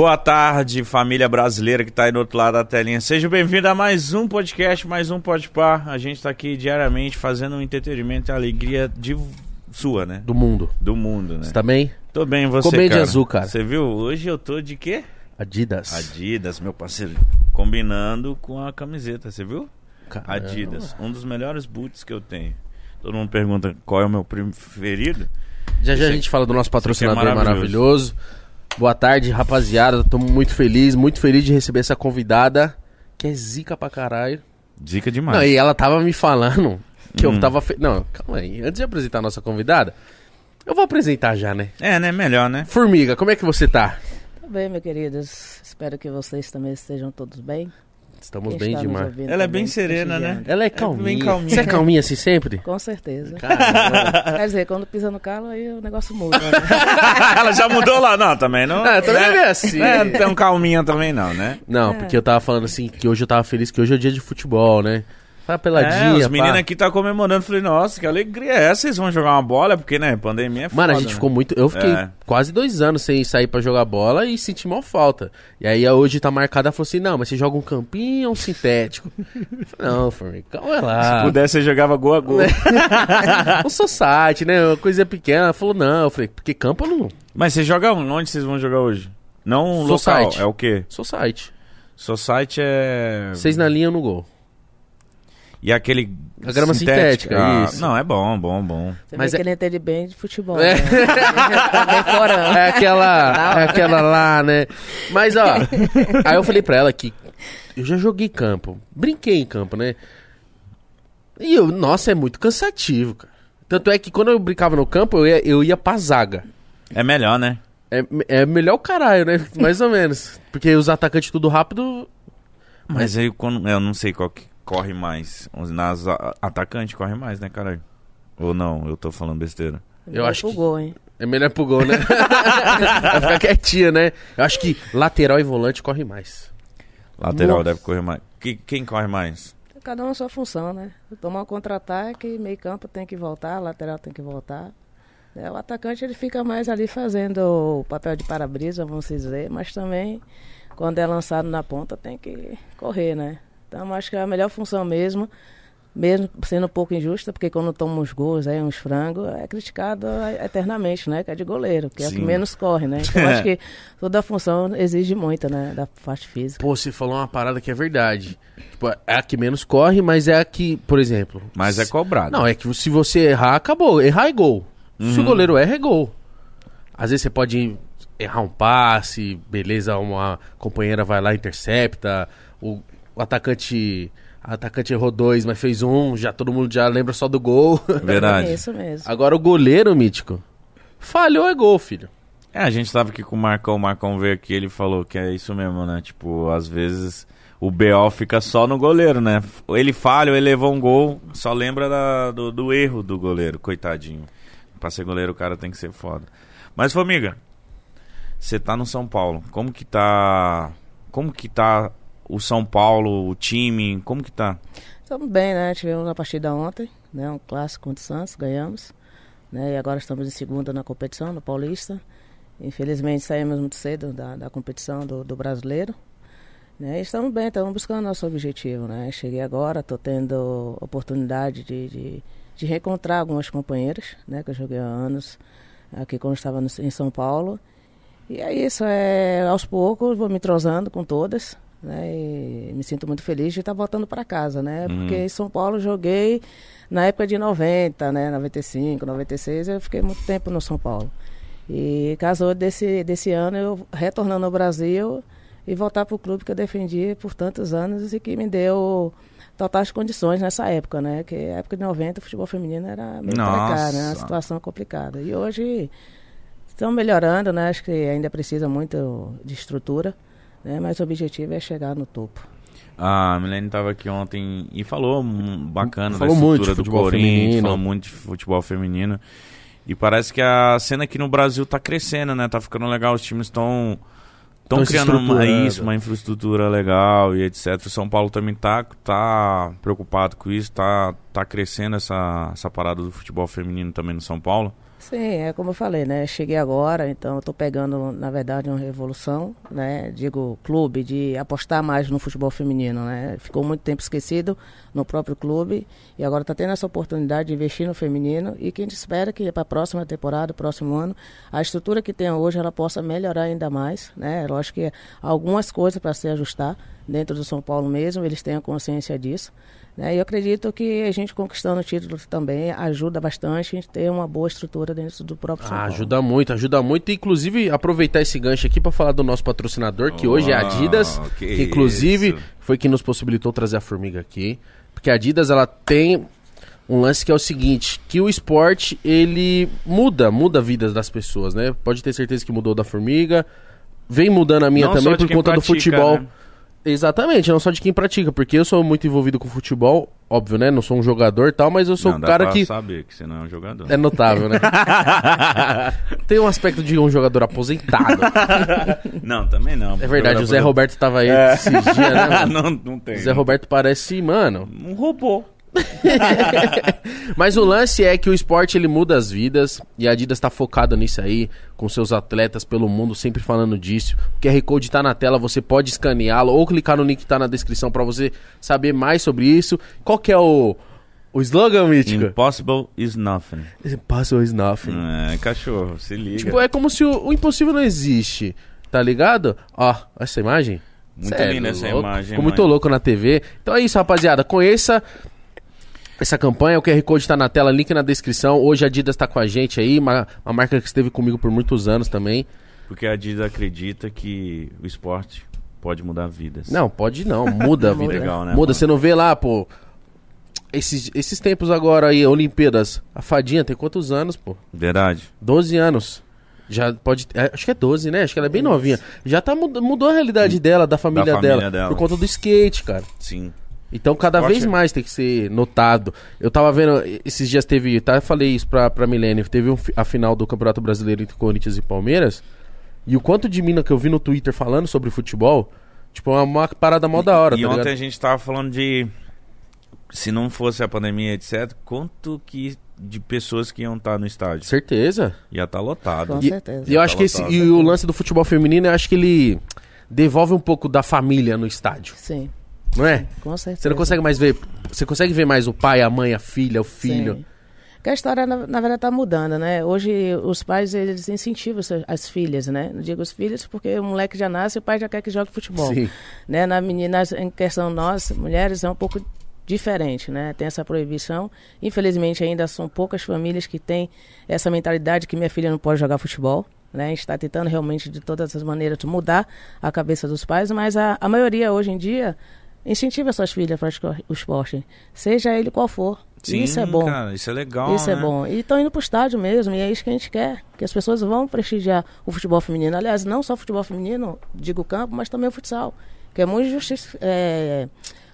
Boa tarde, família brasileira que está aí do outro lado da telinha. Seja bem-vindo a mais um podcast, mais um Podpar. A gente está aqui diariamente fazendo um entretenimento e alegria de sua, né? Do mundo. Do mundo, né? Você tá bem? Tô bem, você, Ficou bem de cara? azul, cara. Você viu? Hoje eu tô de quê? Adidas. Adidas, meu parceiro. Combinando com a camiseta, você viu? Caramba. Adidas. Um dos melhores boots que eu tenho. Todo mundo pergunta qual é o meu preferido. Já já Esse a gente fala do nosso patrocinador aqui é maravilhoso. Boa tarde, rapaziada. Tô muito feliz, muito feliz de receber essa convidada, que é zica pra caralho. Dica demais. Não, e ela tava me falando que Hum. eu tava. Fe... Não, calma aí. Antes de apresentar a nossa convidada, eu vou apresentar já, né? É, né? Melhor, né? Formiga, como é que você tá? Tudo bem, meus queridos. Espero que vocês também estejam todos bem. Estamos bem demais. Ela é também, bem serena, né? Ela é bem calminha. calminha. Você é calminha assim sempre? Com certeza. Caramba. Quer dizer, quando pisa no calo, aí o negócio muda. Né? Ela já mudou lá, não, também não. Ah, também né? é assim. É, não tão calminha também não, né? Não, É. porque eu tava falando assim que hoje eu tava feliz que hoje é dia de futebol, né? Tá É, peladinha, os pá. meninos aqui tá comemorando. Falei, nossa, que alegria é essa? Vocês vão jogar uma bola? Porque, né, pandemia é foda, Mano, a gente né? ficou muito. Eu fiquei É. quase dois anos sem sair pra jogar bola e senti mal falta. E aí hoje tá marcada, falou assim: não, mas você joga um campinho ou um sintético? Falei, não, Formiga, calma lá. Se pudesse, você jogava gol a gol. um society, né? Uma coisa pequena. Ela falou, não. Eu falei, porque campo eu não. Mas você joga onde? Vocês vão jogar hoje? Não local, Society. é o quê? Society. Society é... Seis na linha no gol. E aquele... A grama sintética, Ah, isso. Não, é bom, bom, bom. Você Mas vê é- que ele entende bem de futebol. É. Né? tá bem fora. É aquela, é aquela lá, né? Mas, ó, aí eu falei pra ela que eu já joguei campo, brinquei em campo, né? E eu, nossa, é muito cansativo, cara. Tanto é que quando eu brincava no campo, eu ia, eu ia pra zaga. É melhor, né? É, é melhor o caralho, né? Mais ou menos. Porque os atacantes tudo rápido. Mas aí, quando... eu não sei qual que corre mais. Os nas atacante corre mais, né, caralho? Ou não, eu tô falando besteira. Eu acho pro que- gol, hein? É melhor pro gol, né? Vai ficar quietinha, né? Eu acho que lateral e volante corre mais. Lateral Nossa. deve correr mais. Que- quem corre mais? Cada um a sua função, né? Tomar um contra-ataque, meio campo tem que voltar, lateral tem que voltar. É, o atacante ele fica mais ali fazendo o papel de para-brisa, vamos dizer, mas também quando é lançado na ponta tem que correr, né? Então acho que é a melhor função mesmo, mesmo sendo um pouco injusta, porque quando toma uns gols, aí, uns frangos, é criticado eternamente, né? Que é de goleiro, que é o que menos corre, né? Então acho que toda a função exige muito, né? Da parte física. Pô, você falou uma parada que é verdade. Tipo, é a que menos corre, mas é a que, por exemplo. Mas é cobrado. Não, é que se você errar, acabou. Errar é gol. Se o Uhum. goleiro erra, é gol. Às vezes você pode errar um passe, beleza, uma companheira vai lá e intercepta. O, o atacante. O atacante errou dois, mas fez um, já todo mundo já lembra só do gol. Verdade. É isso mesmo. Agora o goleiro, mítico, falhou é gol, filho. É, a gente tava aqui com o Marcão, o Marcão veio aqui, ele falou que é isso mesmo, né? Tipo, às vezes o BO fica só no goleiro, né? Ele falha, ele levou um gol, só lembra da- do, do erro do goleiro, coitadinho. Pra ser goleiro o cara tem que ser foda. Mas, Formiga, você tá no São Paulo, como que tá... Como que tá o São Paulo, o time, como que tá? Estamos bem, né? Tivemos uma partida ontem, né? Um clássico contra o Santos, ganhamos. Né? E agora estamos em segunda na competição, no Paulista. Infelizmente saímos muito cedo da, da competição do, do brasileiro. Né? E estamos bem, estamos buscando nosso objetivo, né? Cheguei agora, estou tendo oportunidade de, de, de reencontrar algumas companheiras, né? Que eu joguei há anos aqui quando estava no- em São Paulo. E é isso, é, aos poucos vou me entrosando com todas, né? E me sinto muito feliz de estar voltando para casa, né? Uhum. Porque em São Paulo joguei na época de 90, né? 95, 96, eu fiquei muito tempo no São Paulo. E casou desse, desse ano eu retornando ao Brasil e voltar para o clube que eu defendi por tantos anos e que me deu totais condições nessa época, né? Que a época de 90 o futebol feminino era meio precário, né? Uma situação complicada. E hoje estão melhorando, né? Acho que ainda precisa muito de estrutura, né? Mas o objetivo é chegar no topo. A Milene tava aqui ontem e falou bacana Falou da muito estrutura de do Corinthians, feminino. falou muito de futebol feminino. E parece que a cena aqui no Brasil tá crescendo, né? Tá ficando legal, os times estão estão criando uma, isso, uma infraestrutura legal e etc. O São Paulo também tá, tá preocupado com isso, tá tá crescendo essa, essa parada do futebol feminino também no São Paulo? Sim, é como eu falei, né? Cheguei agora, então eu tô pegando, na verdade, uma revolução, né? Digo, clube, de apostar mais no futebol feminino, né? Ficou muito tempo esquecido no próprio clube e agora está tendo essa oportunidade de investir no feminino e que a gente espera que para a próxima temporada, próximo ano, a estrutura que tem hoje ela possa melhorar ainda mais, né? Lógico que algumas coisas para se ajustar dentro do São Paulo mesmo, eles têm a consciência disso. Né? E eu acredito que a gente conquistando o título também ajuda bastante a gente ter uma boa estrutura dentro do próprio São Ah, Paulo. ajuda muito, ajuda muito. Inclusive, aproveitar esse gancho aqui para falar do nosso patrocinador, que hoje é a Uau, Adidas, que que, inclusive isso. foi quem nos possibilitou trazer a formiga aqui. Porque a Adidas ela tem um lance que é o seguinte, que o esporte ele muda, muda a vida das pessoas, né? Pode ter certeza que mudou da formiga, vem mudando a minha Não também por conta do pratica, futebol. né? Exatamente, não só de quem pratica, porque eu sou muito envolvido com futebol, óbvio, né? Não sou um jogador e tal, mas eu sou Não, um cara que saber que você não é um jogador. é notável, né? Tem um aspecto de um jogador aposentado. Não, também não. É verdade, o Zé Roberto tava aí É. esses dias, né, mano? não, não tem. O Zé Roberto parece, mano. Um robô. Mas o lance é que o esporte ele muda as vidas e a Adidas tá focada nisso aí, com seus atletas pelo mundo, sempre falando disso. O QR Code tá na tela, você pode escaneá-lo ou clicar no link que tá na descrição pra você saber mais sobre isso. Qual que é o, o slogan, Mítico? Impossible is nothing. Impossible is nothing. É, cachorro, se liga. Tipo, é como se o, o impossível não existe, tá ligado? Ó, essa imagem. Muito é linda essa louco. imagem, Ficou muito mãe. louco na TV. Então é isso, rapaziada. Conheça essa campanha. O QR Code tá na tela, link na descrição. Hoje a Adidas tá com a gente aí, uma, uma marca que esteve comigo por muitos anos também. Porque a Adidas acredita que o esporte pode mudar vidas. Não, pode não, muda a vida. Legal, né, muda, mano? você não vê lá, pô. Esses, esses tempos agora aí, Olimpíadas, a Fadinha tem quantos anos, pô? Verdade. 12 anos. Já pode. é, acho que é 12, né? Acho que ela é bem novinha. Já tá mud- mudou a realidade dela, da família, família dela, dela. Por conta do skate, cara. Sim. Então cada Esporte vez mais tem que ser notado. Eu tava vendo, esses dias teve, tá, eu falei isso pra, pra Milênio, teve um a final do Campeonato Brasileiro entre Corinthians e Palmeiras. E o quanto de mina que eu vi no Twitter falando sobre futebol, tipo, é uma, uma parada mó da hora, E tá ontem ligado? a gente tava falando de. Se não fosse a pandemia, etc., quanto que de pessoas que iam estar no estádio? Certeza. Ia estar lotado. Com E, certeza. e eu Tá acho que esse, lotado. e o lance do futebol feminino, eu acho que ele devolve um pouco da família no estádio, Sim, não é? com certeza. Você não consegue mais ver, você consegue ver mais o pai, a mãe, a filha, o filho. Sim. Porque a história, na, na verdade, está mudando, né? Hoje, os pais, eles incentivam as- as filhas, né? Não digo os filhos porque o moleque já nasce e o pai já quer que jogue futebol. Sim. Né? Na menina, em questão nós, mulheres, é um pouco diferente, né? Tem essa proibição. Infelizmente, ainda são poucas famílias que têm essa mentalidade que minha filha não pode jogar futebol. Né? A gente está tentando realmente, de todas as maneiras, mudar a cabeça dos pais, mas a, a maioria, hoje em dia, incentiva suas filhas a praticar o esporte, seja ele qual for. Sim, isso é bom. cara, isso é legal. Isso é né? bom. E estão indo pro estádio mesmo, e é isso que a gente quer. Que as pessoas vão prestigiar o futebol feminino. Aliás, não só o futebol feminino, digo campo, mas também o futsal. Que é muito, é,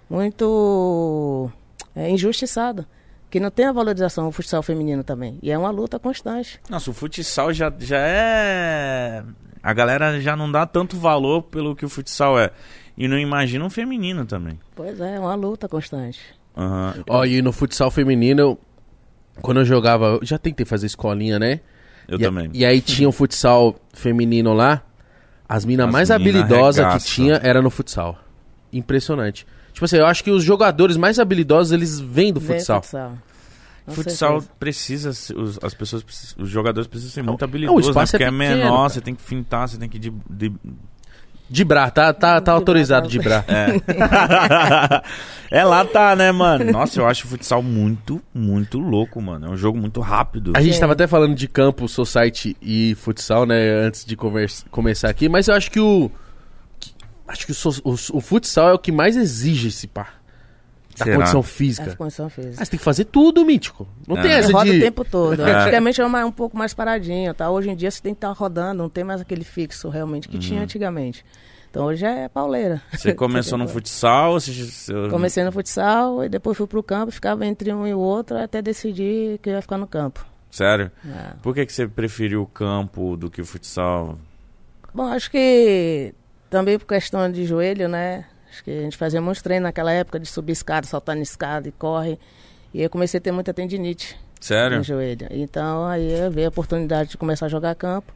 muito é, injustiçado. Que não tem a valorização o futsal feminino também. E é uma luta constante. Nossa, o futsal já, já é. A galera já não dá tanto valor pelo que o futsal é. E não imagina um feminino também. Pois é, é uma luta constante. Aham. Ó, e no futsal feminino, eu- quando eu jogava, eu já tentei fazer escolinha, né? Eu e, também. E aí tinha o futsal feminino lá. As minas As mais mina habilidosas que tinha era no futsal. Impressionante. Tipo assim, eu acho que os jogadores mais habilidosos, eles vêm do Vem futsal. futsal. Com Futsal certeza. precisa, ser- os, as pessoas, os jogadores precisam ser muito o habilidosos, né? espaço é Porque é, pequeno, menor, cara. você tem que fintar, você tem que de, de- De bra, tá, tá, tá autorizado de bra. É. é lá tá, né, mano? Nossa, eu acho o futsal muito, muito louco, mano. É um jogo muito rápido. A gente tava até falando de campo, society e futsal, né, antes de conversa, começar aqui, mas eu acho que o. acho que o, o, o futsal é o que mais exige esse pá. Da Será? condição física. a condição física. Ah, você tem que fazer tudo, mítico. Não É. tem essa roda de. o tempo todo. É. Antigamente era mais- um pouco mais paradinho, tá? Hoje em dia você tem que estar rodando, não tem mais aquele fixo realmente que Uhum. tinha antigamente. Então hoje é pauleira. Você começou no futsal, você, Comecei no futsal e depois fui pro campo, ficava entre um e o outro até decidir que ia ficar no campo. Sério? É. Por que, que você preferiu o campo do que o futsal? Bom, acho que também por questão de joelho, né? Acho que a gente fazia muitos treinos naquela época de subir escada, saltar na escada e corre. E eu comecei a ter muita tendinite Sério? no joelho. Então aí eu vi a oportunidade de começar a jogar campo.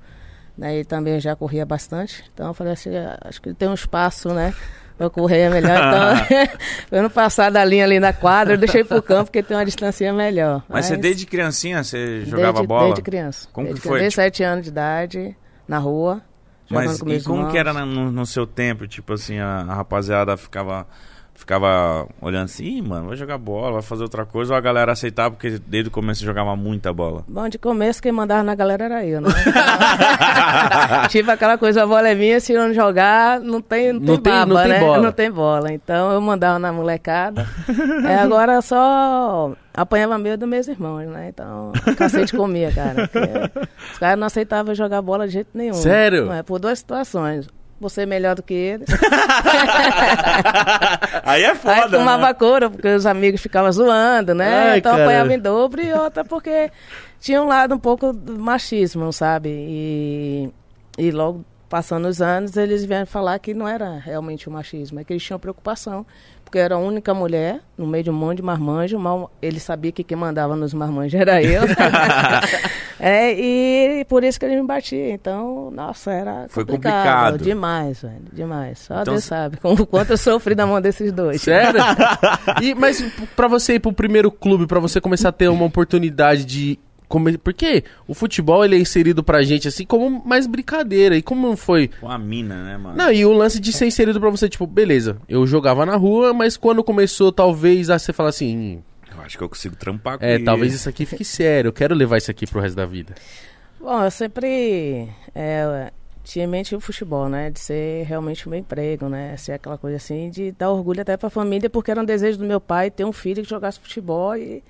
Né, e também já corria bastante. Então eu falei assim, ah, acho que tem um espaço, né? Pra correr é melhor. Então, eu não passar da linha ali na quadra, eu deixei pro campo porque tem uma distância melhor. Mas você desde criancinha você jogava desde, bola? Desde criança. Como desde que foi? Desde sete anos de idade, na rua. Mas e como que era no, no seu tempo? Tipo assim, a, a rapaziada ficava, ficava olhando assim, Ih, mano, vai jogar bola, vai fazer outra coisa, ou a galera aceitava porque desde o começo jogava muita bola? Bom, de começo quem mandava na galera era eu, né? tipo aquela coisa, a bola é minha, se eu não jogar, não tem, não Não tem tem- baba, não tem né? bola. Não tem bola. Então eu mandava na molecada. é, agora só apanhava meio dos meus irmãos, né? Então, cacete comia, cara. porque os caras não aceitavam jogar bola de jeito nenhum. Sério? Não é, por duas situações. Você é melhor do que ele. Aí é foda, Aí tomava né? couro, porque os amigos ficavam zoando, né? Ai, então caramba. apanhava em dobro e outra porque tinha um lado um pouco machismo, sabe? E, e logo passando os anos, eles vieram falar que não era realmente o machismo, é que eles tinham preocupação. Porque eu era a única mulher no meio de um monte de marmanjo, mal ele sabia que quem mandava nos marmanjos era eu. é, e por isso que ele me batia. Então, nossa, era Foi complicado, complicado. demais, velho, demais. Só Então, Deus sabe como, quanto eu sofri da mão desses dois. Sério? e, mas p- pra você ir pro primeiro clube, pra você começar a ter uma oportunidade de. Come- Porque o futebol ele é inserido pra gente assim como mais brincadeira. E como não foi. Com a mina, né, mano? Não, e o lance de ser inserido pra você, tipo, beleza, eu jogava na rua, mas quando começou, talvez, a você falar assim, hum, Eu acho que eu consigo trampar com é, isso. talvez isso aqui fique sério, eu quero levar isso aqui pro resto da vida. Bom, eu sempre é, tinha em mente o futebol, né? De ser realmente o meu emprego, né? Ser aquela coisa assim, de dar orgulho até pra família, porque era um desejo do meu pai ter um filho que jogasse futebol e,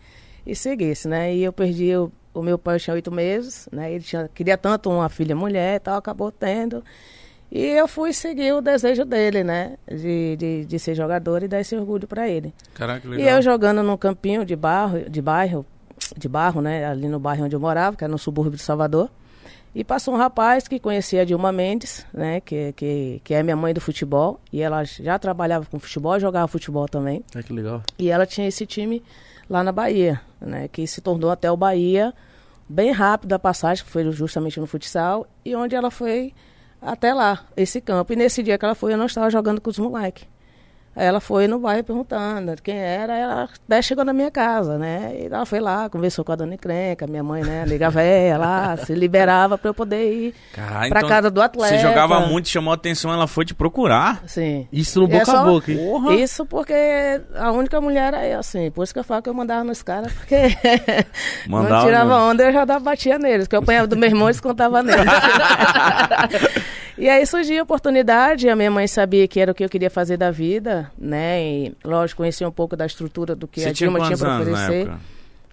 e seguisse, né? E eu perdi o, o meu pai, tinha oito meses, né? Ele tinha, queria tanto uma filha mulher e tal, acabou tendo. E eu fui seguir o desejo dele, né? De, de, de ser jogador e dar esse orgulho pra ele. Caraca, que E legal. eu jogando num campinho de barro, de bairro, de barro, né? Ali no bairro onde eu morava, que era no subúrbio de Salvador. E passou um rapaz que conhecia a Dilma Mendes, né? Que, que, que é minha mãe do futebol. E ela já trabalhava com futebol, jogava futebol também. É que legal. E ela tinha esse time lá na Bahia, né? Que se tornou até o Bahia bem rápido a passagem, que foi justamente no futsal. E onde ela foi até lá, esse campo. E nesse dia que ela foi, eu não estava jogando com os moleques. Aí ela foi no bairro perguntando quem era, ela até chegou na minha casa, né? E ela foi lá, conversou com a dona Encrenca, minha mãe, né? Liga véia lá, se liberava para eu poder ir Caralho, pra então casa do atleta. Você jogava muito, chamou a atenção, ela foi te procurar. Sim. Isso no é boca só- a boca, hein? Porra. Isso porque a única mulher era eu, assim. Por isso que eu falo que eu mandava nos caras, porque Mandava não tirava onda, eu já dava, batia neles. Que eu apanhava do meu irmão e descontava neles. e aí surgiu a oportunidade, a minha mãe sabia que era o que eu queria fazer da vida, né? E, lógico, conhecia um pouco da estrutura do que Você a tinha Dilma tinha quantos para oferecer.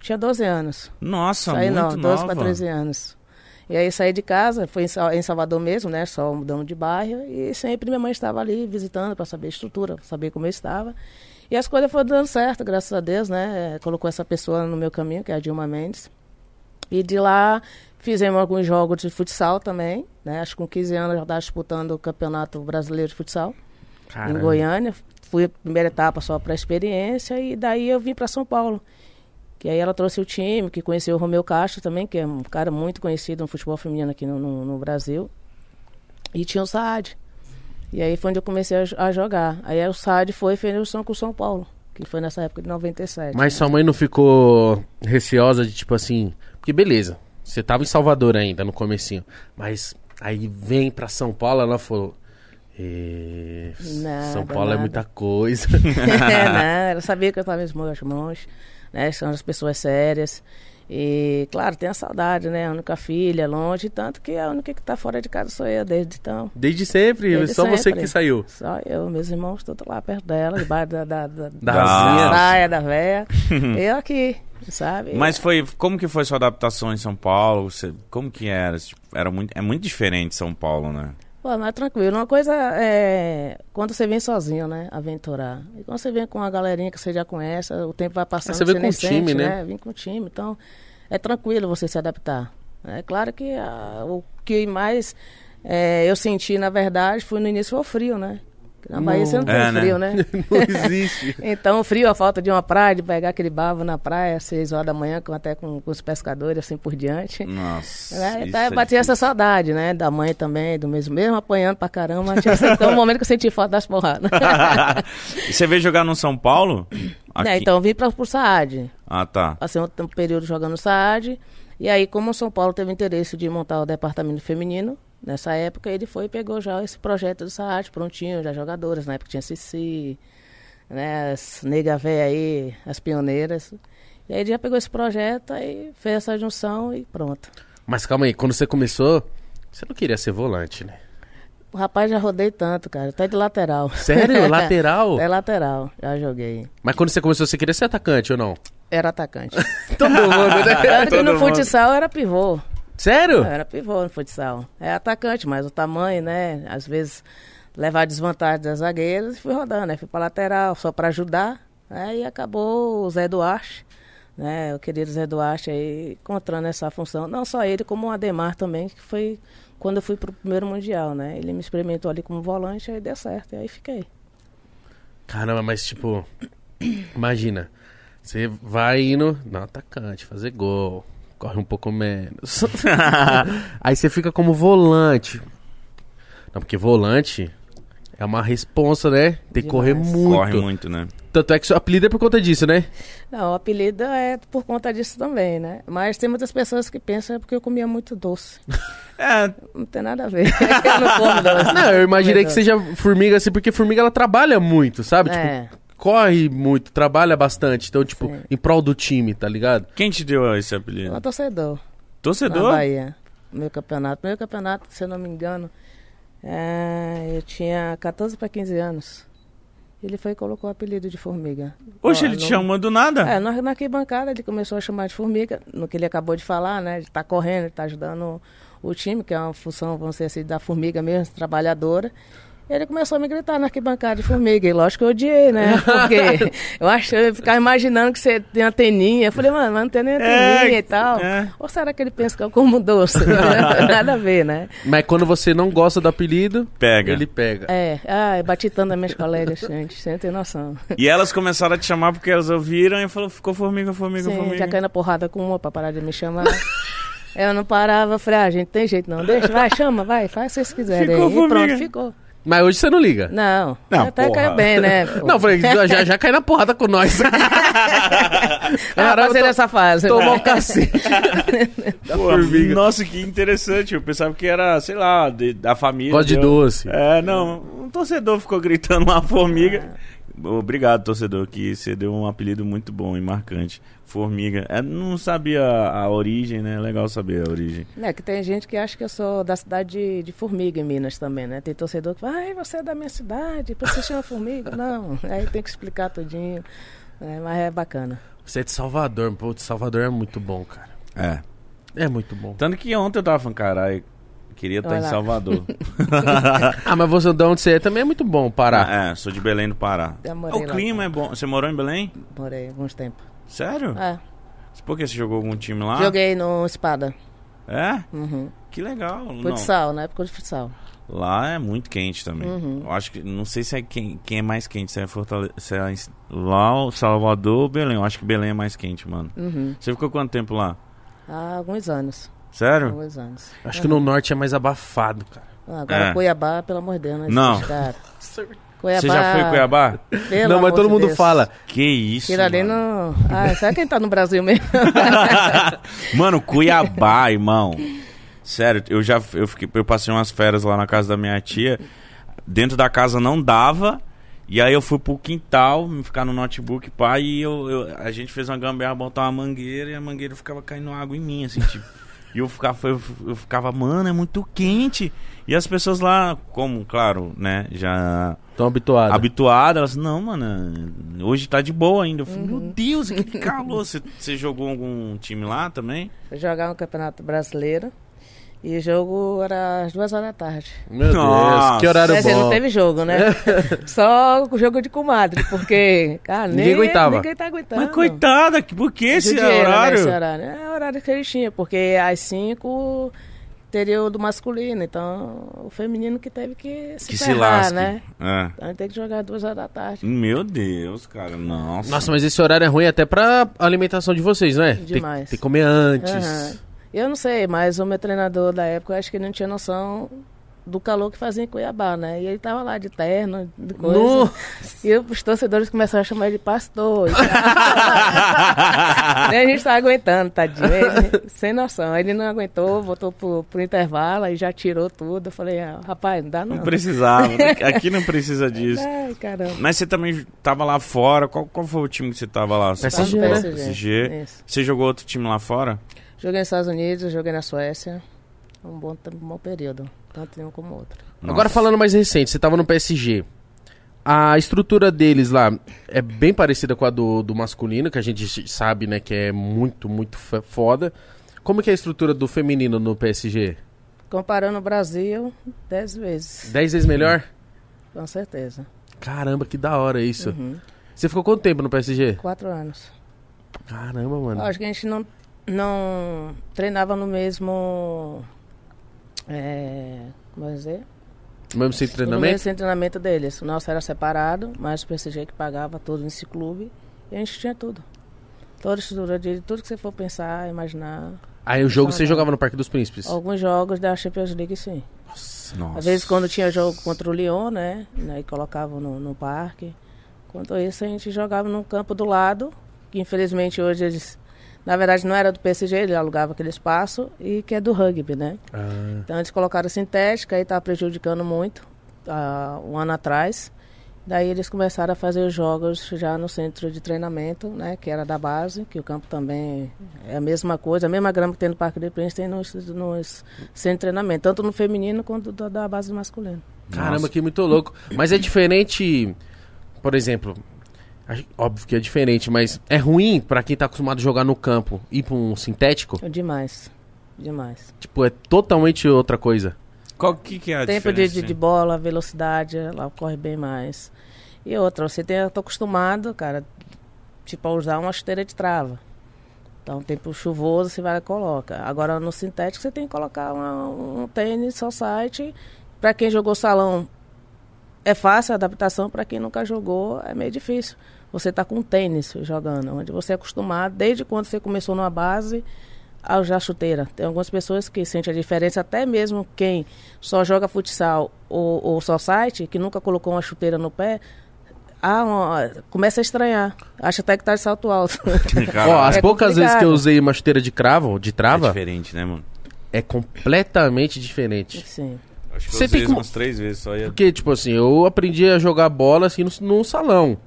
Tinha 12 anos. Nossa, Saí muito não, 12 nova. para 13 anos. E aí saí de casa, foi em Sal- em Salvador mesmo, né? Só mudando de bairro. E sempre minha mãe estava ali visitando para saber a estrutura, saber como eu estava. E as coisas foram dando certo, graças a Deus, né? Colocou essa pessoa no meu caminho, que é a Dilma Mendes. E de lá fizemos alguns jogos de futsal também, né? Acho que com 15 anos eu já estava disputando o Campeonato Brasileiro de Futsal Caramba. em Goiânia. Fui a primeira etapa só para experiência e daí eu vim para São Paulo. Que aí ela trouxe o time, que conheceu o Romeu Castro também, que é um cara muito conhecido no futebol feminino aqui no, no, no Brasil. E tinha o Saad. E aí foi onde eu comecei a, a jogar. Aí o Saad foi e fez junção com o São Paulo, que foi nessa época de 97. Mas sua mãe não ficou receosa de tipo assim. Porque beleza, você tava em Salvador ainda no comecinho. Mas aí vem pra São Paulo, ela falou. "Eh, Nada, São Paulo é nada. muita coisa. é, né? Ela sabia que eu estava em meus mãos, né? São as pessoas sérias. E, claro, tem a saudade, né? A única filha, longe, tanto que a única que está fora de casa sou eu desde então. Desde sempre, Desde só você sempre. que saiu. Só eu, meus irmãos, todos lá perto dela, debaixo da, da, da, Da Da- praia, da véia. eu aqui, sabe? Mas foi, como que foi sua adaptação em São Paulo? Você, como que era? Tipo, Era muito, é muito diferente São Paulo, né? Pô, mas tranquilo. Uma coisa é quando você vem sozinho, né? Aventurar. E quando você vem com uma galerinha que você já conhece, o tempo vai passando. você vem com nem o time, sente, né? Vem com o time. Então, é tranquilo você se adaptar. É claro que ah, o que mais é, eu senti, na verdade, foi no início foi o frio, né? Na Bahia você não tem É, né? frio, né? Não existe. Então, frio, a falta de uma praia, de pegar aquele bavo na praia, às seis horas da manhã, com, até com, com os pescadores, assim por diante. Nossa. É, tá, é batia essa saudade, né? Da mãe também, do mesmo, mesmo apanhando pra caramba. Tinha até um momento que eu senti falta das porradas. e você veio jogar no São Paulo? Aqui. Né, então, eu vim pra, pro Saad. Ah, tá. Passei um tempo- período jogando no Saad. E aí, como o São Paulo teve interesse de montar o departamento feminino, nessa época ele foi e pegou já esse projeto do Saad prontinho, já jogadoras. Na época tinha Cici, né, as nega véia aí, as pioneiras. E aí ele já pegou esse projeto e fez essa junção e pronto. Mas calma aí, quando você começou, você não queria ser volante, né? O rapaz já rodei tanto, cara, até de lateral. Sério? Lateral? É lateral, já joguei. Mas quando você começou, você queria ser atacante ou não? Era atacante. Todo mundo, né? Tanto que no mundo. futsal era pivô. Sério? Era pivô no futsal. É atacante, mas o tamanho, né? Às vezes levar desvantagem das zagueiras e fui rodando, né? Fui pra lateral só pra ajudar. Aí acabou o Zé Duarte, né? O querido Zé Duarte aí encontrando essa função. Não só ele, como o Ademar também, que foi quando eu fui pro primeiro Mundial, né? Ele me experimentou ali como volante, aí deu certo. E aí fiquei. Caramba, mas tipo, imagina, você vai indo no atacante, fazer gol, corre um pouco menos. Aí você fica como volante. Não, porque volante é uma responsa, né? Tem que correr muito. Corre muito, né? Tanto é que seu apelido é por conta disso, né? Não, o apelido é por conta disso também, né? Mas tem muitas pessoas que pensam é porque eu comia muito doce. É, Não tem nada a ver. eu não como doce. Não, eu imaginei que seja formiga assim, porque formiga ela trabalha muito, sabe? É. Tipo, corre muito, trabalha bastante. Então, tipo, Sim. em prol do time, tá ligado? quem te deu esse apelido? sou torcedor. Na Torcedor? Bahia. Meu campeonato. Meu campeonato, se eu não me engano, é, eu tinha 14 para 15 anos. Ele foi e colocou o apelido de formiga. Oxe, ele te no- chamou do nada? É, na, na arquibancada ele começou a chamar de formiga, no que ele acabou de falar, né? Ele tá correndo, ele tá ajudando o, o time, que é uma função, vamos dizer assim, da formiga mesmo, trabalhadora. Ele começou a me gritar na arquibancada de formiga. E lógico que eu odiei, né? Porque eu acho, eu ficava imaginando que você tem anteninha. Eu falei, mano, mas não tem nem anteninha É, e tal. é. Ou será que ele pensa que eu como doce? Nada a ver, né? Mas quando você não gosta do apelido, Pega. ele pega. É, ah, bati tanto nas minhas colegas, gente, você não tem noção. E elas começaram a te chamar porque elas ouviram e falou, ficou formiga, formiga, Sim, formiga. já caí na porrada com uma pra parar de me chamar. eu não parava, eu falei, ah, gente, tem jeito não, deixa, vai, chama, vai, faz o que vocês quiserem. Ficou. E formiga. pronto, ficou. Mas hoje você não liga. Não, Não, até porra. caiu bem, né? pô. Não, falei, já, já cai na porrada com nós. Ah, Caramba, passei to- dessa fase. Tomou vai. um cacete. Pô, formiga. Nossa, que interessante. Eu pensava que era, sei lá, de- da família. Gosta de doce. É, não. Um torcedor ficou gritando uma formiga. Obrigado, torcedor, que você deu um apelido muito bom e marcante. Formiga. É, não sabia a, origem, né? Legal saber a origem. É, que tem gente que acha que eu sou da cidade de, de Formiga, em Minas também, né? Tem torcedor que fala, ai, você é da minha cidade, por que você chama Formiga? Não, aí tem que explicar tudinho. É, mas é bacana. Você é de Salvador. Pô, de Salvador é muito bom, cara. É. É muito bom. Tanto que ontem eu tava falando, caralho, queria estar Olha em. Salvador. Ah, mas você de onde você é também é muito bom, Pará. é, sou de Belém do Pará. O lá clima é bom. Você morou em Belém? Morei alguns tempos. Sério? É, Por que você jogou algum time lá? joguei no Espada. É? Uhum. Que legal. Futsal, na época de futsal. Lá é muito quente também. Uhum. Eu acho que. Não sei se é quem, quem é mais quente, se é, Fortale... se é lá, o Salvador ou Belém. Eu acho que Belém é mais quente, mano. Uhum. Você ficou quanto tempo lá? Há alguns anos. Sério? Alguns anos. Acho que no norte é mais abafado, cara. Ah, Agora É. Cuiabá, pelo amor de Deus, não Não. Cuiabá, Você já foi em Cuiabá? pelo não, mas amor todo de mundo Deus. fala. Que isso. Aquilo ali mano. não. Ah, sabe quem tá no Brasil mesmo? Mano, Cuiabá, irmão. Sério, eu já eu fiquei, eu passei umas férias lá na casa da minha tia. Dentro da casa não dava. E aí eu fui pro quintal, ficar no notebook, pá, e eu, eu- a gente fez uma gambiarra, botar uma mangueira e a mangueira ficava caindo água em mim, assim, tipo. E eu ficava, eu, eu ficava, mano, é muito quente. E as pessoas lá, como, claro, né, já Tão habituado. habituadas, elas, não, mano, hoje tá de boa ainda. Eu falei, meu Deus, que calor. Você, jogou algum time lá também? Fui jogar no Campeonato Brasileiro. E o jogo era às duas horas da tarde. Meu Nossa. Deus, que horário Quer dizer, bom. não teve jogo, né? Só o jogo de comadre, porque, cara, Ninguém nem- aguentava. Ninguém tá aguentando. Mas coitada, que- por que esse né, horário? esse horário? É o horário que eles tinham, porque às 5 teria o do masculino, então o feminino que teve que se Que se ferrar, lasque. né? É. Então tem que jogar duas horas da tarde. Meu Deus, cara, nossa. Nossa, mas esse horário é ruim até pra alimentação de vocês, né? Tem- Demais. Tem, que comer antes. Aham. Eu não sei, mas o meu treinador da época, eu acho que ele não tinha noção do calor que fazia em Cuiabá, né? E ele tava lá de terno, de coisa. No- E os torcedores começaram a chamar ele de pastor. e. Nem a gente tá aguentando, tadinho. Ele, sem noção. Ele não aguentou, voltou pro, pro intervalo e já tirou tudo. Eu falei, ah, rapaz, não dá não. Não precisava. Aqui não precisa disso. Ai, caramba. Mas você também tava lá fora. Qual, qual foi o time que você tava lá? Você PSG, tava- né? PSG. Você jogou outro time lá fora? Joguei nos Estados Unidos, joguei na Suécia. Um bom, um bom período. Tanto um como outro. Agora Nossa. falando mais recente, você tava no PSG. A estrutura deles lá é bem parecida com a do, do masculino, que a gente sabe, né, que é muito, muito foda. Como que é a estrutura do feminino no PSG? Comparando o Brasil, dez vezes. Dez vezes melhor? Com certeza. Caramba, que da hora isso. Uhum. Você ficou quanto tempo no PSG? Quatro anos. Caramba, mano. Acho que a gente não, não treinava no mesmo. É, como é dizer? Mesmo sem No treinamento? mesmo treinamento deles. O nosso era separado, mas o PSG que pagava tudo nesse clube. E a gente tinha tudo. Toda a estrutura de tudo que você for pensar, imaginar. Aí o jogo você jogava no Parque dos Príncipes? Alguns jogos da Champions League, sim. Nossa. Às vezes quando tinha jogo contra o Lyon, né? né, E colocavam no, no parque. Quanto a isso, a gente jogava num campo do lado, que infelizmente hoje eles. Na verdade não era do PSG, ele alugava aquele espaço, e que é do rugby, né? Ah, Então eles colocaram sintética e estava prejudicando muito ah, um ano atrás. Daí eles começaram a fazer os jogos já no centro de treinamento, né? Que era da base, que o campo também é a mesma coisa, a mesma grama que tem no Parque de Príncipe tem nos, nos centros de treinamento, tanto no feminino quanto da, da base masculina. caramba, Nossa. que muito louco. Mas é diferente, por exemplo, óbvio que é diferente, mas é ruim pra quem tá acostumado a jogar no campo ir pra um sintético? É Demais, demais. Tipo, é totalmente outra coisa. Qual que, que é a Tempo de, diferença? de, de bola, velocidade, ela corre bem mais. E outra, você tem, eu tô acostumado, cara, tipo, a usar uma chuteira de trava. Então, tempo chuvoso, você vai e coloca. Agora, no sintético, você tem que colocar uma- um tênis só site. Para quem jogou salão, é fácil a adaptação. Para quem nunca jogou, é meio difícil. Você tá com um tênis jogando, onde você é acostumado, desde quando você começou numa base, a usar chuteira. Tem algumas pessoas que sentem a diferença, até mesmo quem só joga futsal ou, ou só site, que nunca colocou uma chuteira no pé, ah, uma- começa a estranhar. Acha até que tá de salto alto. Ó, as é poucas vezes que eu complicado. usei uma chuteira de cravo, de é trava, diferente, né, mano? é completamente diferente. Sim. Acho que Você eu tem usei que- umas três vezes só. Ia... Porque, tipo assim, eu aprendi a jogar bola assim no, no salão.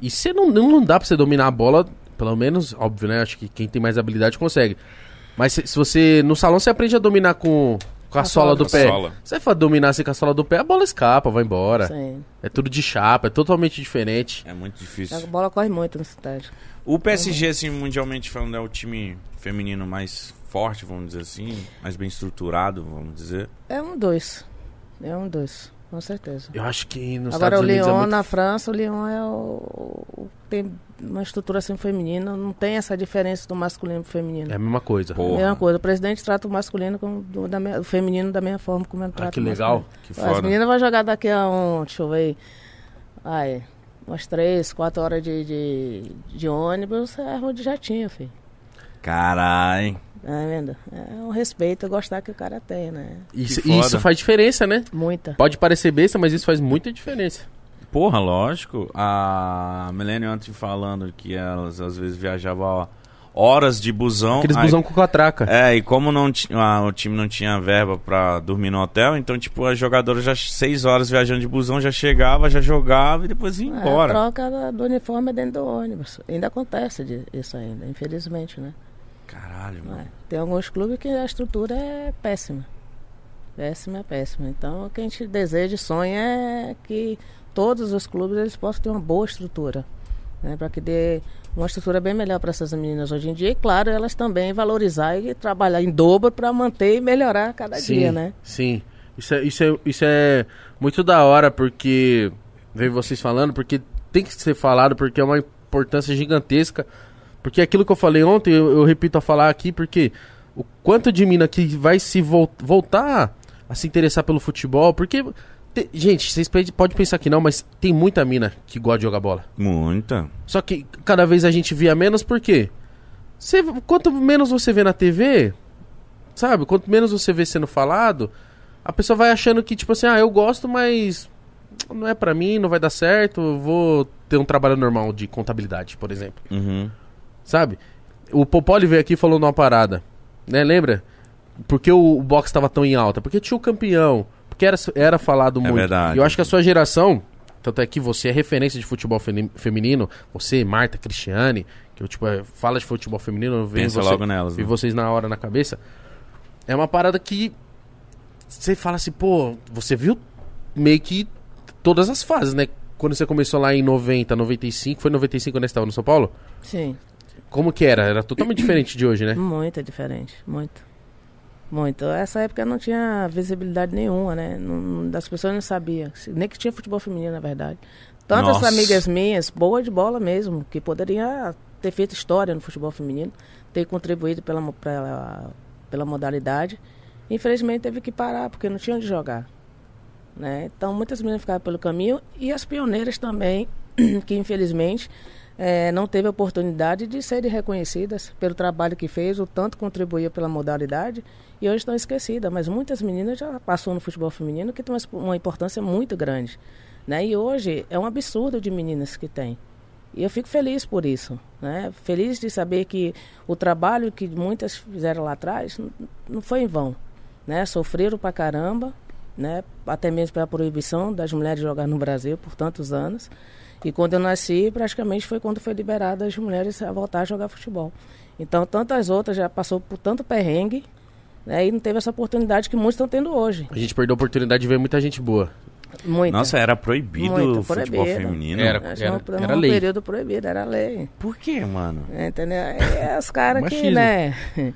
E você não, não dá pra você dominar a bola, pelo menos, óbvio, né? Acho que quem tem mais habilidade consegue. Mas se, se você. No salão você aprende a dominar com, com a, A sola sola. do pé. sola. Se você for dominar assim com a sola do pé, a bola escapa, vai embora. Sim. É tudo de chapa, é totalmente diferente. É muito difícil. A bola corre muito no sintético. O PSG, assim, mundialmente falando, é o time feminino mais forte, vamos dizer assim, mais bem estruturado, vamos dizer. É um dois. É um dois, com certeza. Eu acho que nos Agora Estados o Unidos Lyon é muito... na França, o Lyon é o, tem uma estrutura assim feminina, não tem essa diferença do masculino pro feminino. É a mesma coisa. Pô. a Porra. mesma coisa, o presidente trata o masculino como do- da me- o feminino da mesma forma como ele trata Ah, que o legal. Que As foda. meninas vão jogar daqui a um, deixa eu ver, ai, umas três, quatro horas de, de, de ônibus, é rua de jatinho, filho. Carai. Tá vendo? É um respeito, gostar que o cara tem, né? Isso, isso faz diferença, né? Muita. Pode parecer besta, mas isso faz muita diferença. Porra, lógico. A Milênio ontem falando que elas às vezes viajavam horas de busão. Aqueles aí- busão com catraca. É, e como não ah, o time não tinha verba pra dormir no hotel, então, tipo, as jogadoras já seis horas viajando de busão, já chegava, já jogava e depois ia É, embora. a troca do uniforme é dentro do ônibus. Ainda acontece de- isso ainda, infelizmente, né? Caralho, É. mano. Tem alguns clubes que a estrutura é péssima. Péssima, é péssima. Então, o que a gente deseja e sonha é que todos os clubes eles possam ter uma boa estrutura. Né? Para que dê uma estrutura bem melhor para essas meninas hoje em dia. E, claro, elas também valorizar e trabalhar em dobro para manter e melhorar cada dia, né? Sim. Isso é, isso, é, isso é muito da hora, porque. Veio vocês falando, porque tem que ser falado, porque é uma importância gigantesca. Porque aquilo que eu falei ontem, eu, eu repito a falar aqui, porque o quanto de mina que vai se vol voltar a se interessar pelo futebol, porque te- gente, vocês podem pensar que não, mas tem muita mina que gosta de jogar bola. Muita. Só que cada vez a gente via menos, por quê? Você, quanto menos você vê na TV, sabe? Quanto menos você vê sendo falado, a pessoa vai achando que, tipo assim, ah, eu gosto, mas não é pra mim, não vai dar certo, eu vou ter um trabalho normal de contabilidade, por exemplo. Uhum. Sabe? O Popoli veio aqui e falou numa parada, né? Lembra? Por que o, o boxe tava tão em alta? Porque tinha o campeão, porque era, era falado muito. verdade. E eu acho que a sua geração, tanto é que você é referência de futebol feminino, você, Marta, Cristiane, que eu, tipo, é, fala de futebol feminino, eu vejo Pensa você, logo nelas, vi né? vocês na hora na cabeça. É uma parada que você fala assim, pô, você viu meio que todas as fases, né? Quando você começou lá em 90, 95, foi 95 quando você estava no São Paulo? Sim, Como que era? Era totalmente diferente de hoje, né? muito diferente, muito. Muito. Essa época não tinha visibilidade nenhuma, né? Não, das pessoas não sabiam. Nem que tinha futebol feminino, na verdade. Tantas Nossa. amigas minhas, boas de bola mesmo, que poderiam ter feito história no futebol feminino, ter contribuído pela, pela, pela modalidade. Infelizmente teve que parar, porque não tinha onde jogar. Né? Então muitas meninas ficaram pelo caminho e as pioneiras também, que infelizmente eh, não teve oportunidade de serem reconhecidas pelo trabalho que fez, o tanto contribuía pela modalidade e hoje estão esquecidas. Mas muitas meninas já passou no futebol feminino que tem uma, importância muito grande. Né? E hoje é um absurdo de meninas que tem. E eu fico feliz por isso, né? Feliz de saber que o trabalho que muitas fizeram lá atrás não foi em vão, né? Sofreram pra caramba, né? Até mesmo pela proibição das mulheres jogar no Brasil por tantos anos. E quando eu nasci, praticamente foi quando foi liberada as mulheres a voltar a jogar futebol. Então, tantas outras já passou por tanto perrengue, né? E não teve essa oportunidade que muitos estão tendo hoje. A gente perdeu a oportunidade de ver muita gente boa. Muita. Nossa, era proibido Muito o futebol proibido. feminino? Era. Acho que um- era um lei. período proibido, era lei. Por quê, mano? Entendeu? É os caras que, né?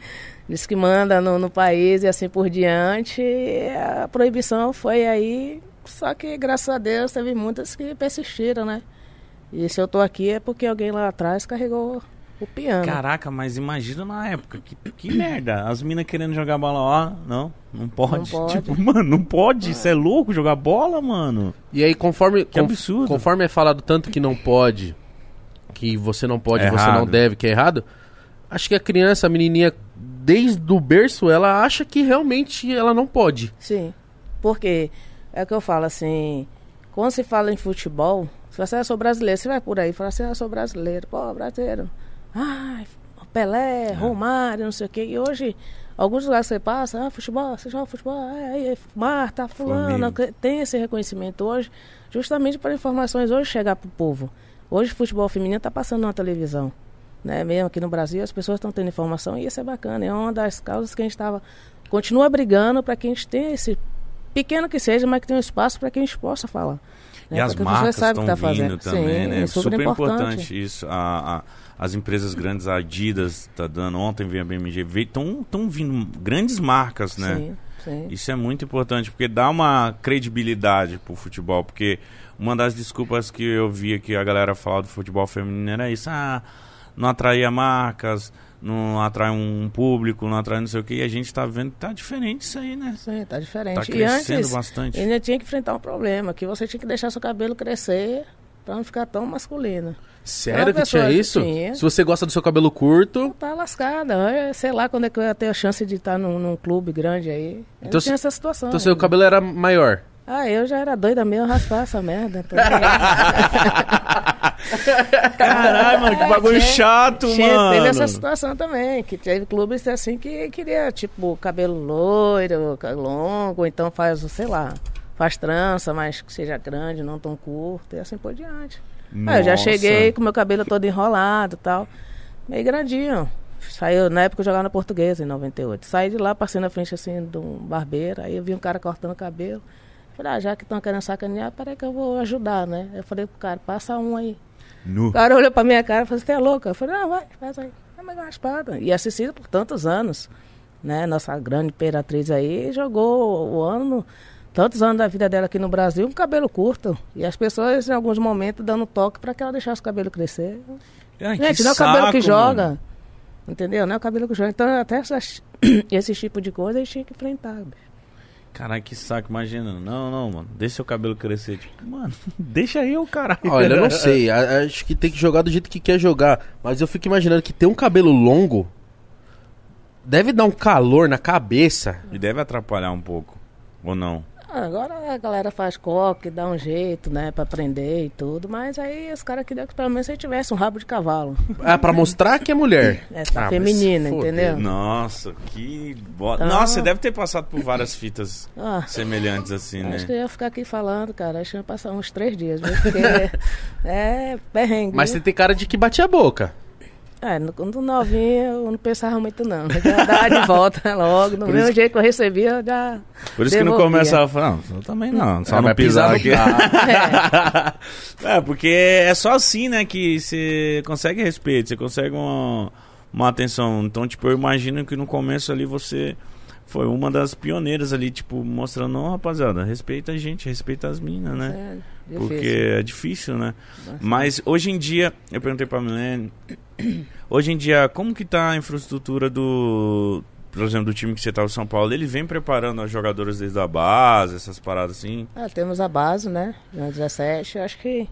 Diz que manda no, no país e assim por diante. e A proibição foi aí. Só que, graças a Deus, teve muitas que persistiram, né? E se eu tô aqui é porque alguém lá atrás carregou o piano. Caraca, mas imagina na época. Que, que merda. As minas querendo jogar bola, ó. Não, não pode. Não pode. Tipo, mano, não pode. Isso é louco jogar bola, mano. E aí, conforme, Que absurdo. conforme é falado tanto que não pode, que você não pode, É você não errado. deve, que é errado, acho que a criança, a menininha, desde o berço, ela acha que realmente ela não pode. Sim. Porque é o que eu falo assim, quando se fala em futebol, se você é sou brasileiro, você vai por aí e fala assim, ah, sou brasileiro, pô, brasileiro. Ai, Pelé, Romário, não sei o quê. E hoje, alguns lugares que você passa, ah, futebol, você joga futebol, ah, aí, Marta, fulano, tem esse reconhecimento hoje, justamente para informações hoje chegar pro povo. Hoje o futebol feminino está passando na televisão. Né? Mesmo aqui no Brasil, as pessoas estão tendo informação e isso é bacana. É uma das causas que a gente estava. Continua brigando para que a gente tenha esse pequeno que seja, mas que tenha um espaço para que a gente possa falar. E né? as Porque marcas estão tá vindo fazendo. também, Sim, né? é Super, super importante isso. A, a- as empresas grandes, a Adidas tá dando, ontem veio a BMG, estão vindo grandes marcas, né? Sim, sim. Isso é muito importante, porque dá uma credibilidade pro futebol, porque uma das desculpas que eu via que a galera falava do futebol feminino era isso, ah, não atraía marcas, não atrai um público, não atrai não sei o que, e a gente tá vendo que tá diferente isso aí, né? Sim, tá diferente. Tá e crescendo antes, bastante. ainda tinha que enfrentar um problema, que você tinha que deixar seu cabelo crescer para não ficar tão masculino. Sério que tinha isso? Sim. Se você gosta do seu cabelo curto, Tá lascada. Sei lá quando é que eu ia ter a chance de estar num, num clube grande aí. Eu Então, tinha essa situação. então seu cabelo era maior. Ah, eu já era doida mesmo raspar essa merda. Então, Caralho, mano, que bagulho chato, tinha- mano. Teve essa situação também, que teve clubes assim que queria, tipo, cabelo loiro, longo, então faz, sei lá, faz trança, mas que seja grande, não tão curto, e assim por diante. Aí eu já cheguei com meu cabelo todo enrolado e tal, meio grandinho. Saiu, na época eu jogava na portuguesa, em 98. Saí de lá, passei na frente assim de um barbeiro, aí eu vi um cara cortando o cabelo. Falei, ah, já que estão querendo sacanear, peraí que eu vou ajudar, né? Eu falei pro cara, passa um aí. Nu. O cara olhou pra minha cara e falou, você é louca? Eu falei, não, vai, faz aí. É uma raspada. E assistida por tantos anos. Né? Nossa grande imperatriz aí jogou o ano, tantos anos da vida dela aqui no Brasil, com cabelo curto. E as pessoas, em alguns momentos, dando toque pra que ela deixasse o cabelo crescer. Ai, Gente, não é o cabelo saco, que joga. mano. Entendeu? Não é o cabelo que joga. Então, até essas, esse tipo de coisa a gente tinha que enfrentar. bicho. Caralho, que saco, imagina. Não, não, mano. Deixa seu cabelo crescer. Tipo, mano, deixa eu, caralho. Olha, eu não sei. Acho que tem que jogar do jeito que quer jogar. Mas eu fico imaginando que ter um cabelo longo deve dar um calor na cabeça. E deve atrapalhar um pouco. Ou não? Ah, Agora a galera faz coque, dá um jeito, né, pra aprender e tudo, mas aí os caras queriam que pelo menos você tivesse um rabo de cavalo. Ah, pra mostrar que é mulher. É, tá Ah, feminina, entendeu? Nossa, que bosta. Ah. Nossa, você deve ter passado por várias fitas Ah, semelhantes assim, né? acho que eu ia ficar aqui falando, cara. Acho que ia passar uns três dias, viu? Porque é perrengue. Mas você tem cara de que bate a boca. É, no, no novinho eu não pensava muito não. Já dava de volta logo. Do mesmo isso- jeito que eu recebia, eu já Por isso que não devolvia. começa a falar, não, eu também não, só Ah, não pisar no aqui. carro. é, porque é só assim, né, que você consegue respeito, você consegue uma, uma atenção. Então, tipo, eu imagino que no começo ali você foi uma das pioneiras ali, tipo, mostrando, não, rapaziada, respeita a gente, respeita as minas, né? É. Porque é difícil, né? Bastante. Mas hoje em dia, eu perguntei pra Milene, hoje em dia, como que tá a infraestrutura do, por exemplo, do time que você tá no São Paulo? Ele vem preparando as jogadoras desde a base, essas paradas assim? Ah, temos a base, né? Na 17. Acho que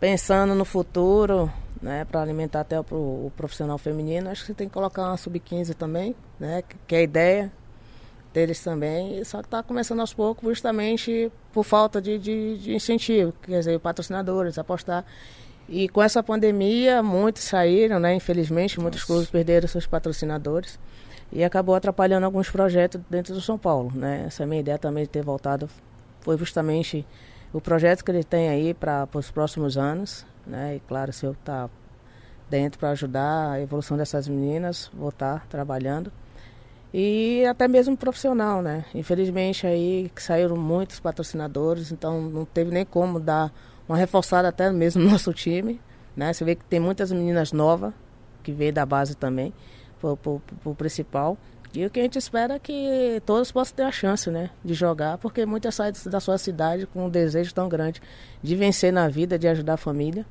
pensando no futuro, né, para alimentar até o, o profissional feminino, acho que você tem que colocar uma sub-15 também, né? Que, que é a ideia deles também. Só que tá começando aos poucos, justamente por falta de, de, de incentivo, quer dizer, patrocinadores, apostar. E com essa pandemia, muitos saíram, né? Infelizmente, muitos clubes perderam seus patrocinadores. E acabou atrapalhando alguns projetos dentro do São Paulo, né? Essa é a minha ideia também de ter voltado foi justamente o projeto que ele tem aí para os próximos anos, né? E claro, se eu estar dentro para ajudar a evolução dessas meninas, vou estar trabalhando. E até mesmo profissional, né? Infelizmente aí que saíram muitos patrocinadores, então não teve nem como dar uma reforçada até mesmo no nosso time, né? Você vê que tem muitas meninas novas que veio da base também, pro, pro, pro principal. E o que a gente espera é que todos possam ter a chance, né, de jogar, porque muitas saem da sua cidade com um desejo tão grande de vencer na vida, de ajudar a família,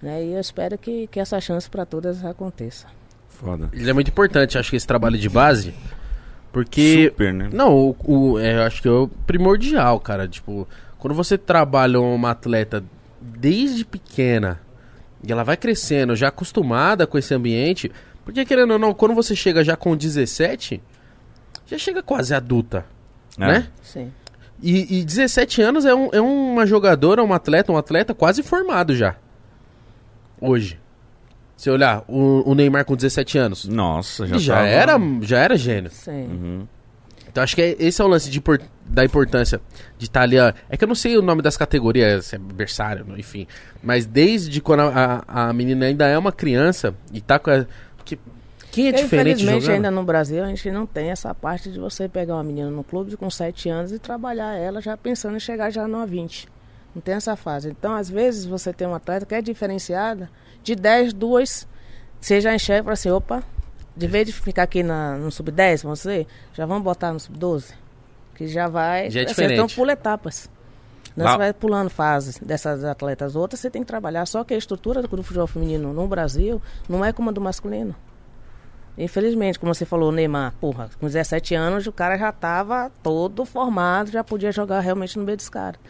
né? E eu espero que, que essa chance para todas aconteça. Foda. Ele é muito importante, acho que esse trabalho de base. Porque. Super, né? Não, o, o- é, eu acho que é o primordial, cara. Tipo, quando você trabalha uma atleta desde pequena e ela vai crescendo, já acostumada com esse ambiente. Porque, querendo ou não, quando você chega já com 17, já chega quase adulta, É. né? Sim. E, e 17 anos é, um- é uma jogadora, um atleta, um atleta quase formado já. Hoje. Se olhar, o, o Neymar com 17 anos. Nossa, já, Já, tava- era, já era gênio. Sim. Uhum. Então acho que é- esse é o lance de da importância de estar ali. ó. É que eu não sei o nome das categorias, se é berçário, enfim. Mas desde quando a, a- a menina ainda é uma criança e tá com a. Que, quem é Porque, diferente infelizmente, jogando? ainda no Brasil, a gente não tem essa parte de você pegar uma menina no clube com 7 anos e trabalhar ela já pensando em chegar já no 20. Não tem essa fase. Então, às vezes, você tem uma atleta que é diferenciada, de 10, duas, você já enxerga e fala assim, opa, de vez de ficar aqui na, no sub-10, você, já vamos botar no sub-12? Que já vai... Já é assim, diferente. Então, pula etapas. Não, Lá- Você vai pulando fases dessas atletas. Outras você tem que trabalhar. Só que a estrutura do futebol feminino no Brasil não é como a do masculino. Infelizmente, como você falou, Neymar, porra, com 17 anos o cara já estava todo formado, já podia jogar realmente no meio dos caras.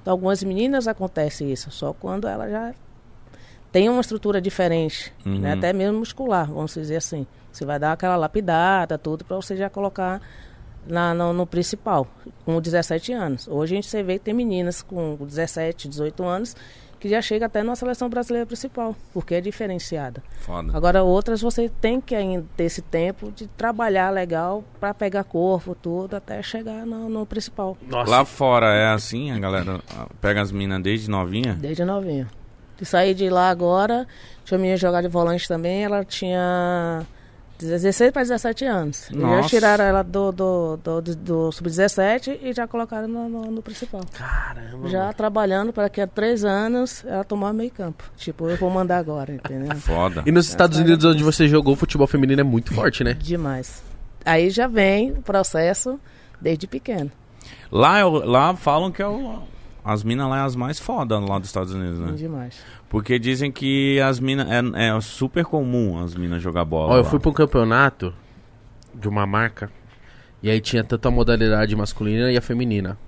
Então, algumas meninas acontece isso, só quando ela já tem uma estrutura diferente, Uhum. né? até mesmo muscular, vamos dizer assim. Você vai dar aquela lapidada, tudo, para você já colocar na, no, no principal, com 17 anos. Hoje a gente vê que tem meninas com 17, 18 anos que já chega até na seleção brasileira principal, porque é diferenciada. Foda. Agora outras você tem que ainda ter esse tempo de trabalhar legal para pegar corpo, tudo, até chegar no, no principal, Nossa, Lá fora é assim, a galera ah, pega as minas desde novinha? desde novinho. De sair de lá agora, tinha menina jogar de volante também, ela tinha 16 para 17 anos. E Já tiraram ela do, do, do, do- do sub-17 e já colocaram no, no, no principal. caramba. Já trabalhando para que há três anos ela tomar meio campo. Tipo, eu vou mandar agora, entendeu? Foda. E nos Estados Unidos, onde você jogou, o futebol feminino é muito forte, né? Demais. Aí já vem o processo desde pequeno. Lá, é lá falam que é o, as minas lá é as mais foda lá dos Estados Unidos, né? Demais. Porque dizem que as minas. É, é super comum as minas jogar bola. Ó, eu lá. fui pra um campeonato de uma marca e aí tinha tanto a modalidade masculina e a feminina.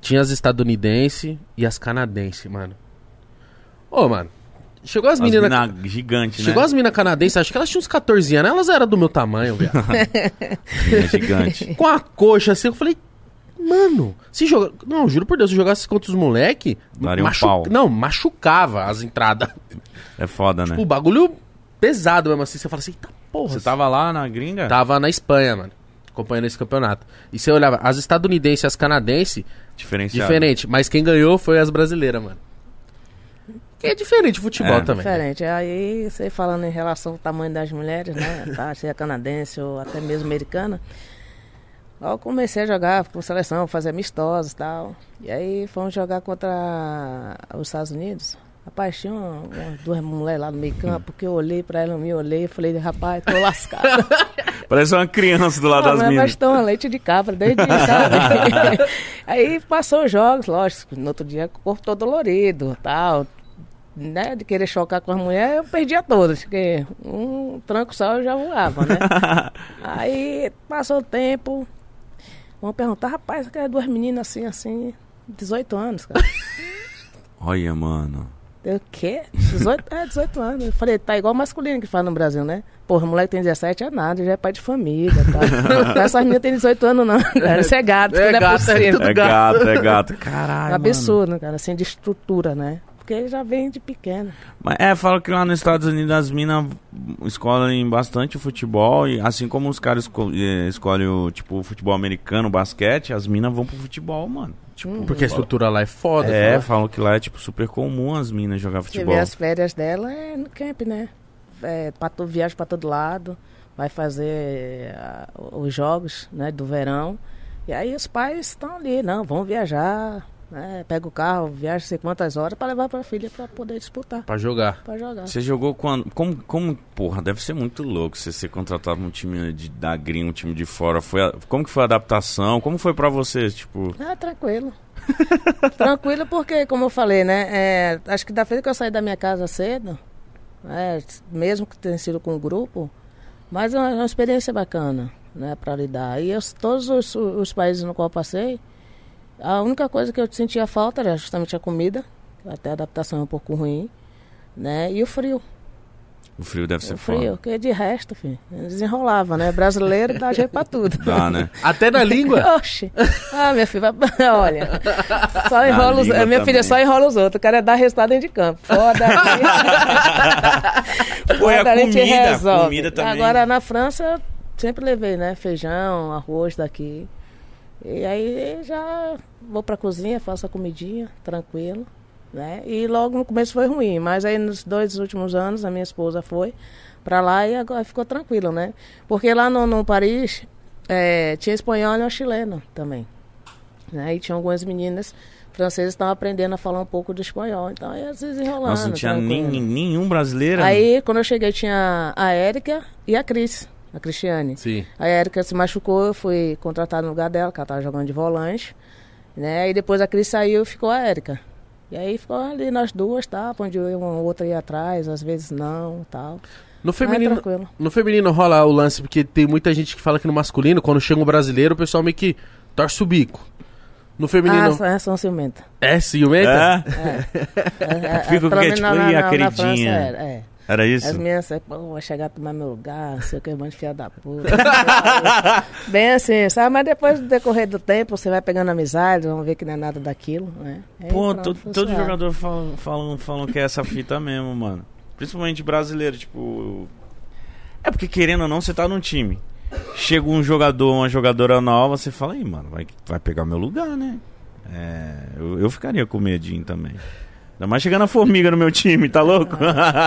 Tinha as estadunidenses e as canadenses, mano. Ô, mano. Chegou as, As meninas. mina gigante, Chegou né? as minas canadenses, acho que elas tinham uns 14 anos, elas eram do meu tamanho, velho. Gigante. Com a coxa assim, eu falei, mano, se jogar. Não, juro por Deus, se jogasse contra os moleque. Daria um pau. Não, machucava as entradas. É foda, né? O bagulho pesado mesmo assim. Você fala assim, eita porra. Você tava lá na gringa? Tava na Espanha, mano. Acompanhando esse campeonato. E você olhava, as estadunidenses e as canadenses, diferente. Mas quem ganhou foi as brasileiras, mano. Que é diferente o futebol É. também. Diferente. Aí, você falando em relação ao tamanho das mulheres, né? Tá, seja canadense ou até mesmo americana. Eu comecei a jogar com seleção, fazer amistosos e tal. E aí fomos jogar contra os Estados Unidos. Rapaz, tinha uma- duas mulheres lá no meio campo que eu olhei pra ela, me olhei e falei, rapaz, tô lascado. Parece uma criança do lado Ah, das mas minas. nós tomamos leite de cabra desde sabe? Aí passou os jogos, lógico. No outro dia, o corpo todo dolorido tal. Né, de querer chocar com as mulheres, eu perdia todas, porque um tranco só eu já voava, né? Aí passou o tempo, vão perguntar, rapaz, aquelas duas meninas assim, assim, 18 anos, cara. Olha, mano. Eu, o quê? 18, é, 18 anos. Eu falei, tá igual masculino que faz no Brasil, né? Porra, moleque tem 17 é nada, já é pai de família, tá? Essas meninas têm 18 anos não, cara. Isso é gato, É é gato, é É gato, é gato. Caralho. É absurdo, cara, assim, de estrutura, né? Porque ele já vem de pequeno. Mas é, fala que lá nos Estados Unidos as minas escolhem bastante o futebol e assim como os caras esco eh, escolhem o tipo o futebol americano, o basquete, as minas vão pro futebol, mano. Tipo, Porque a estrutura lá é foda. é, fala. falam que lá é tipo super comum as minas jogar Você futebol. vê as férias dela é no camp, né? É, pra viaja pra todo lado, vai fazer ah, os jogos né, do verão. E aí os pais estão ali, não, vão viajar, né? Pega o carro, viaja sei quantas horas pra levar pra filha pra poder disputar, Pra jogar. pra jogar. Você jogou quando? Como, como, porra, deve ser muito louco você ser contratado num time de, da gringa, um time de fora. Foi a- como que foi a adaptação? Como foi pra você, tipo... Ah, tranquilo. tranquilo porque, como eu falei, né? é, acho que da vez que eu saí da minha casa cedo, é, mesmo que tenha sido com o grupo, mas é uma, uma experiência bacana, né? Pra lidar. E eu, todos os, os países no qual eu passei, a única coisa que eu sentia falta era justamente a comida, até a adaptação é um pouco ruim, né? E o frio. O frio deve ser o frio, foda. porque de resto, filho, desenrolava, né? Brasileiro dá jeito pra tudo. Dá, né? Até na língua. Oxe. Ah, minha filha, olha. Só enrola os, minha filha também. só enrola os outros. O cara é dar resultado dentro de campo. Foda. Pô, a a gente comida, resolve. comida também. Agora na França, eu sempre levei, né? Feijão, arroz daqui. E aí já vou pra cozinha, faço a comidinha, tranquilo. Né? E logo no começo foi ruim, mas aí nos dois últimos anos a minha esposa foi pra lá e agora ficou tranquilo, né? Porque lá no, no Paris é, tinha espanhol e uma chilena também. Né? E tinha algumas meninas francesas que estavam aprendendo a falar um pouco de espanhol. Então aí às vezes enrolando. Nossa, não tinha nenhum brasileiro. Aí quando eu cheguei tinha a Érica e a Cris, a Cristiane. Sim. A Érica se machucou, eu fui contratada no lugar dela, que ela estava jogando de volante. Né? E depois a Cris saiu e ficou a Érica. E aí ficou ali nós duas, tá? Onde uma outra ia atrás, às vezes não, tal. No feminino, tranquilo. no feminino rola o lance, porque tem muita gente que fala que no masculino, quando chega um brasileiro, o pessoal meio que torce o bico. No feminino, Ah, são ciumenta. é ciumenta? É? É, é, Fica com pelo que, menos tipo, na- "Ih, a na- na queridinha". França era, é. Era As isso? meninas, assim, pô, vai chegar a tomar meu lugar, sei o que, mano, filha da puta. Bem assim, sabe? Mas depois do decorrer do tempo, você vai pegando amizade, vão ver que não é nada daquilo, né? Aí Pô, pronto, todo jogador falam, falam, falam que é essa fita mesmo, mano. Principalmente brasileiro, tipo. É porque querendo ou não, você tá num time. Chega um jogador, uma jogadora nova, você fala, aí, mano, vai, vai pegar meu lugar, né? É, eu, eu ficaria com medinho também. Ainda mais chegando a formiga no meu time, tá louco?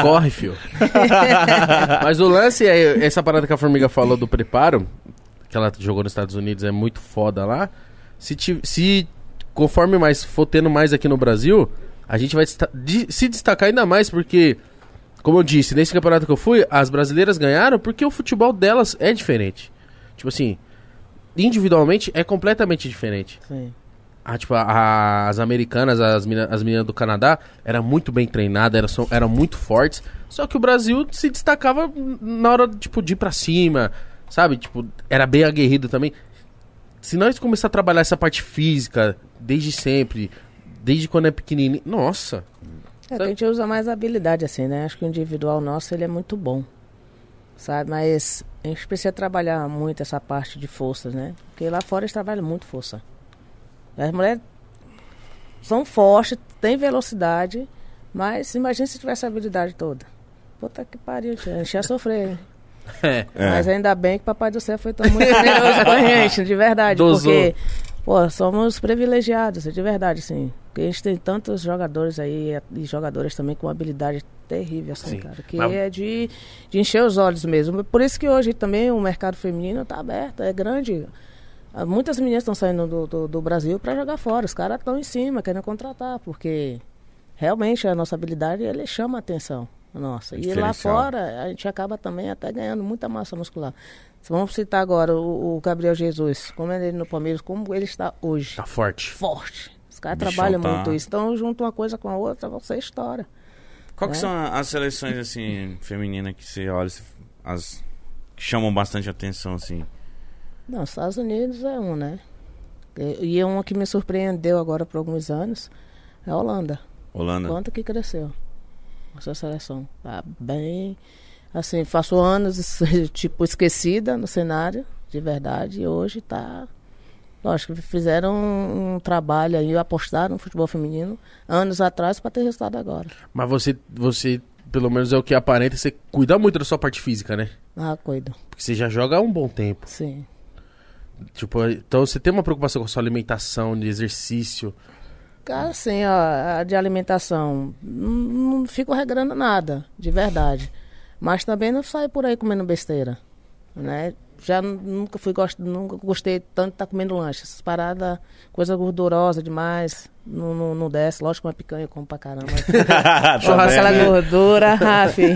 Corre, fio. Mas o lance é essa parada que a Formiga falou do preparo, que ela jogou nos Estados Unidos, é muito foda lá. Se, ti- se conforme mais for tendo mais aqui no Brasil, a gente vai de- se destacar ainda mais, porque, como eu disse, nesse campeonato que eu fui, as brasileiras ganharam porque o futebol delas é diferente. Tipo assim, individualmente é completamente diferente. Sim. A, tipo, a- as americanas, as, as meninas do Canadá, eram muito bem treinadas, eram, eram muito fortes. Só que o Brasil se destacava na hora tipo, de ir pra cima, sabe? Tipo, era bem aguerrido também. Se nós começar a trabalhar essa parte física desde sempre, desde quando é pequenininho, nossa. É, a gente usa mais habilidade, assim, né? Acho que o individual nosso, ele é muito bom, sabe? Mas a gente precisa trabalhar muito essa parte de forças, né? Porque lá fora eles trabalham muito força. As mulheres são fortes, têm velocidade, mas imagina se tivesse a habilidade toda. Puta que pariu, tia. a gente ia sofrer. É. É. Mas ainda bem que Papai do Céu foi tão muito generoso com a gente, de verdade. Dosou. Porque, pô, somos privilegiados, de verdade, sim. Porque a gente tem tantos jogadores aí e jogadoras também com habilidade terrível, assim, Sim. cara. Que Mas- é de, de encher os olhos mesmo. Por isso que hoje também o mercado feminino tá aberto, é grande. Muitas meninas estão saindo do, do, do Brasil para jogar fora. Os caras estão em cima, querendo contratar, porque realmente a nossa habilidade ele chama a atenção. Nossa. E lá fora a gente acaba também até ganhando muita massa muscular. Vamos citar agora o, o Gabriel Jesus, como ele no Palmeiras, como ele está hoje. Tá forte. Forte. Os caras trabalham tá- muito isso. Então, junto uma coisa com a outra, você estoura. Qual que É. são as seleções, assim, femininas que você olha, as que chamam bastante atenção, assim? Não, os Estados Unidos é um, né? E, e uma que me surpreendeu agora por alguns anos é a Holanda. Holanda? Quanto que cresceu a sua seleção? Tá bem. Assim, passou anos, tipo, esquecida no cenário, de verdade, e hoje tá. Lógico, fizeram um, um trabalho aí, apostaram no futebol feminino anos atrás para ter resultado agora. Mas você, você, pelo menos é o que aparenta, você cuida muito da sua parte física, né? Ah, cuido. Porque você já joga há um bom tempo. Sim. Tipo, então você tem uma preocupação com a sua alimentação, de exercício. Cara, assim, ó, a de alimentação, não, não fico regrando nada, de verdade. Mas também não saio por aí comendo besteira, né? Já nu- nunca fui, gost, nunca gostei tanto de estar comendo lanche. Essas paradas, coisa gordurosa demais, não, não, não desce. Lógico que uma picanha eu como pra caramba. Tá Churrasco, vendo? aquela gordura, ah, filho.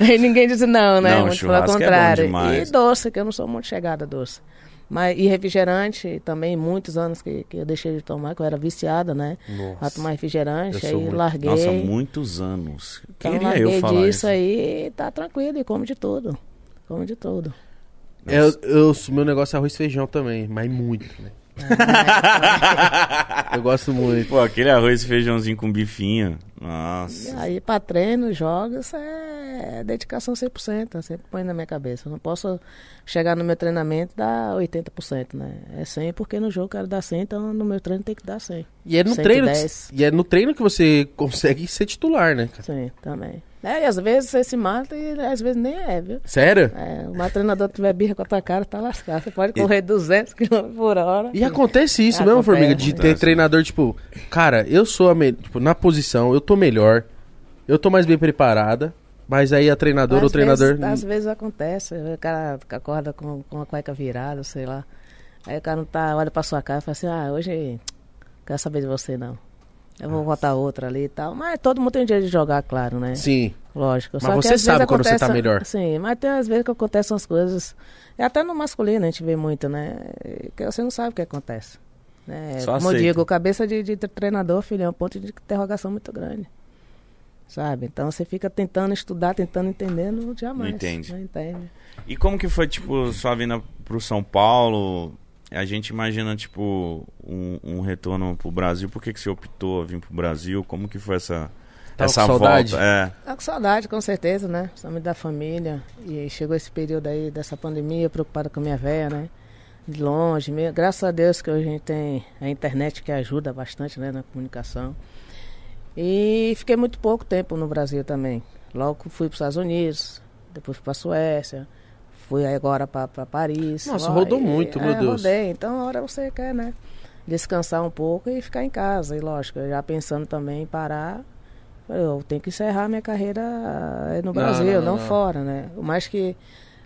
Aí ninguém diz não, né? Não, muito pelo é bom contrário. demais. e doce, que eu não sou muito chegada a doce. Mas, e refrigerante, também muitos anos que, que eu deixei de tomar, que eu era viciada, né? A tomar refrigerante, aí muito. larguei. Nossa, muitos anos. Então Queria larguei eu falar disso isso. aí e tá tranquilo e come de tudo. Come de tudo. Eu, eu, meu negócio é arroz e feijão também, mas muito, né? eu gosto muito. Pô, aquele arroz e feijãozinho com bifinho. E Nossa. aí pra treino, jogos, é dedicação 100%. Eu sempre põe na minha cabeça. Eu não posso chegar no meu treinamento e dar 80%, né? É 100 porque no jogo eu quero dar 100, então no meu treino tem que dar 100. E é no treino, que, 110. e é no treino que você consegue ser titular, né? Sim, também. É, e às vezes você se mata e às vezes nem é, viu? Sério? É, o treinador tiver birra com a tua cara, tá lascado. Você pode correr 200 km por hora. E acontece isso mesmo, Formiga, de ter treinador, tipo, cara, eu sou a me... tipo, na posição, eu tô melhor, eu tô mais bem preparada, mas aí a treinadora ou o treinador. Vezes, às vezes acontece, o cara acorda com, com a cueca virada, sei lá. Aí o cara não tá, olha pra sua cara e fala assim, ah, hoje quero saber de você não. Eu vou botar outra ali e tal. Mas todo mundo tem direito de jogar, claro, né? Sim. Lógico. Mas Só que você sabe quando você tá acontece- melhor. Sim, mas tem às vezes que acontecem umas coisas. E até no masculino a gente vê muito, né? Que você não sabe o que acontece. Né? Só Como eu digo, cabeça de, de treinador, filho, é um ponto de interrogação muito grande. Sabe? Então você fica tentando estudar, tentando entender, não jamais. Não entende. Não entende. E como que foi, tipo, sua vinda pro São Paulo? A gente imagina, tipo, um, um retorno pro Brasil. Por que, que você optou a vir pro Brasil? Como que foi essa, Tava essa com saudade? volta? É. Tá com saudade, com certeza, né? Principalmente da família. E chegou esse período aí dessa pandemia, preocupada com a minha véia, né? De longe. meio- Graças a Deus que hoje a gente tem a internet que ajuda bastante, né? Na comunicação. E fiquei muito pouco tempo no Brasil também. Logo fui para os Estados Unidos, depois fui para a Suécia, fui agora para Paris. Nossa, Ó, rodou e- muito, meu é, Deus. Rodei. Então, a hora você quer, né? Descansar um pouco e ficar em casa. E lógico, já pensando também em parar, eu tenho que encerrar minha carreira eh, no Brasil, não, não, não. fora, né? Mais que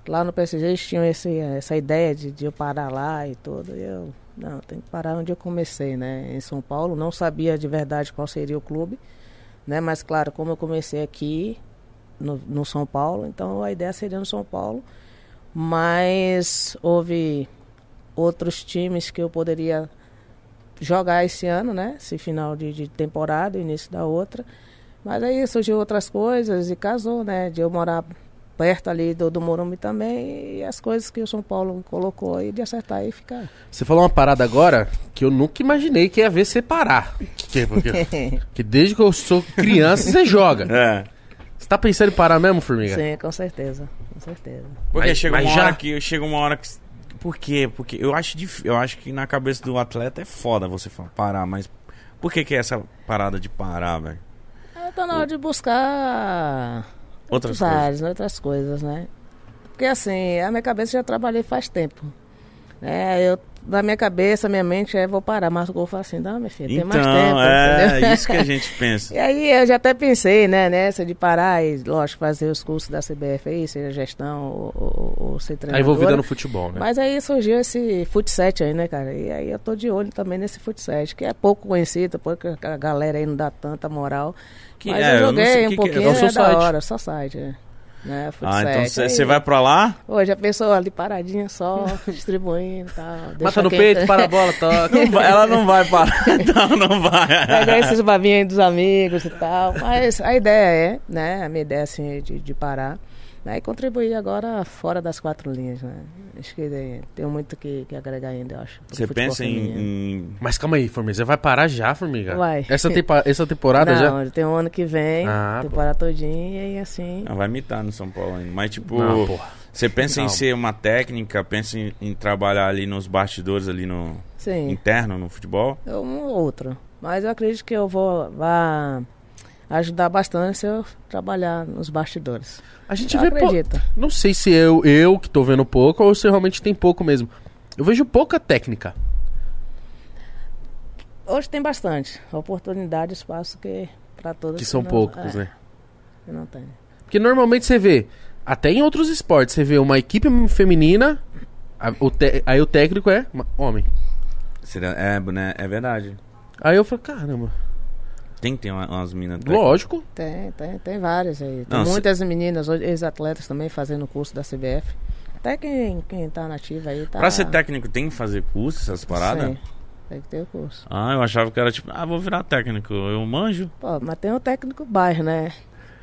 lá no PSG eles tinham esse, essa ideia de, de eu parar lá e tudo. E eu, não, tem que parar onde eu comecei, né? Em São Paulo. Não sabia de verdade qual seria o clube, né? Mas claro, como eu comecei aqui no, no São Paulo, então a ideia seria no São Paulo. Mas houve outros times que eu poderia jogar esse ano, né? Esse final de, de temporada, início da outra. Mas aí surgiu outras coisas e casou, né? De eu morar perto ali do, do Morumbi também e as coisas que o São Paulo colocou aí de acertar e ficar. Você falou uma parada agora que eu nunca imaginei que ia ver você parar. Que, porque, que desde que eu sou criança você joga. É. Você tá pensando em parar mesmo, Formiga? Sim, com certeza, com certeza. Porque Mas- chega mas uma já- hora que chega uma hora que por quê? Porque eu acho dif... eu acho que na cabeça do atleta é foda você falar, parar, mas por que que é essa parada de parar, velho? Ah, Tá na hora de buscar Outras coisas. áreas, né, outras coisas, né? Porque assim, a minha cabeça eu já trabalhei faz tempo. É, eu, na minha cabeça, minha mente é vou parar, mas o gol fala assim, não, minha filha, tem Então, mais tempo. é entendeu? isso que a gente pensa. E aí eu já até pensei, né, nessa de parar e, lógico, fazer os cursos da CBF aí, seja gestão ou, ou, ou ser Tá treinadora. envolvida no futebol, né? Mas aí surgiu esse futset aí, né, cara? E aí eu tô de olho também nesse futset, que é pouco conhecido, porque a galera aí não dá tanta moral. Que- Mas é, eu eu joguei o um que que é. pouquinho, É é, da hora, só site, é. Né, Ah, então você vai pra lá? Ô, já pensou ali paradinha só, distribuindo e tal. Mata no peito, para a bola, toca. Não vai- ela não vai parar, então não vai. Pegar esses babinhos aí dos amigos e tal. Mas a ideia é, né? A minha ideia assim de, de parar. Né, e contribuir agora fora das quatro linhas, né? Acho que tem, tem muito que, que agregar ainda, eu acho. Você pensa em, em- Mas calma aí, Formiga. Você vai parar já, Formiga? Vai. Essa, tempa- essa temporada Não, já? tem um ano que vem, Ah, temporada todinha e assim. Ah, vai mitar no São Paulo ainda. Mas tipo, Não, porra. você pensa em Calma. ser uma técnica, pensa em, em trabalhar ali nos bastidores ali no Sim, interno no futebol? um ou outro. Mas eu acredito que eu vou vá ajudar bastante se eu trabalhar nos bastidores. A gente Eu vê pou- acredito. Não sei se eu, eu que tô vendo pouco ou se realmente tem pouco mesmo. Eu vejo pouca técnica. Hoje tem bastante oportunidade, espaço que para todos Que são não- poucos, é, né? que não tem. Porque normalmente você vê, até em outros esportes, você vê uma equipe feminina, a- o te- aí o técnico é homem. Seria- É, né? é verdade. Aí eu falo, caramba, Tem que ter uma- umas técnicas. lógico. Tem, tem, tem várias aí. Tem Não, se- muitas meninas, hoje, ex-atletas também fazendo o curso da CBF. Até quem, quem tá nativa aí tá. Pra ser técnico tem que fazer curso, essas paradas? Sim, tem que ter o curso. Ah, eu achava que era tipo, ah, vou virar técnico, eu manjo. Pô, mas tem o técnico bairro, né?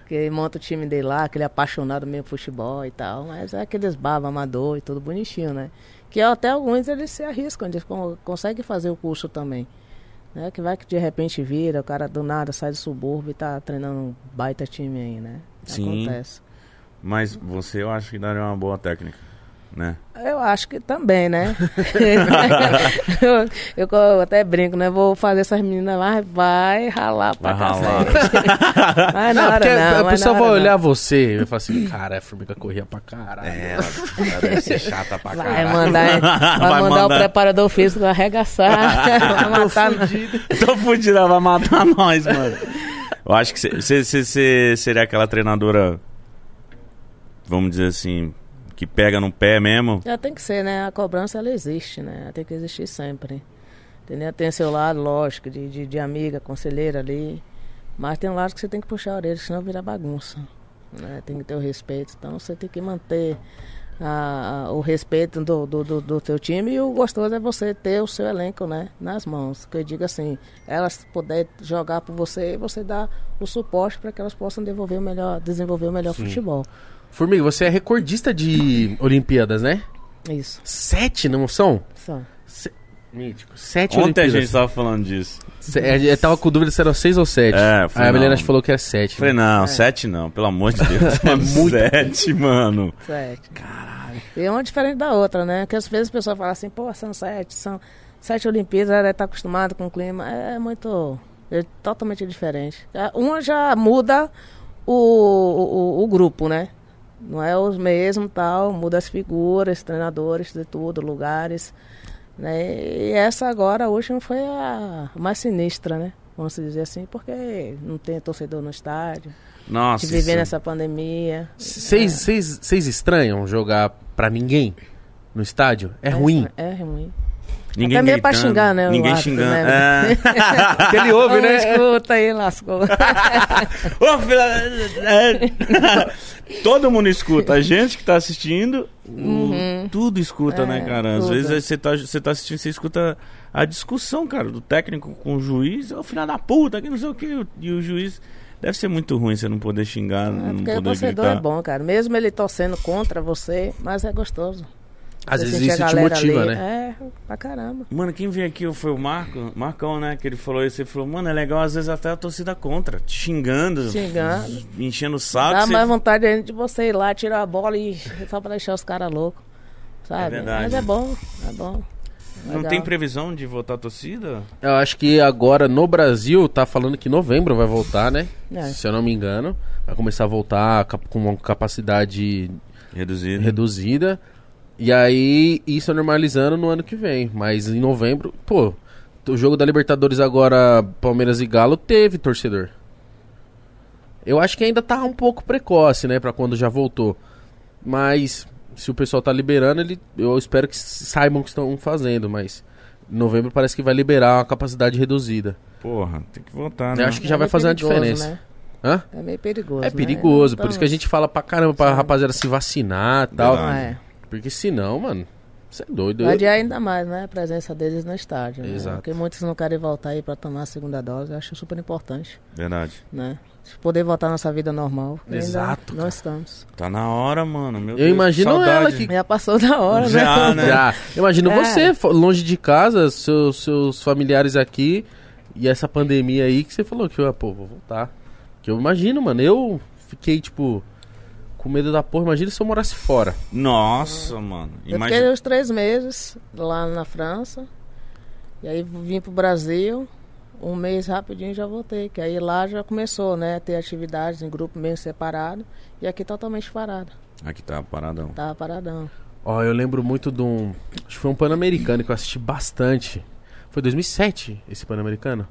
Que monta o time dele lá, aquele apaixonado mesmo por futebol e tal. Mas é aqueles baba amador e tudo bonitinho, né? Que até alguns eles se arriscam, eles con- conseguem fazer o curso também. Né? Que vai que de repente vira, o cara do nada sai do subúrbio e tá treinando um baita time aí, né? Sim. Acontece. Mas você eu acho que daria uma boa técnica, né? Eu acho que também, né? eu, eu até brinco, né? Vou fazer essas meninas, mas vai ralar pra Vai mas Não, hora não, a mas pessoa na vai olhar não. você e vai falar assim, cara, a formiga corria pra caralho. É, ela, ela deve ser chata pra Vai caralho. mandar, vai Vai mandar o mandar. preparador físico arregaçar, vai matar. Tô fudido, ela vai matar nós, mano. Eu acho que você seria aquela treinadora, vamos dizer assim, que pega no pé mesmo. Já tem que ser, né? A cobrança ela existe, né? Ela tem que existir sempre. Entendeu? Tem seu lado, lógico, de, de, de amiga, conselheira ali. Mas tem um lado que você tem que puxar a orelha, senão vira bagunça. Né? Tem que ter o respeito. Então você tem que manter a- a- o respeito do, do, do, do teu time e o gostoso é você ter o seu elenco né, nas mãos. Que eu digo assim, elas puderem jogar por você e você dar o suporte para que elas possam desenvolver o melhor, desenvolver o melhor Sim. futebol. Formiga, você é recordista de Olimpíadas, né? Isso. Sete, não são? Só. Mítico. Sete Ontem a Olimpíadas. gente tava falando disso. Se- é, Eu tava com dúvida se eram seis ou sete. É, foi Aí a. Milena falou que era sete. Falei, né? não, sete não, pelo amor de Deus. É muito. Sete, mano. Sete. Caralho. E uma diferente da outra, né? Porque às vezes o pessoal fala assim, pô, são sete, são sete Olimpíadas, ela está acostumado com o clima. É muito. É totalmente diferente. Uma já muda o, o, o grupo, né? Não é os mesmos tal, muda as figuras, treinadores de tudo, lugares. Né? E essa agora, hoje, não foi a mais sinistra, né? Vamos dizer assim, porque não tem torcedor no estádio. Nossa. Isso- nessa pandemia. Vocês vocês estranham jogar pra ninguém no estádio? É ruim. É ruim. Ninguém Até mesmo pra xingar, né, Ninguém árbitro, xingando. né? É. Ele ouve, né? escuta aí, lascou. Ô, filha- é. Todo mundo escuta. A gente que tá assistindo, o- tudo escuta, É, né, cara? Às tudo. vezes você tá, você tá assistindo, você escuta a discussão, cara, do técnico com o juiz. Ô, filho da puta, que não sei o que. E o juiz. Deve ser muito ruim você não poder xingar, É não porque o poder torcedor gritar. é bom, cara. Mesmo ele torcendo contra você, mas é gostoso. Às Você vezes isso te motiva, né? É, pra caramba. Mano, quem veio aqui foi o Marco, Marcão, né? Que ele falou isso. Ele falou, mano, é legal às vezes até a torcida contra, te xingando, Xingando. enchendo o saco. Dá você- mais vontade ainda de você ir lá, tirar a bola e só pra deixar os caras loucos. Sabe? É verdade. Mas é bom, é bom. Não Legal. tem previsão de votar a torcida? Eu acho que agora no Brasil tá falando que novembro vai voltar, né? É. Se eu não me engano. Vai começar a voltar com uma capacidade Reduzido. reduzida. E aí, isso normalizando no ano que vem. Mas em novembro, pô, o jogo da Libertadores agora, Palmeiras e Galo, teve torcedor. Eu acho que ainda tá um pouco precoce, né, pra quando já voltou. Mas se o pessoal tá liberando, ele, eu espero que saibam o que estão fazendo. Mas em novembro parece que vai liberar uma capacidade reduzida. Porra, tem que votar, Eu né? acho que já É vai meio fazer uma perigoso, diferença. né? Hã? É meio perigoso. É né? perigoso, por Então, isso que a gente fala pra caramba pra Sim. rapaziada se vacinar e tal. Verdade. É. Porque senão, mano, você é doido. Vai Eu- adiar ainda mais, né? A presença deles no estádio. né? Exato. Porque muitos não querem voltar aí pra tomar a segunda dose. Eu acho super importante, Verdade. né? Poder voltar à nossa vida normal. Exato, Não cara. estamos. Tá na hora, mano. Meu Eu Deus, imagino saudade. ela que- Já passou da hora, Já, né? né? Já. Imagino É. você, longe de casa, seus, seus familiares aqui, e essa pandemia aí que você falou que, ah, pô, vou voltar. Que eu imagino, mano, eu fiquei, tipo, com medo da porra. Imagina se eu morasse fora. Nossa, mano. Eu Imagina. fiquei uns três meses lá na França. E aí vim pro Brasil. Um mês rapidinho já voltei. Que aí lá já começou, né? a Ter atividades em grupo mesmo separado. E aqui totalmente parado. Aqui tá paradão. Tava paradão. Ó, eu lembro muito de um. Acho que foi um Pan-Americano que eu assisti bastante. Foi 2007 esse Pan-Americano?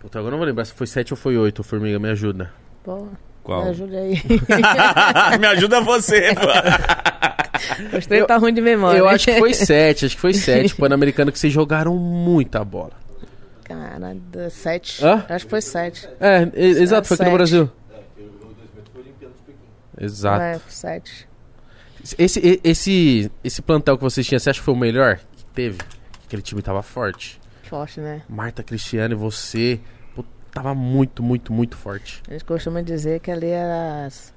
Puta, agora eu não vou lembrar se foi 7 ou foi 8, Formiga, me ajuda. Pô, Qual? me ajuda aí. Me ajuda você, pô. Os três tá ruim de memória. Eu acho que foi 7, acho que foi 7. Pan-Americano que vocês jogaram muita bola. Cara, sete. Hã? Acho que foi sete. É, exato, foi aqui no Sete. Brasil. Exato. É, sete. Esse, esse, esse plantel que vocês tinham, você acha que foi o melhor que teve? Aquele time tava forte. Forte, né? Marta, Cristiano e você. Tava muito, muito, muito forte. Eles costumam dizer que ali era as,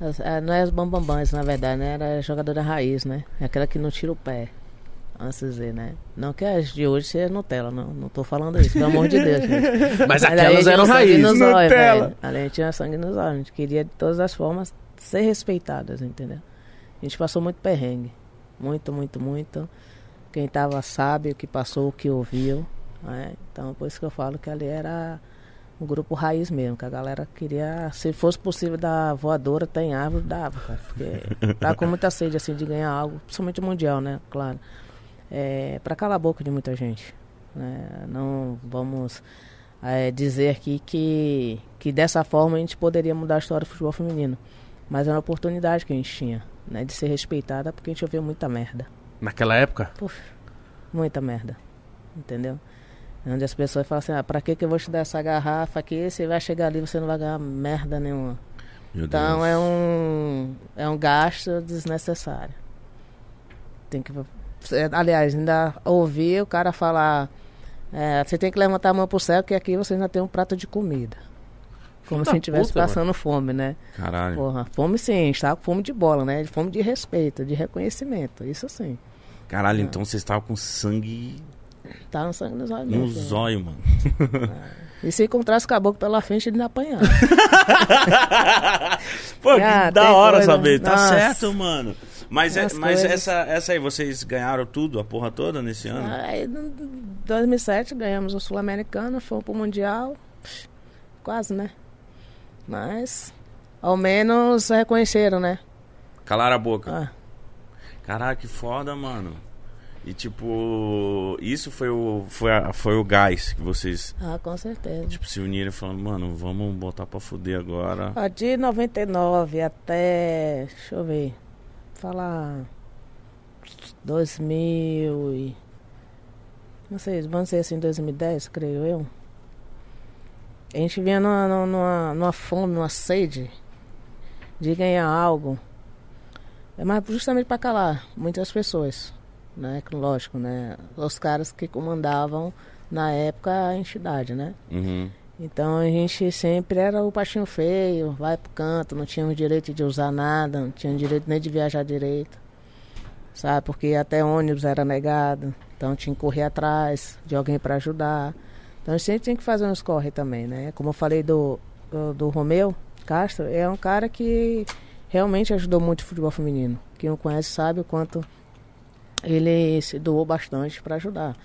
as- ah, não é as bambambãs, na verdade, né? Era jogadora raiz, né? É aquela que não tira o pé. Vamos dizer, né? Não que as de hoje seja Nutella, não. Não tô falando isso, pelo amor de Deus, gente. Mas aquelas eram sangue raiz. nos olhos, Nutella. velho. Ali tinha sangue nos olhos. A gente queria de todas as formas ser respeitadas, entendeu? A gente passou muito perrengue. Muito, muito, muito. Quem tava sabe o que passou, o que ouviu. né? Então, por isso que eu falo que ali era um grupo raiz mesmo, que a galera queria, se fosse possível dar voadora, tem árvore, dava, cara. Porque tá com muita sede assim de ganhar algo, principalmente mundial, né? Claro. É, para calar a boca de muita gente. né? Não vamos é, dizer aqui que, que dessa forma a gente poderia mudar a história do futebol feminino. Mas é uma oportunidade que a gente tinha, né? De ser respeitada, porque a gente ouviu muita merda. Naquela época? Puf, muita merda. Entendeu? Onde as pessoas falam assim, ah, pra que, que eu vou te dar essa garrafa aqui? Você vai chegar ali você não vai ganhar merda nenhuma. Meu Então Deus. é um, é um gasto desnecessário. Tem que. é, Aliás, ainda ouvir o cara falar. é, você tem que levantar a mão pro céu, que aqui você ainda tem um prato de comida. Como Filho se a da gente estivesse puta, passando fome, né? Caralho. Porra, fome sim, a gente tá com fome de bola, né? Fome de respeito, de reconhecimento. Isso sim. Caralho, então vocês estavam com sangue Tá no sangue nos olhos. no mesmo, né? zóio, mano. E se encontrasse caboclo pela frente, ele não apanhava. Pô, Ah, que da hora coisa- saber. Tá Nossa. certo, mano. Mas, é, mas coisas. essa, essa aí, vocês ganharam tudo, a porra toda nesse ano? Aí, em 2007, ganhamos o Sul-Americano, fomos pro Mundial. Quase, né? Mas, ao menos reconheceram, né? Calaram a boca. Ah, Caralho, que foda, mano. E tipo, isso foi o, foi, a- foi o gás que vocês, ah, com certeza. tipo, se uniram falando, mano, vamos botar pra fuder agora. Ó, de 99 até. Deixa eu ver. Falar. 2000 e... Não sei, vamos ser assim, 2010, creio eu. A gente vinha numa, numa, numa fome, numa sede de ganhar algo. É mas justamente para calar muitas pessoas, né? Lógico, né? Os caras que comandavam na época a entidade, né? Uhum. Então a gente sempre era o paixinho feio, vai pro canto, não tínhamos direito de usar nada, não tinha direito nem de viajar direito, sabe? Porque até ônibus era negado, então tinha que correr atrás de alguém para ajudar. Então a gente tem que fazer uns corre também, né? Como eu falei do, do, do Romeu Castro, é um cara que realmente ajudou muito o futebol feminino. Quem o conhece sabe o quanto ele se doou bastante para ajudar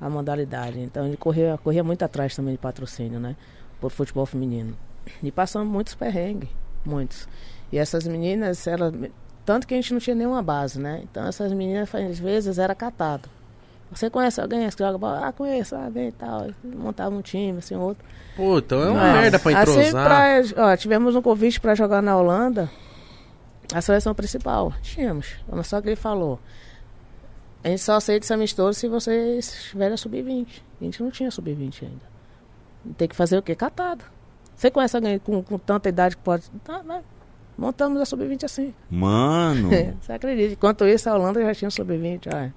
a modalidade. Então ele corria, corria muito atrás também de patrocínio, né? Por futebol feminino. E passamos muitos perrengues, muitos. E essas meninas, elas, tanto que a gente não tinha nenhuma base, né? Então essas meninas, às vezes, era catado. Você conhece alguém que joga bola? Ah, conheço, ah, vem e tal. Montava um time, assim, outro. Pô, então é uma Mas, merda pra entrosar. Assim, pra, ó, tivemos um convite para jogar na Holanda, a seleção principal. Tínhamos. Só que ele falou, a gente só aceita esse amistoso se você estiver a sub-20. A gente não tinha sub-20 ainda. Tem que fazer o quê? Catado. Você conhece alguém com, com tanta idade que pode. Tá, né? Montamos a sub-20 assim. Mano! você acredita? Enquanto isso, a Holanda já tinha sub-20 há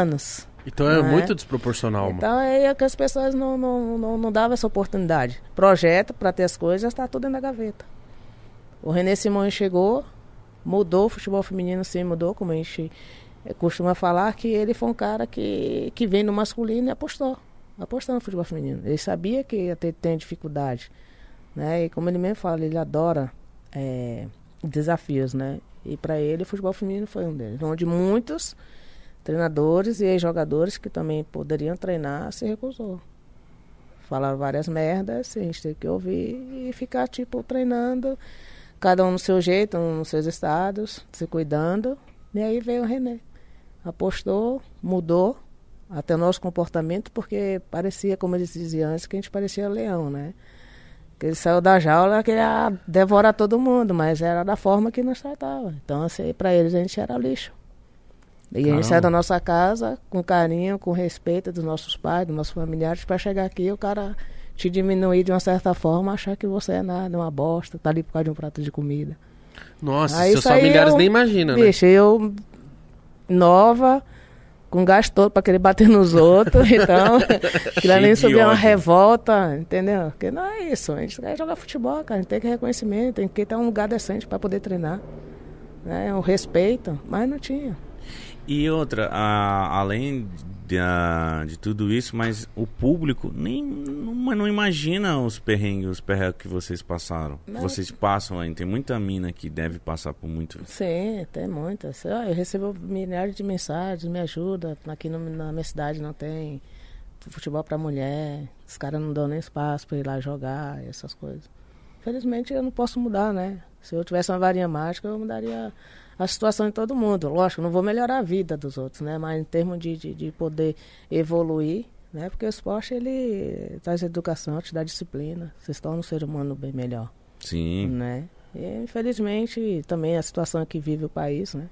anos. Então é, é muito desproporcional, Então é que as pessoas não, não, não, não davam essa oportunidade. Projeto para ter as coisas está tudo dentro da gaveta. O René Simões chegou, mudou o futebol feminino, sim, mudou, como a gente costuma falar que ele foi um cara que, que vem no masculino e apostou. Apostou no futebol feminino. Ele sabia que ia ter, ter dificuldade. Né? E como ele mesmo fala, ele adora é, desafios, né? E para ele o futebol feminino foi um deles. Onde muitos treinadores e jogadores que também poderiam treinar se recusou. Falaram várias merdas, a gente tem que ouvir e ficar tipo treinando, cada um no seu jeito, um nos seus estados, se cuidando. E aí veio o René apostou, mudou até o nosso comportamento, porque parecia, como eles diziam antes, que a gente parecia leão, né? Que ele saiu da jaula, que ia devorar todo mundo, mas era da forma que nos tratava. Então, assim, para eles a gente era lixo. E Caramba. a gente sai da nossa casa com carinho, com respeito dos nossos pais, dos nossos familiares, para chegar aqui o cara te diminuir de uma certa forma, achar que você é nada, uma bosta, tá ali por causa de um prato de comida. Nossa, aí, seus familiares eu, nem imaginam, né? Bicho, eu nova, com gás todo para querer bater nos outros. Então, aquilo nem subir uma revolta, entendeu? Porque não é isso. A gente quer jogar futebol, cara. A gente tem que reconhecimento, tem que ter um lugar decente para poder treinar. Né? Um respeito, mas não tinha. E outra, a, além de, tudo isso, mas o público nem não, não imagina os perrengues, os perrengues que vocês passaram. Não. Vocês passam ainda. Tem muita mina que deve passar por muito. Sim, tem muitas. Eu recebo milhares de mensagens, me ajuda. Aqui no, na minha cidade não tem futebol para mulher. Os caras não dão nem espaço para ir lá jogar, essas coisas. Felizmente eu não posso mudar, né? Se eu tivesse uma varinha mágica, eu mudaria a situação de todo mundo. Lógico, não vou melhorar a vida dos outros, né? Mas em termos de, de, de poder evoluir, né? Porque o esporte, ele traz educação, te dá disciplina. Você se torna um ser humano bem melhor. Sim. Né? E, infelizmente, também a situação que vive o país, né?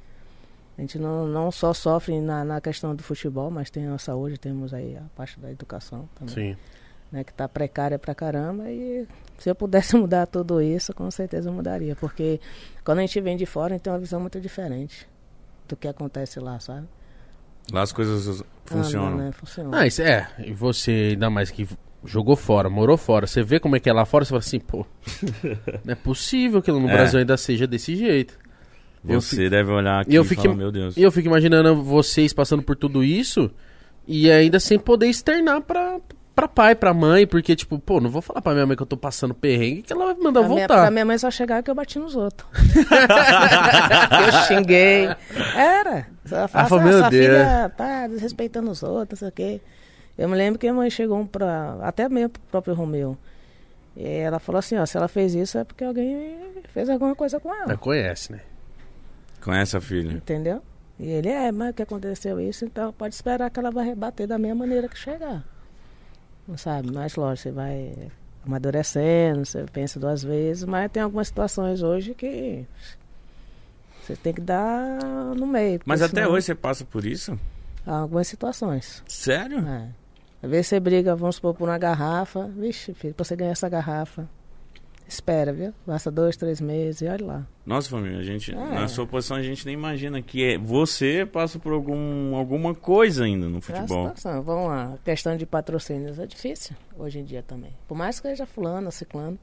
A gente não, não só sofre na, na questão do futebol, mas tem a saúde, temos aí a parte da educação também. Sim né, que está precária pra caramba. E se eu pudesse mudar tudo isso, com certeza eu mudaria. Porque quando a gente vem de fora, a gente tem uma visão muito diferente do que acontece lá, sabe? Lá as coisas funcionam. Ah, né? Funciona. Ah, isso é. E você, ainda mais que jogou fora, morou fora, você vê como é que é lá fora, você fala assim, pô, não é possível que no é. Brasil ainda seja desse jeito. Você fico, deve olhar aqui eu e fico, falar, meu Deus. E eu fico imaginando vocês passando por tudo isso e ainda sem poder externar pra, pra pai, pra mãe, porque, tipo, pô, não vou falar pra minha mãe que eu tô passando perrengue, que ela vai me mandar a voltar. Minha, pra minha mãe só chegar que eu bati nos outros. eu xinguei. Era. Ela fala, ah, meu Deus. filha tá desrespeitando os outros, não sei o quê. Eu me lembro que a mãe chegou pra. Até mesmo pro próprio Romeu. E ela falou assim, ó, se ela fez isso é porque alguém fez alguma coisa com ela. Ela conhece, né? Conhece a filha. Entendeu? E ele, é, mas que aconteceu isso, então pode esperar que ela vai rebater da mesma maneira que chegar sabe? Mas lógico, você vai amadurecendo, você pensa duas vezes, mas tem algumas situações hoje que Você tem que dar no meio. Mas até hoje você passa por isso? Há algumas situações. Sério? É. Às vezes você briga, vamos supor, por uma garrafa. Vixe, filho, pra você ganhar essa garrafa. Espera, viu? Passa dois, três meses e olha lá. Nossa, família, a gente, É. na sua posição a gente nem imagina que é, você passa por algum, alguma coisa ainda no É futebol. situação. Vamos lá. A questão de patrocínios é difícil hoje em dia também. Por mais que seja fulano, ciclano,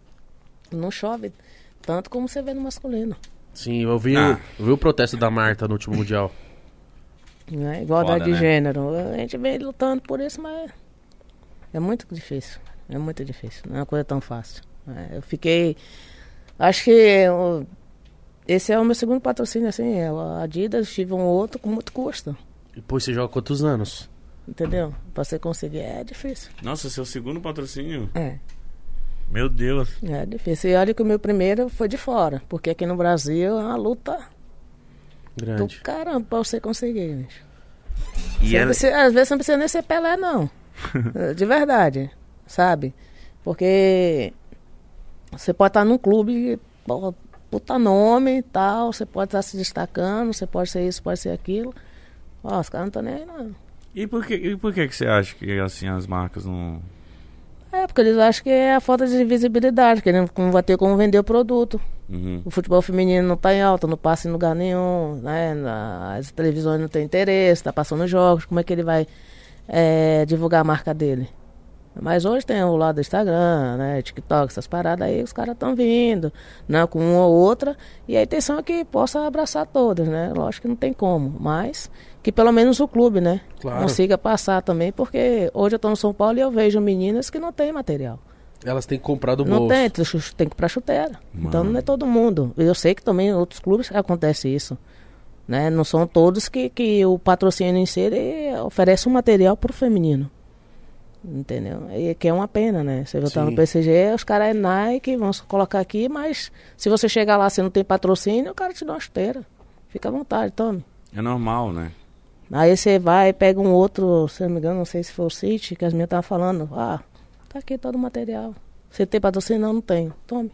não chove tanto como você vê no masculino. Sim, eu vi, Ah. o, eu vi o protesto da Marta no último Mundial. Né? Igualdade Foda, de né? gênero. A gente vem lutando por isso, mas é muito difícil. É muito difícil. Não é uma coisa tão fácil. Né? Eu fiquei. Acho que eu- esse é o meu segundo patrocínio, assim. É a Adidas, tive um outro com muito custo. E depois você joga quantos anos? Entendeu? Pra você conseguir é difícil. Nossa, seu segundo patrocínio? É. Meu Deus. É difícil. E olha que o meu primeiro foi de fora. Porque aqui no Brasil é uma luta do Grande. caramba pra você conseguir, bicho. E ela, precisa- às vezes você não precisa nem ser Pelé, não. De verdade, sabe? Porque você pode estar num clube, puta nome e tal, você pode estar se destacando, você pode ser isso, pode ser aquilo. Ó, os caras não estão nem aí, não. e por que, e por que que você acha que assim as marcas não É, porque eles acham que é a falta de visibilidade, que ele não não vai ter como vender o produto. Uhum. O futebol feminino não está em alta, não passa em lugar nenhum, né? As televisões não têm interesse, tá passando jogos, como é que ele vai é, divulgar a marca dele? Mas hoje tem o lado do Instagram, né? TikTok, essas paradas aí, os caras estão vindo, né? Com uma ou outra. E a intenção é que possa abraçar todas, né? Lógico que não tem como, mas que pelo menos o clube, né? Claro. Consiga passar também, porque hoje eu estou no São Paulo e eu vejo meninas que não têm material. Elas têm que comprar do Não bolso. tem, tu chu- tem que ir pra chuteira. Então Mano. não é todo mundo. Eu sei que também em outros clubes acontece isso. Né? Não são todos que, que o patrocínio em si oferece um material pro feminino. Entendeu? E que é uma pena, né? Você voltar Sim. no PCG, os caras é Nike, vão colocar aqui, mas se você chegar lá e não tem patrocínio, o cara te dá uma chuteira. Fica à vontade, tome. é normal, né? Aí você vai, pega um outro, se não me engano, não sei se foi o City, que as minhas estavam falando, ah, tá aqui todo o material. Você tem patrocínio? Não, não tenho. Tome.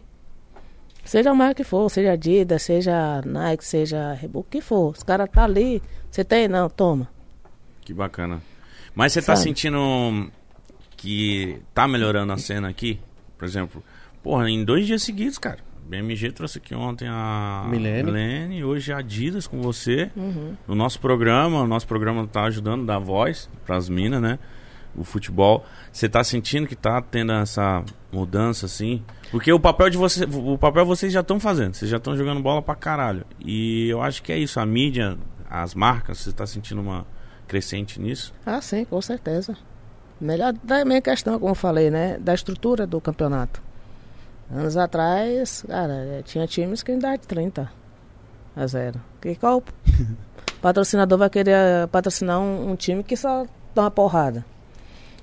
Seja a marca que for, seja Adidas, seja Nike, seja Reebok, o que for. Os caras tá ali, você tem? Não, toma. Que bacana. Mas você tá sentindo que tá melhorando a cena aqui? Por exemplo, porra, em dois dias seguidos, cara. BMG trouxe aqui ontem a Milene. Milene, hoje a Adidas com você. Uhum. No nosso programa, o nosso programa tá ajudando a dar voz pras minas, né? O futebol. Você tá sentindo que tá tendo essa mudança, assim? Porque o papel de você, o papel vocês já estão fazendo, vocês já estão jogando bola pra caralho. E eu acho que é isso, a mídia, as marcas, você tá sentindo uma crescente nisso? Ah, sim, com certeza. Melhor também a questão, como eu falei, né? Da estrutura do campeonato. Anos atrás, cara, tinha times que ainda de 30 a 0. Que qual patrocinador vai querer eh, patrocinar um, um time que só dá uma porrada?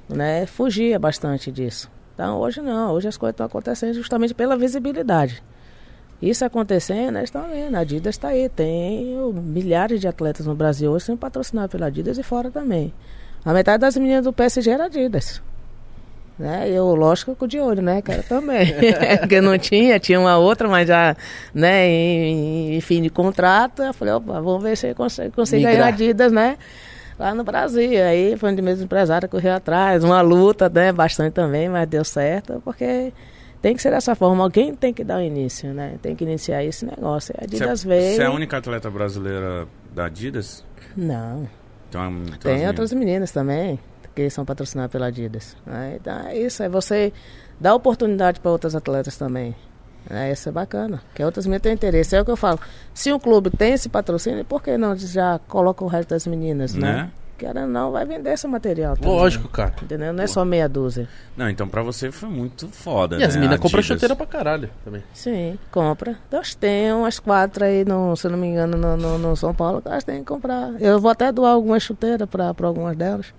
Né? Fugia bastante disso. Então hoje não, hoje as coisas estão acontecendo justamente pela visibilidade. Isso acontecendo, eles estão vendo, a Adidas está aí, tem milhares de atletas no Brasil hoje sendo patrocinados pela Adidas e fora também. A metade das meninas do PSG era Adidas. Né? Eu, lógico, com de olho, né, cara, também. Porque não tinha, tinha uma outra, mas já, né, em, em fim de contrato, eu falei, opa, vamos ver se eu consigo, consigo ganhar. Adidas, né, lá no Brasil. Aí foi onde mesmo empresário correu atrás, uma luta, né, bastante também, mas deu certo, porque tem que ser dessa forma, alguém tem que dar o início, né, tem que iniciar esse negócio. A Adidas Você veio... você é a única atleta brasileira da Adidas? Não, Então, tem outras meninas também que são patrocinadas pela Adidas. né? Então é isso, é você dar oportunidade para outras atletas também. É, isso é bacana, que outras meninas têm interesse. É o que eu falo. Se um clube tem esse patrocínio, por que não já coloca o resto das meninas, né? Né? Querendo não, vai vender esse material também. Lógico, cara. Entendeu? Não é só meia dúzia. Não, então pra você foi muito foda, E as né? minas compram Adidas. chuteira pra caralho também. Sim, compra. Nós temos umas quatro aí, no, se não me engano, no, no, no São Paulo, que elas têm que comprar. Eu vou até doar algumas chuteiras para algumas delas.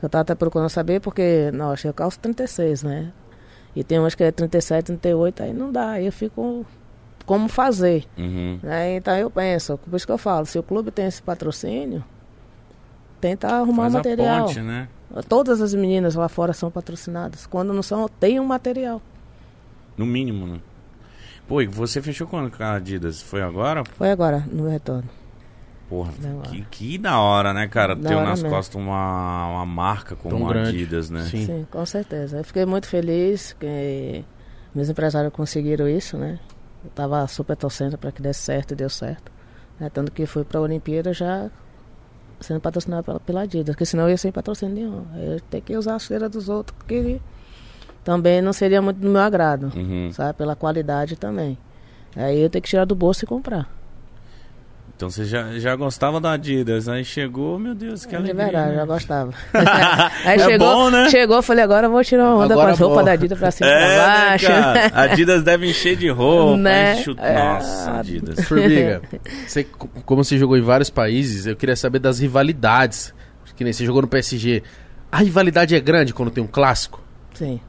Eu tava até procurando saber, porque, nossa, eu calço 36, né? E tem umas que é 37, 38, aí não dá. Aí eu fico como fazer. Uhum. Né? Então eu penso, por isso que eu falo, se o clube tem esse patrocínio, tenta arrumar Faz um a material. ponte, né? Todas as meninas lá fora são patrocinadas. Quando não são, tem um material. No mínimo, né? Pô, e você fechou quando com a Adidas? Foi agora? Foi agora, no retorno. Porra, que, que da hora, né, cara? Da Ter nas mesmo. costas uma, uma marca como Tão a. Adidas, né? Sim. Sim, com certeza. Eu fiquei muito feliz que meus empresários conseguiram isso, né? Eu tava super torcendo para que desse certo e deu certo. né? Tanto que fui para a Olimpíada já sendo patrocinado pela, pela Adidas, porque senão eu ia sem patrocínio nenhum. Eu ia ter que usar a feira dos outros, porque também não seria muito do meu agrado, Uhum. sabe? Pela qualidade também. Aí eu tenho que tirar do bolso e comprar. Então você já, já gostava da Adidas, aí chegou, meu Deus, que É de alegria. verdade, né? já gostava. Aí É chegou, bom, né? chegou, falei, agora eu vou tirar uma onda Agora com as roupas da Adidas pra cima e É, pra né, baixo. cara? Adidas deve encher de roupa, Né? enxu- É. Nossa, Adidas. Formiga, você, como você jogou em vários países, eu queria saber das rivalidades. Que nem você jogou no PSG. A rivalidade é grande quando tem um clássico? Sim.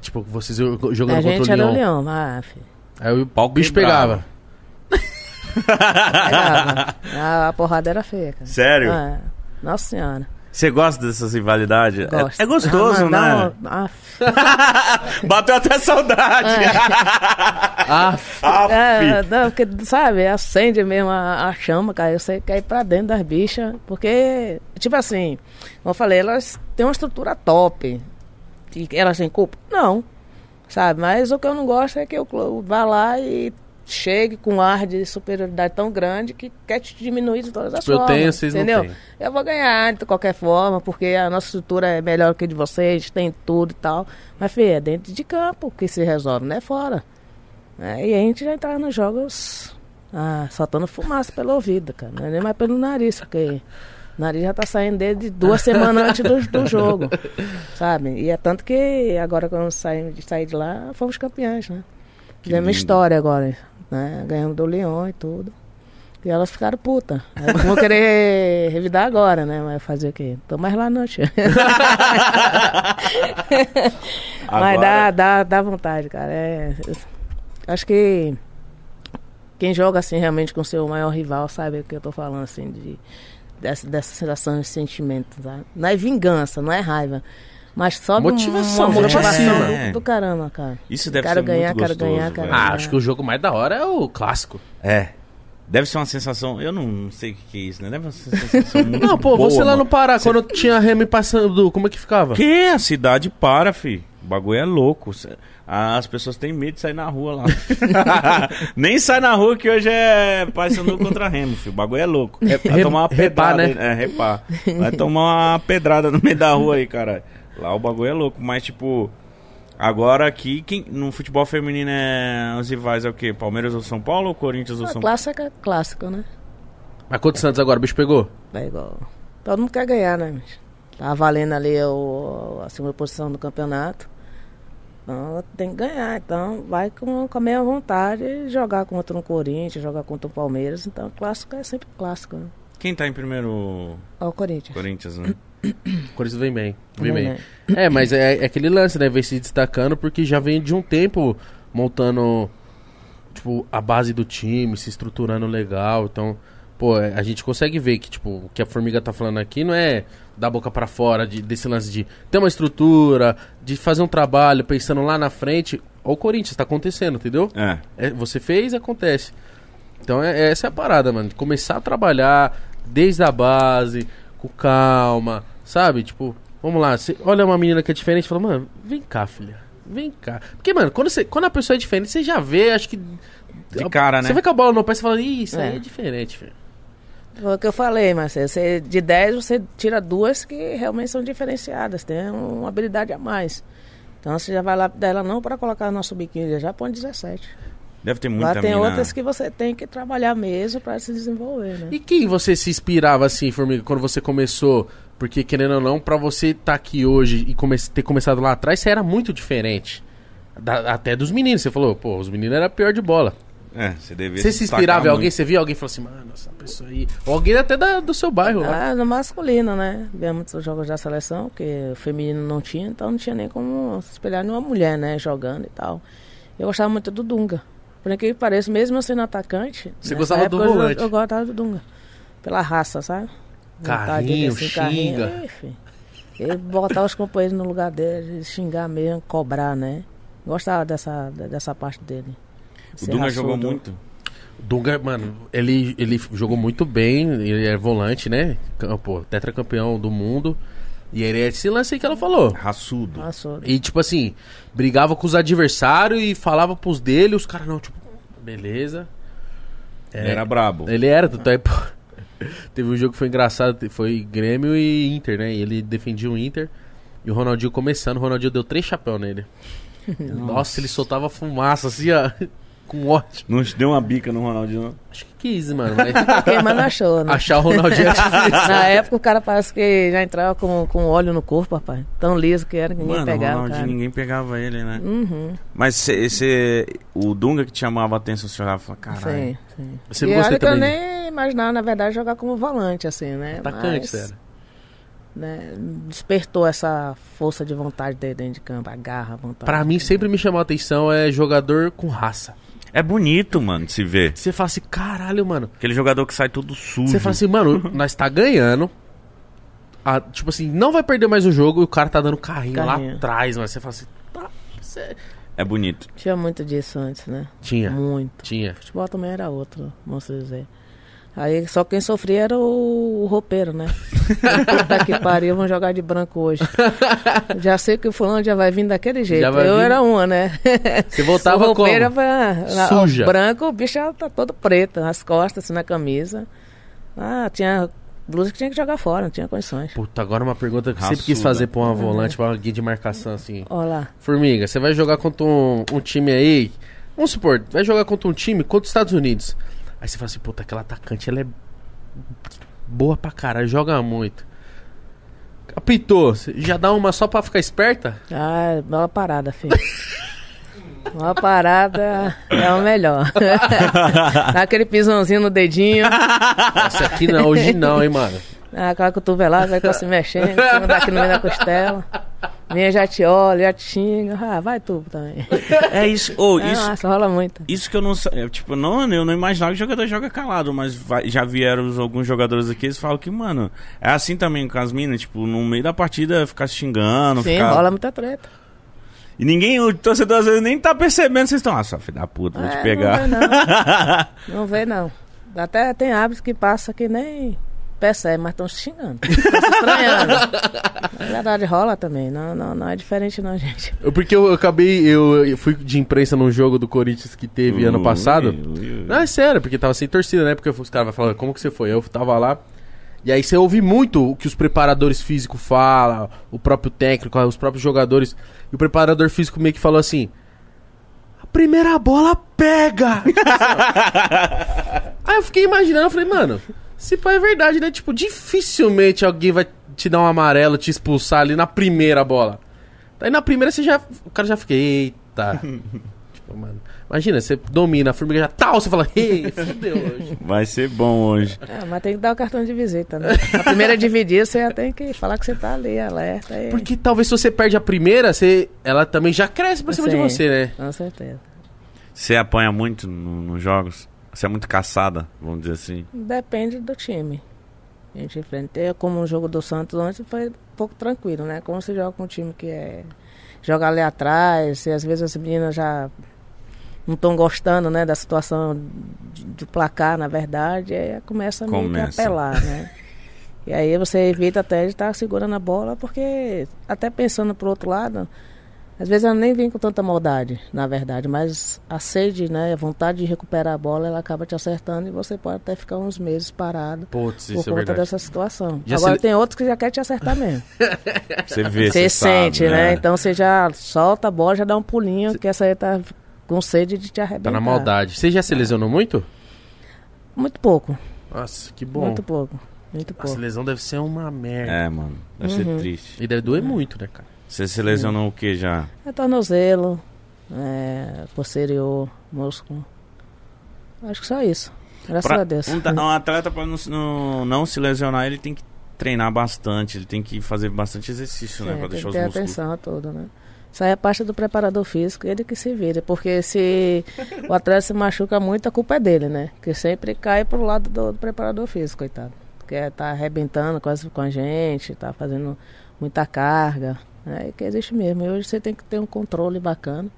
Tipo, vocês jo- jogando A contra gente o era o. Leão, ah, filho. Aí o Pau bicho pegava. Pegava. a, a porrada era feia, cara. Sério? Ah, nossa senhora. Você gosta dessas rivalidades? É- Gosto. É, gostoso, Ah, né? Bateu até saudade. É, fi. não, porque, sabe, acende mesmo a, a chama, cara. Eu sei que é ir pra dentro das bichas. Porque, tipo assim, como eu falei, elas têm uma estrutura top. E elas têm culpa? Não. Sabe? Mas o que eu não gosto é que eu vá lá e chegue com um ar de superioridade tão grande que quer te diminuir de todas as Tipo, eu formas. tenho, vocês não entendeu? têm. Eu vou ganhar de qualquer forma, porque a nossa estrutura é melhor que a de vocês, tem tudo e tal. Mas, filho, é dentro de campo que se resolve, não é fora. É, e a gente já entrava nos jogos ah, soltando fumaça pelo ouvido, cara. Não é nem mais pelo nariz, porque o nariz já tá saindo desde duas semanas antes do, do jogo. Sabe? E é tanto que agora quando saímos de sair de lá, fomos campeões, né? Que Fizemos história agora, né? Ganhamos do Leão e tudo. E elas ficaram putas. Aí Vão querer revidar agora, né? Mas fazer o quê? Tô mais lá não. Mas dá, dá, dá vontade, cara. É, acho que quem joga assim realmente com seu maior rival sabe o que eu tô falando, assim, de, dessa, dessa sensação de sentimento, tá? Não é vingança, não é raiva. Mas um- Motivação, uma motivação do, do caramba, cara. Isso deve Quero ser ganhar, muito quero gostoso, ganhar, quero ah, ganhar. acho que o jogo mais da hora é o clássico. É. Deve ser uma sensação. Eu não sei o que é isso, né? Deve ser uma sensação muito Não, pô, boa, você lá no Pará, quando tinha Remy passando, como é que ficava? Que? A cidade para, fi. O bagulho é louco. As pessoas têm medo de sair na rua lá. Nem sai na rua que hoje é Paysandu contra Remo, fi. O bagulho é louco. Vai Rem- tomar uma pedrada. né? aí- É, repá. Vai tomar uma pedrada no meio da rua aí, caralho. Lá o bagulho é louco. Mas, tipo, agora aqui, quem, no futebol feminino é os rivais é o quê? Palmeiras ou São Paulo ou Corinthians ou A São Paulo? clássica é clássico, né? Mas quantos Santos agora o bicho pegou? É igual. Todo mundo quer ganhar, né, bicho? Tá valendo ali o, a segunda posição do campeonato. Então tem que ganhar. Então vai com, com a mesma vontade e jogar contra um Corinthians, jogar contra o Palmeiras. Então clássico é sempre clássico, né? Quem tá em primeiro Ó, o Corinthians. Corinthians, né? O Corinthians vem bem. Vem bem. bem. É, mas é, é aquele lance, né? Vem se destacando porque já vem de um tempo montando, tipo, a base do time, se estruturando legal. Então, pô, é, a gente consegue ver que, tipo, o que a Formiga tá falando aqui não é da boca pra fora, de, desse lance de ter uma estrutura, de fazer um trabalho pensando lá na frente. Ó, o Corinthians tá acontecendo, entendeu? É. É, você fez, acontece. Então é, essa é a parada, mano. Começar a trabalhar desde a base, com calma, sabe? Tipo, vamos lá, você olha uma menina que é diferente e fala, mano, vem cá, filha. Vem cá. Porque, mano, quando, você, quando a pessoa é diferente, você já vê, acho que. De cara, né? Você vê com a bola no pé e fala, Ih, isso aí É. é diferente, filho. Foi o que eu falei, Marcelo. Você, de 10 você tira duas que realmente são diferenciadas, tem uma habilidade a mais. Então você já vai lá dela não para colocar no nosso biquíni, já põe 17. Deve ter muita Lá tem mina- outras que você tem que trabalhar mesmo para se desenvolver, né? E quem você se inspirava assim, Formiga, quando você começou? Porque, querendo ou não, pra você estar aqui hoje e come ter começado lá atrás, você era muito diferente. Da- até dos meninos. Você falou, pô, os meninos eram pior de bola. É, você devia Você se inspirava em alguém? muito. Você via alguém e falou assim, mano, essa pessoa aí. Ou alguém até da- do seu bairro lá. Ah, no masculino, né? Via muitos jogos da seleção, que o feminino não tinha, então não tinha nem como se espelhar numa mulher, né? Jogando e tal. Eu gostava muito do Dunga. Por que pareça, mesmo eu sendo atacante. Você gostava do época eu- volante? Eu, gostava do Dunga. Pela raça, sabe? Vontade Carrinho, desse xinga. Filho. Ele botar os companheiros no lugar dele, xingar mesmo, cobrar, né? Gostava dessa, dessa parte dele. O Dunga jogou raçudo. muito. Dunga, mano, ele, ele jogou muito bem, ele é volante, né? Pô, tetracampeão do mundo. E ele é esse lance aí que ela falou. Raçudo. Raçudo. E tipo assim, brigava com os adversários e falava pros dele, os caras não, tipo, beleza. Ele era brabo. Ele era, tanto é, pô, Teve um jogo que foi engraçado, foi Grêmio e Inter, né? E ele defendia o Inter. E o Ronaldinho começando, o Ronaldinho deu três chapéus nele. Nossa, ele soltava fumaça assim, ó. Com ódio. Não te deu uma bica no Ronaldinho, não? Acho que quis, mano. Mas não achou, né? achar o Ronaldinho é difícil. Na época o cara parece que já entrava com, com óleo no corpo, rapaz. Tão liso que era que ninguém Mano, o pegava. Ronaldinho, cara. ninguém pegava ele, né? Uhum, Mas cê- cê- o Dunga que te chamava a atenção, você olhava e falava, caralho. sim, sim. Você e olha que eu também? nem imaginava, na verdade, jogar como volante, assim, né? Atacante, Mas, sério. né, despertou essa força de vontade dele dentro de campo, a garra, a vontade. Pra mim, sempre me chamou a atenção é jogador com raça. É bonito, mano, de se ver. Você fala assim, caralho, mano. Aquele jogador que sai todo sujo. Você fala assim, mano, nós tá ganhando. Ah, tipo assim, não vai perder mais o jogo e o cara tá dando carrinho, lá Carrinho. atrás, mas você fala assim, tá, você... É bonito. Tinha muito disso antes, né? Tinha, Muito. tinha. Futebol também era outro, vamos dizer. Aí só quem sofria era o, o roupeiro, né? Puta que pariu, vão jogar de branco hoje. Já sei que o fulano já vai vir daquele jeito. Eu vir- era uma, né? Você voltava o roupeiro como? era Suja. o branco, o bicho já tá todo preto, as costas, assim, na camisa. Ah, tinha blusa que tinha que jogar fora, não tinha condições. Puta, agora uma pergunta que eu sempre quis fazer pra uma volante, pra uma guia de marcação assim. Olha lá. Formiga, você vai jogar contra um, um time aí. Vamos supor, vai jogar contra um time contra os Estados Unidos. Aí você fala assim, puta, aquela atacante, ela é boa pra caralho, joga muito. Apitou, já dá uma só pra ficar esperta? Ah, bola parada, filho. Bola parada é o melhor. Dá aquele pisãozinho no dedinho, Essa aqui não, hoje não, hein, mano. dá aquela cotovelada, vai tá se mexendo, daqui no meio da costela. Minha já te olha, já te xinga. Ah, vai tu também. É isso. Ô, É, isso, Nossa, rola muito. isso que eu não sei. Tipo, não, eu não imaginava que o jogador joga calado, mas vai- já vieram alguns jogadores aqui, eles falam que, mano, é assim também com as minas, tipo, no meio da partida ficar se xingando, Sim, ficar. rola muita treta. E ninguém, o torcedor às vezes nem tá percebendo, vocês estão, ah, sua filha da puta, vou te É, pegar. Não vê não. Não vê não. Até tem hábitos que passa que nem percebe, mas estão se xingando. Estão se estranhando. Na verdade, rola também. Não, não, não é diferente não, gente. Porque eu acabei, eu, eu fui de imprensa num jogo do Corinthians que teve ano passado. Ui, ui, ui. Não, é sério, porque tava sem torcida, né? Porque os caras vão falar, como que você foi? Eu tava lá. E aí você ouve muito o que os preparadores físicos falam, o próprio técnico, os próprios jogadores. E o preparador físico meio que falou assim: A primeira bola pega! aí eu fiquei imaginando, eu falei, mano, se pá é verdade, né? Tipo, dificilmente alguém vai te dar um amarelo, te expulsar ali na primeira bola. Aí na primeira você já. O cara já fica, eita. tipo, mano. Imagina, você domina, a formiga já tal, você fala, ei, fudeu hoje. Vai ser bom hoje. É, mas tem que dar o cartão de visita, né? A primeira dividir, você já tem que falar que você tá ali, alerta. E... Porque talvez se você perde a primeira, você, ela também já cresce pra cima de Sim. você, né? Com certeza. Você apanha muito no- nos jogos? Você é muito caçada, vamos dizer assim. Depende do time. A gente enfrenta. Eu, como o jogo do Santos ontem foi um pouco tranquilo, né? Como você joga com um time que é. Joga ali atrás, e às vezes as meninas já não estão gostando, né, da situação de- do placar, na verdade, aí começa a meio que apelar, né? E aí você evita até de estar segurando a bola, porque até pensando pro outro lado, às vezes ela nem vem com tanta maldade, na verdade, mas a sede, né, a vontade de recuperar a bola, ela acaba te acertando e você pode até ficar uns meses parado Putz, por é conta verdade. dessa situação. Já Agora se- tem outros que já querem te acertar mesmo. Você vê, Você sabe, sente, né? Então você já solta a bola, já dá um pulinho, que essa aí tá com sede de te arrebentar. Tá na maldade. Você já se lesionou muito? Muito pouco, Nossa, que bom. muito pouco, muito pouco. lesão deve ser uma merda. É, mano. Deve Uhum. ser triste. E deve doer muito, né, cara? Você se lesionou o que já? É tornozelo, é, posterior, músculo. Acho que só isso. Graças Pra- a Deus. Um, um atleta, pra não, se- não, não se lesionar, ele tem que treinar bastante. Ele tem que fazer bastante exercício, né? Sim, Pra tem deixar que os ter músculos. atenção a tudo, né? Isso aí é parte do preparador físico, ele que se vira. Porque se o atleta se machuca muito, a culpa é dele, né? Que sempre cai pro lado do, do preparador físico, coitado. Que é, tá arrebentando quase com a gente, tá fazendo muita carga. É que existe mesmo. E hoje você tem que ter um controle bacana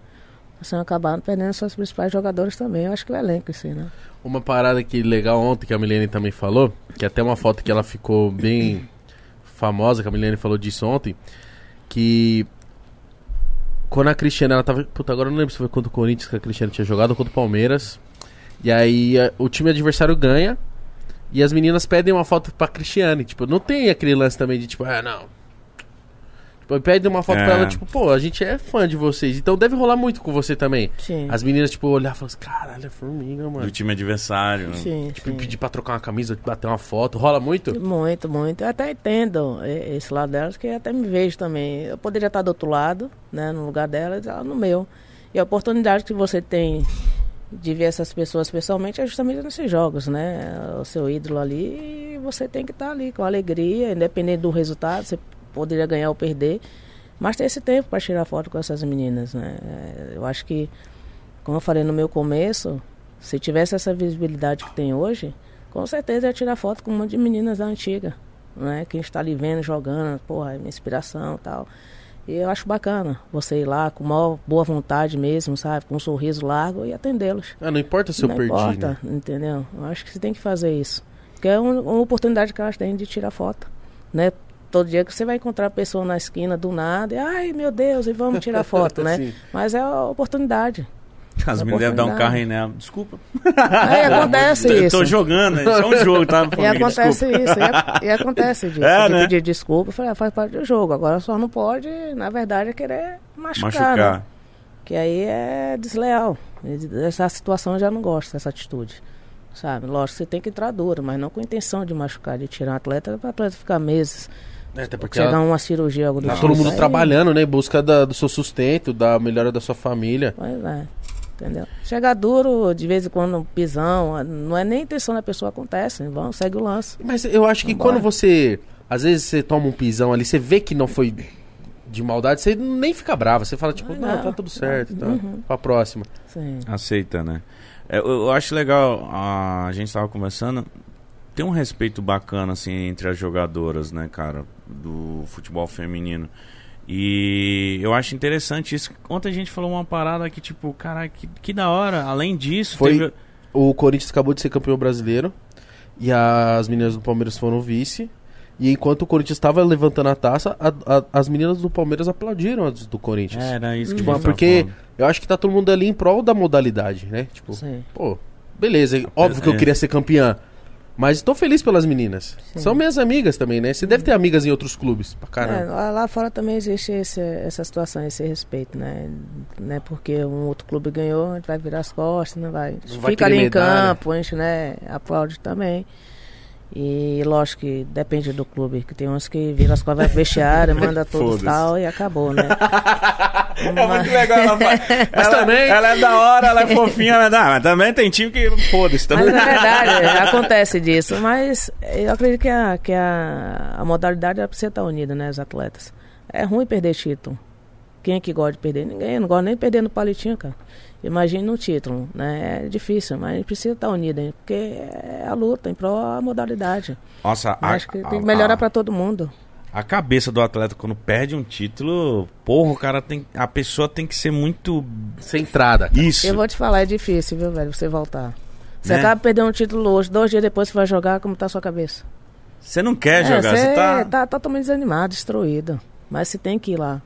Assim, acabaram perdendo seus principais jogadores também. Eu acho que o elenco, assim, né? Uma parada que legal ontem que a Milene também falou, que até uma foto que ela ficou bem famosa, que a Milene falou disso ontem, que quando a Cristiane, ela tava. Puta, agora não lembro se foi contra o Corinthians que a Cristiane tinha jogado ou contra o Palmeiras. E aí a- o time adversário ganha e as meninas pedem uma foto pra Cristiane. Tipo, não tem aquele lance também de tipo, ah, não. Tipo, pedem uma foto É. pra ela, tipo, pô, a gente é fã de vocês. Então deve rolar muito com você também. Sim. As meninas, tipo, olhar e falar assim, caralho, é formiga, mano. Do time adversário. Sim, Tipo, sim. pedir pra trocar uma camisa, bater uma foto. Rola muito? Muito, muito. Eu até entendo esse lado delas, que eu até me vejo também. Eu poderia estar do outro lado, né, no lugar delas, ela no meu. E a oportunidade que você tem de ver essas pessoas pessoalmente é justamente nesses jogos, né? O seu ídolo ali, e você tem que estar ali com alegria, independente do resultado, você poderia ganhar ou perder. Mas ter esse tempo para tirar foto com essas meninas, né? Eh, Eu acho que, como eu falei no meu começo, se tivesse essa visibilidade que tem hoje, com certeza ia tirar foto com um monte de meninas da antiga, né? Que a gente tá ali vendo, jogando, porra, é minha inspiração e tal. E eu acho bacana você ir lá com maior boa vontade mesmo, sabe? Com um sorriso largo e atendê-los. Ah, não importa se eu Não perdi, importa, né? entendeu? Eu acho que você tem que fazer isso. Porque é um- uma oportunidade que elas têm de tirar foto, né? Todo dia que você vai encontrar a pessoa na esquina do nada e, ai meu Deus, e vamos tirar foto, né? Mas é a oportunidade. As É meninas devem dar um carro aí nela. Desculpa. Aí acontece Eu isso. tô jogando, isso é um jogo, tá? E Formiga? acontece Desculpa. isso, e, ac- e acontece disso. É, de né? pedir desculpa, eu falei, ah, faz parte do jogo. Agora só não pode, na verdade, é querer machucar, né? Machucar. Que aí é desleal. Essa situação eu já não gosto, dessa atitude. Sabe? Lógico, você tem que entrar duro, mas não com intenção de machucar, de tirar um atleta para atleta ficar meses. É, até porque chegar ela- a uma cirurgia, algo do tá tipo. todo mundo Aí- trabalhando, né? Em busca da- do seu sustento, da melhora da sua família. Pois é. Entendeu? Chegar duro, de vez em quando, pisão, não é nem intenção da pessoa, acontece. Vamos, segue o lance. Mas eu acho que Vambora. quando você. Às vezes você toma um pisão ali, você vê que não foi de maldade, você nem fica bravo. Você fala, tipo, Ah, não, não. tá tudo certo. Tá. Uhum. Pra próxima. Sim. Aceita, né? É, Eu, eu acho legal, a, gente tava conversando, tem um respeito bacana, assim, entre as jogadoras, né, cara, do futebol feminino. E eu acho interessante isso. Ontem a gente falou uma parada que, tipo, caralho, que, que da hora. Além disso, Foi- teve- O Corinthians acabou de ser campeão brasileiro. E as meninas do Palmeiras foram vice. E enquanto o Corinthians estava levantando a taça, a- a- as meninas do Palmeiras aplaudiram as do Corinthians. Era isso que Tipo, a gente tava porque eu acho que tá todo mundo ali em prol da modalidade, né? Tipo, Sim. pô, beleza, óbvio que eu É. queria ser campeã. Mas tô feliz pelas meninas. Sim. São minhas amigas também, né? Você deve ter amigas em outros clubes, pra É, caramba. lá, lá fora também existe esse- essa situação, esse respeito, né? né? Porque um outro clube ganhou, a gente vai virar as costas, não vai. Não vai Fica ali em medalha. campo, a gente né, aplaude também. E lógico que depende do clube, que tem uns que viram as costas, vai pro vestiário, manda todos tal e acabou, né? É muito legal ela faz. Mas ela, também- ela é da hora, ela é fofinha, ela é da... mas também tem time que foda-se Mas também. é verdade, acontece disso. Mas eu acredito que a, que a, a modalidade é pra você estar unida, né? Os atletas. É ruim perder título. Quem é que gosta de perder? Ninguém. Eu não gosta nem de perder no palitinho, cara. Imagine no título, né? É difícil, mas a gente precisa estar unido, hein? porque é a luta em prol da modalidade. Nossa, a, acho que a- tem que melhorar a- pra todo mundo. A cabeça do atleta quando perde um título, porra, o cara tem. A pessoa tem que ser muito. Centrada. Isso. Eu vou te falar, é difícil, viu, velho? Você voltar. Você Né? acaba perdendo um título hoje, dois dias depois você vai jogar, como tá a sua cabeça? Você não quer É, jogar, você tá. tá totalmente desanimado, destruído. Mas você tem que ir lá,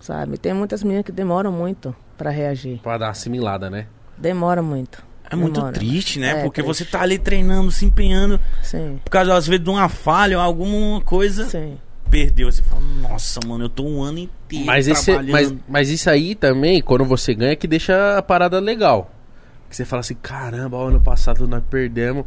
sabe? Tem muitas meninas que demoram muito pra reagir. Pra dar assimilada, né? Demora muito. É muito Demora. triste, né? É, Porque triste. você tá ali treinando, se empenhando. Sim, Por causa, às vezes, de uma falha ou alguma coisa, sim. Perdeu. Você fala, nossa, mano, eu tô um ano inteiro. Mas, esse, trabalhando. mas, mas isso aí também, quando você ganha, que deixa a parada legal. Que você fala assim, caramba, ano passado nós perdemos.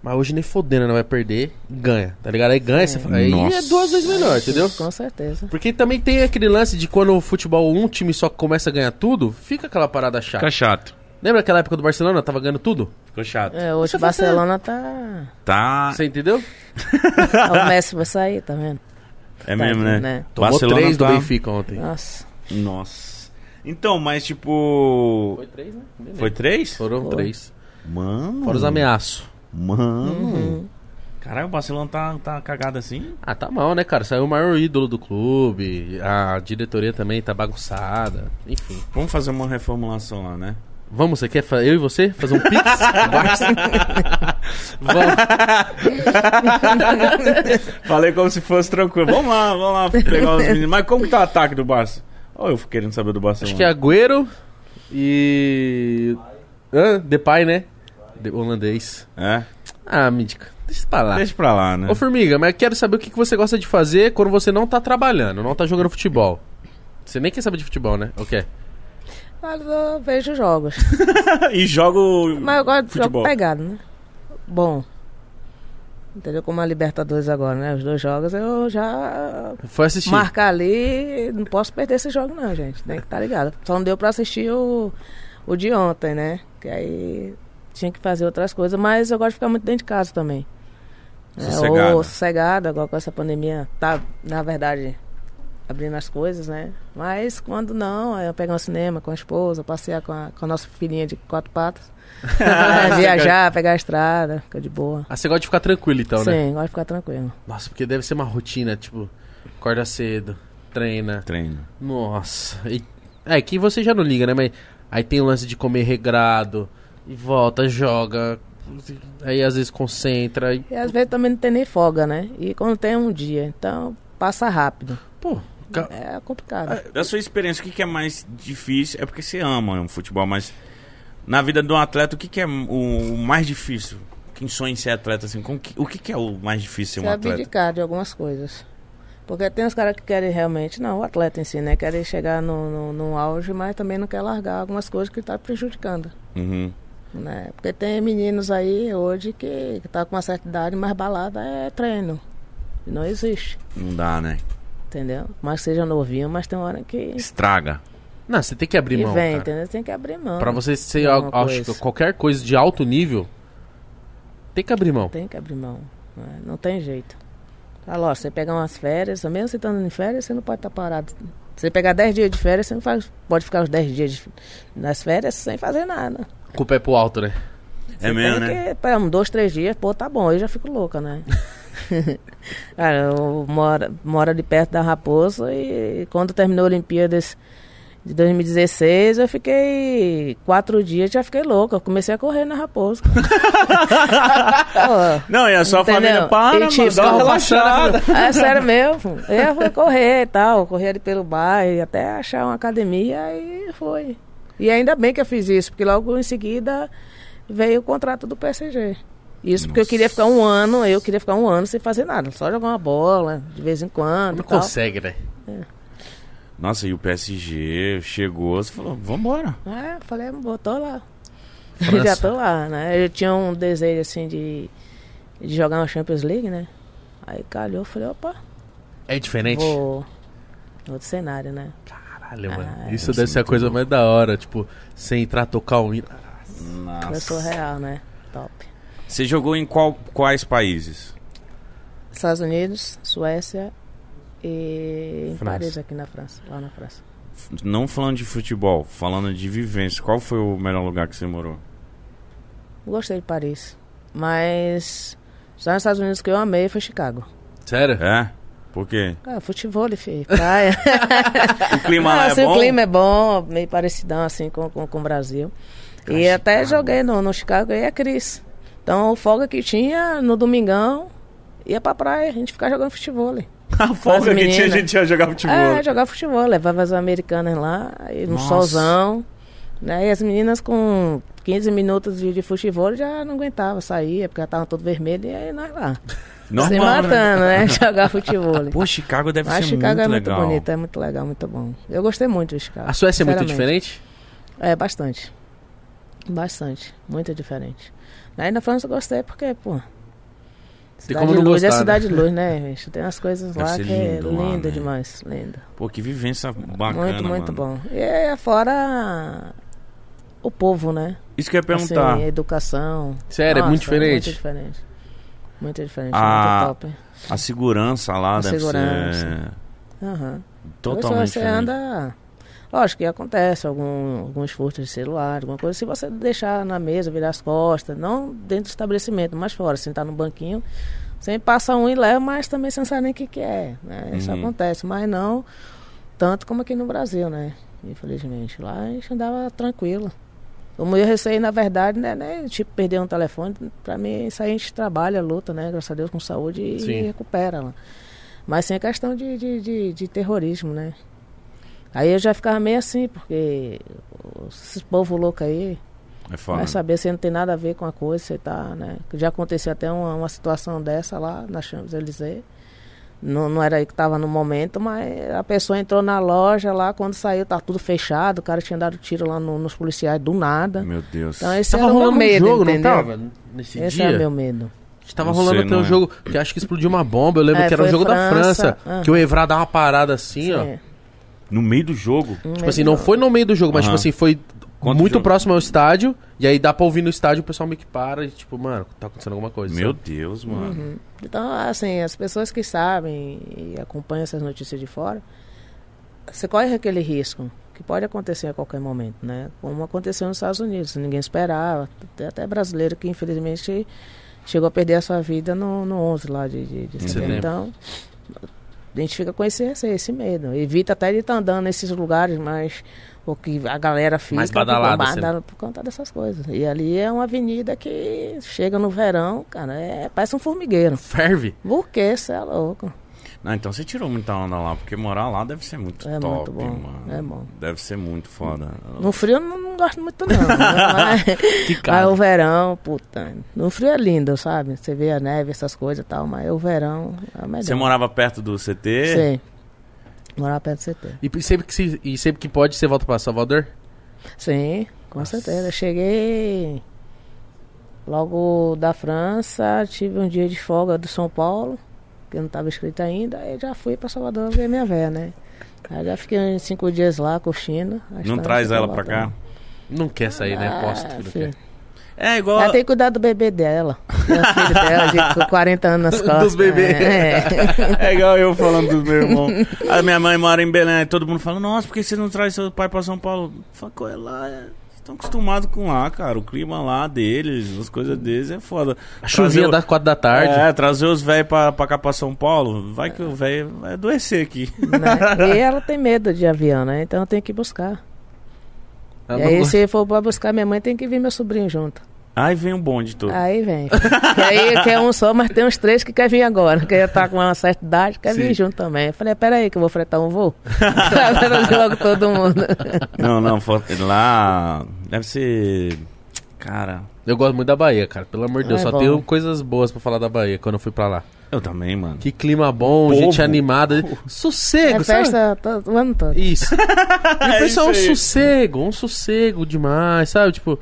Mas hoje nem fodendo, não vai perder. Ganha, tá ligado? Aí ganha, você fala, aí Nossa. é duas vezes melhor, entendeu? Com certeza. Porque também tem aquele lance de quando o futebol, um time só começa a ganhar tudo, fica aquela parada chata. Fica chato. Lembra aquela época do Barcelona? Tava ganhando tudo? Ficou chato. É, hoje o Barcelona tá. Tá. Você entendeu? o Messi vai sair, tá vendo? É mesmo, né? né? Tomou Barcelona três tá- do Benfica ontem. Nossa. Nossa. Então, mas tipo. três, né? Foi três? Foram Foi. três. Mano. Fora os ameaços. Mano. Uhum. Caralho, o Barcelona tá, tá cagado assim? Ah, tá mal, né, cara? Saiu o maior ídolo do clube, a diretoria também tá bagunçada, enfim. Vamos fazer uma reformulação lá, né? Vamos, você quer eu e você fazer um pix? Vamos. Falei como se fosse tranquilo. Vamos lá, vamos lá pegar os meninos. Mas como que tá o ataque do Barça? Olha eu querendo saber do Barcelona. Acho que é Agüero e. Hã? Depay, né? De- holandês. É? Ah, Mídica, deixa pra lá. Deixa pra lá, né? Ô, Formiga, mas eu quero saber o que que você gosta de fazer quando você não tá trabalhando, não tá jogando futebol. Você nem quer saber de futebol, né? O quê? Mas eu vejo jogos. e jogo Mas eu gosto de futebol. jogo pegado, né? Bom. Entendeu? Como a Libertadores agora, né? Os dois jogos eu já Foi assistir. marcar ali. Não posso perder esse jogo, não, gente. Tem que estar ligado. Só não deu pra assistir o, o de ontem, né? Que aí tinha que fazer outras coisas. Mas eu gosto de ficar muito dentro de casa também. É, Sossegada. ou sossegada, agora com essa pandemia. Tá, na verdade, abrindo as coisas, né? Mas quando não, eu pego um cinema com a esposa, passear com a, com a nossa filhinha de quatro patas. É, viajar, pegar a estrada, fica de boa. Ah, você gosta de ficar tranquilo então, né? Sim, gosto de ficar tranquilo. Nossa, porque deve ser uma rotina, tipo, acorda cedo, treina. treino. Nossa. E- é que você já não liga, né? Mas aí tem o lance de comer regrado, e volta, joga, aí às vezes concentra. E... E às vezes também não tem nem folga, né? E quando tem um dia, então passa rápido. Pô, É complicado. Da sua experiência, o que, que é mais difícil? É porque você ama o futebol, mas na vida de um atleta, o que, que é o, mais difícil? Quem sonha em ser atleta, assim, que- o que, que é o mais difícil ser Se um atleta? abdicar de algumas coisas. Porque tem os caras que querem realmente, não, o atleta em si, né? Querem chegar no, no, no auge, mas também não quer largar algumas coisas que tá prejudicando. Uhum. Né? Porque tem meninos aí hoje que, que tá com uma certa idade, mas balada é treino. Não existe, Não dá, né? Entendeu? Mas seja novinho, mas tem hora que, Estraga. Não, você tem que abrir que mão, vem, cara. entendeu? Tem que abrir mão. Pra você ser, que coisa. qualquer coisa de alto nível, tem que abrir mão. Tem que abrir mão. né? Não tem jeito. Ah, lógico, você pegar umas férias, mesmo você estando em férias, você não pode estar parado. Você pegar 10 dias de férias, você não faz, pode ficar os 10 dias de- nas férias sem fazer nada. Com o pé pro alto, né? É Você mesmo, tem né? que, pera, um, dois, três dias, pô, tá bom, eu já fico louca, né? Cara, eu moro, moro ali perto da Raposa e quando terminou a Olimpíadas de 2016, eu fiquei quatro dias, já fiquei louca. Eu comecei a correr na Raposa. Pô, Não, e a sua Entendeu? família para, E, tipo, dá uma relaxada. É sério mesmo. Eu fui correr e tal, correr ali pelo bairro, até achar uma academia e foi. E ainda bem que eu fiz isso, porque logo em seguida veio o contrato do PSG. Isso porque eu Nossa. queria ficar um ano, eu queria ficar um ano sem fazer nada, só jogar uma bola de vez em quando. Não consegue, né? Nossa, e o PSG chegou, você falou, vambora. É, falei, "Bom, tô lá. França. Já tô lá, né? Eu tinha um desejo assim de, de jogar uma Champions League, né? Aí calhou, eu falei, opa, É diferente? vou. Outro cenário, né? Caralho, mano. Ah, Isso deve deve ser a coisa louco. mais da hora. Tipo, você entrar, tocar o hino. Eu sou real, né? Top. Você jogou em qual, quais países? Estados Unidos, Suécia e em. Paris, aqui na França, lá na França. Não falando de futebol, falando de vivência. Qual foi o melhor lugar que você morou? Gostei de Paris, mas só nos Estados Unidos que eu amei foi Chicago. Sério? É? Por quê? Ah, futebol, filho, praia. O clima lá Ah, é assim, bom? O clima é bom, meio parecidão assim com, com, com o Brasil. E Ah, até Chicago. joguei no, no Chicago e a Cris. Então, o folga que tinha no domingão, ia pra praia, a gente ficava jogando futebol. A folga que tinha, a gente ia jogar futebol. É, jogar futebol, levava as americanas lá, e no Nossa. solzão. Né? E as meninas com 15 minutos de, de futebol já não aguentavam, saía, porque já estavam todo vermelho, e aí nós lá. se Normal, né? matando, né? Jogar futebol. Pô, Chicago deve Mas ser Chicago muito é muito legal. bonito, é muito legal, muito bom. Eu gostei muito de Chicago. A Suécia é muito diferente? É, bastante. Bastante. Muito diferente. Aí na França eu gostei porque, pô. Cidade como não de luz é gostar, né? cidade de luz, né, gente? Tem umas coisas Deve lá que é lindo lindo né? demais. Lindo. Pô, que vivência bacana, muito, muito mano. bom. E aí, fora o povo, né? Isso que eu ia perguntar. Assim, educação. Sério, é Nossa, muito diferente? Muito diferente. Muito diferente, Ah, muito top. A segurança lá A deve segurança. ser Aham. totalmente você diferente. anda. Lógico que acontece algum, alguns furtos de celular, alguma coisa. Se você deixar na mesa, virar as costas, não dentro do estabelecimento, mas fora, sentar no banquinho, Sempre passa um e leva, mas também você não sabe nem o que, que é. Né? Isso Uhum. acontece, mas não tanto como aqui no Brasil, né? Infelizmente. Lá a gente andava tranquilo. O meu receio, na verdade, né, né? Tipo, perder um telefone, pra mim, isso aí a gente trabalha, luta, né? Graças a Deus com saúde e Sim. recupera lá. Mas sem a questão de, de, de, de terrorismo, né? Aí eu já ficava meio assim, porque esse povo louco aí, É foda. vai saber se não tem nada a ver com a coisa, você tá, né? Já aconteceu até uma, uma situação dessa lá na Champs-Élysées. Não, não era aí que tava no momento, mas a pessoa entrou na loja lá, quando saiu, tá tudo fechado, o cara tinha dado tiro lá no- nos policiais do nada. Meu Deus. Então esse Tava era o meu rolando um medo, jogo, não entendeu? tava? Nesse Esse dia? é o meu medo. Tava Não rolando sei, até um não é. jogo que acho que explodiu uma bomba. Eu lembro É, que era um jogo da França. França. Ah. Que o Evra dá uma parada assim, ó. No meio do jogo. Tipo assim, não foi no meio do jogo, mas Aham. tipo assim, foi Quanto muito jogo? próximo ao estádio. E aí dá pra ouvir no estádio, o pessoal meio que para e tipo, mano, tá acontecendo alguma coisa. Meu sabe? Deus, mano. Uhum. Então, assim, as pessoas que sabem e acompanham essas notícias de fora, você corre aquele risco que pode acontecer a qualquer momento, né? Como aconteceu nos Estados Unidos, ninguém esperava. Tem até brasileiro que infelizmente chegou a perder a sua vida no, no 11 lá de, de, de setembro. Então, a gente fica com esse receio, esse medo. Evita até de estar andando nesses lugares, mas o que a galera fica Mais badalada, por, assim. badala- por conta dessas coisas. E ali é uma avenida que chega no verão, cara, é, parece um formigueiro. Ferve. Por que você é louco? Não, então você tirou muita onda lá, porque morar lá deve ser muito É top, muito bom, mano. é bom. Deve ser muito foda. No frio eu não, não gosto muito não. né? mas, Que mas cara. o verão, puta. No frio é lindo, sabe? Você vê a neve, essas coisas e tal, mas o verão é melhor. Você morava perto do CT? Sim. Morar perto do CT. E sempre que, se- e sempre que pode, você volta pra Salvador? Sim, com certeza. Eu cheguei logo da França, tive um dia de folga do São Paulo, que não estava escrito ainda, aí já fui para Salvador ver minha véia, né? Aí já fiquei uns cinco dias lá curtindo. Não traz ela pra voltando. cá? Não quer sair, né? Ah, Posto que. É igual. Ela tem que cuidar do bebê dela. Do filho dela, de com 40 anos nas costas. Dos bebês. É. É igual eu falando do meu irmão. A minha mãe mora em Belém, todo mundo fala, nossa, por que você não traz seu pai pra São Paulo? Fala, "Qual é lá, é- estão acostumados com lá, cara. O clima lá deles, as coisas deles é foda. A chuvinha o- das quatro da tarde. É, trazer os velhos pra, pra cá pra São Paulo, vai que o velho vai adoecer aqui. Né? E ela tem medo de avião, né? Então eu tenho que buscar. Ela e aí, gosta- se for pra buscar minha mãe, tem que vir meu sobrinho junto. Aí vem um bonde todo. Aí vem. e aí quer um só, mas tem uns três que quer vir agora. Que já tá com uma certa idade, quer Sim. vir junto também. Eu falei, peraí que eu vou fretar um voo. Pra logo todo mundo. Não, não, lá deve ser. Cara, Eu gosto muito da Bahia, cara. Pelo amor de Deus, É só bom. tenho coisas boas pra falar da Bahia quando eu fui pra lá. eu também, mano. Que clima bom, Povo. gente animada. Sossego, É sabe? festa todo, o ano todo. Isso. E o pessoal, um isso aí. sossego, um sossego demais, sabe? Tipo,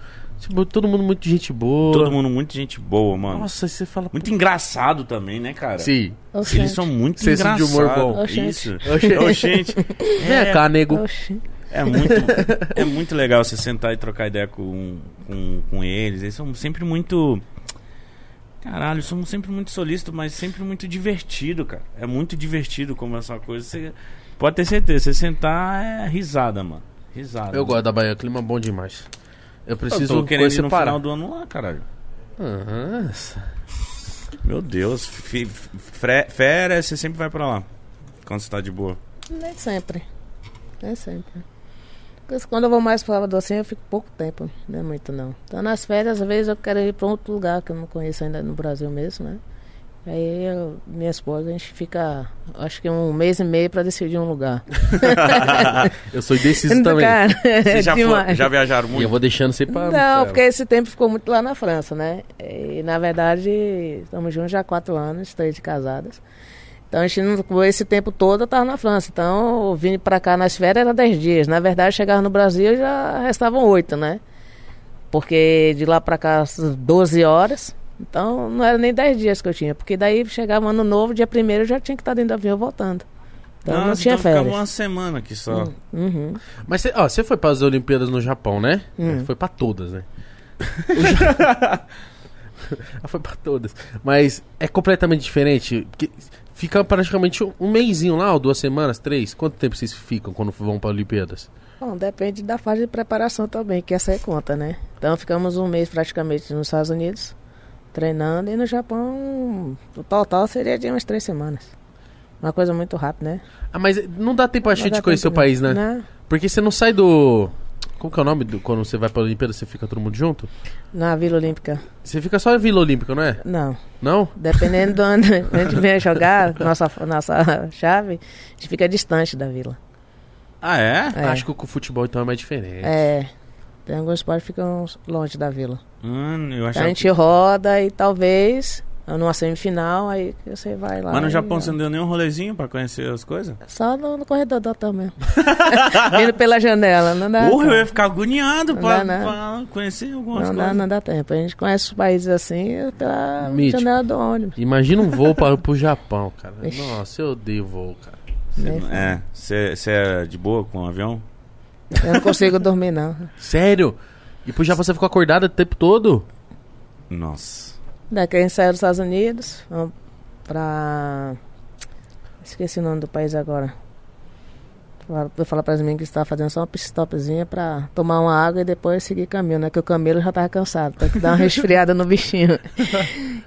tipo, todo mundo muito gente boa. Todo mundo muito gente boa, mano. Nossa, você fala. Muito engraçado também, né, cara? Sim. Oxente. Eles são muito Senso de engraçados. humor bom. Oxente. Isso. Oxente. Oxente. Vem cá, nego. É muito, é muito legal você sentar e trocar ideia com, com, com eles. Eles são sempre muito. Caralho, somos sempre muito solícitos, mas sempre muito divertido, cara. É muito divertido conversar coisa. Você pode ter certeza, você sentar é risada, mano. Risada. Eu gosto da Bahia, clima bom demais. Eu Eu preciso tô querendo ir no final do ano lá, caralho. Nossa. Meu Deus. Férias, você sempre vai pra lá. Quando você tá de boa. Nem sempre. Nem sempre. Porque Quando eu vou mais para Salvador assim, eu fico pouco tempo. Não é muito não. Então nas férias, às vezes eu quero ir para outro lugar que eu não conheço ainda no Brasil mesmo, né? Aí eu, minha esposa, a gente fica, acho que um mês e meio para decidir um lugar. Eu sou indeciso também. Cara, Vocês já, for- já viajaram E muito? eu vou deixando sempre pra. Não, pra- porque esse tempo ficou muito lá na França, né? E na verdade, estamos juntos já há quatro anos, três de casadas. Então a gente não, esse tempo todo eu estava na França. Então eu vim para cá nas férias era dez dias. Na verdade, chegava no Brasil já restavam oito, né? Porque de lá para cá 12 horas. Então não era nem 10 dias que eu tinha. Porque daí chegava ano novo, dia primeiro eu já tinha que estar dentro do avião voltando. Então não Nossa, tinha então ficava férias. uma semana aqui só. Uhum. Mas você, ó, você foi para as Olimpíadas no Japão, né? Hum. Foi pra todas, né? Ja- Ah, foi pra todas. Mas é completamente diferente. Porque fica praticamente um, um mêsinho lá, ou duas semanas, três. Quanto tempo vocês ficam quando vão para Olimpíadas? Bom, depende da fase de preparação também, que essa é conta, né? Então ficamos um mês praticamente nos Estados Unidos, treinando e no Japão o total seria de umas três semanas. Uma coisa muito rápida, né? Ah, mas não dá tempo a gente conhecer o país, né? Né? Porque você não sai do. Como que é o nome do quando você vai pra Olimpíada, você fica todo mundo junto? Na Vila Olímpica. Você fica só na Vila Olímpica, não é? Não. Não? Dependendo de onde a gente venha jogar, nossa, nossa chave, a gente fica distante da vila. Ah, é? É. Acho que com o futebol então é mais diferente. É. Tem alguns esportes que ficam longe da vila. Hum, eu A gente que... roda e talvez numa semifinal, aí você vai lá. Mas no e- Japão você não deu nenhum rolezinho pra conhecer as coisas? Só no, no corredor do hotel mesmo. Vindo pela janela, não dá. Porra, eu ia ficar agoniado Não pra, dá, pra conhecer algumas Não dá, coisas. não dá tempo. A gente conhece os países assim pela Mítico. janela do ônibus. Imagina um voo para pro Japão, cara. Ixi. Nossa, eu odeio voo, cara. Cê é, você é de boa com o avião? Eu não consigo dormir, não. Sério? E pro Japão você ficou acordada o tempo todo? Nossa. Daqui a gente saiu dos Estados Unidos, vamos pra. Esqueci o nome do país agora. Vou falar para mim que estava fazendo só uma pit stopzinha pra tomar uma água e depois seguir caminho, né? Que o camelo já tava cansado, tem que dar uma resfriada no bichinho.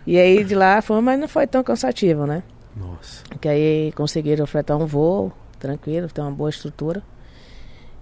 e aí de lá foi, mas não foi tão cansativo, né? Nossa. Que aí conseguiram fretar um voo, tranquilo, tem uma boa estrutura.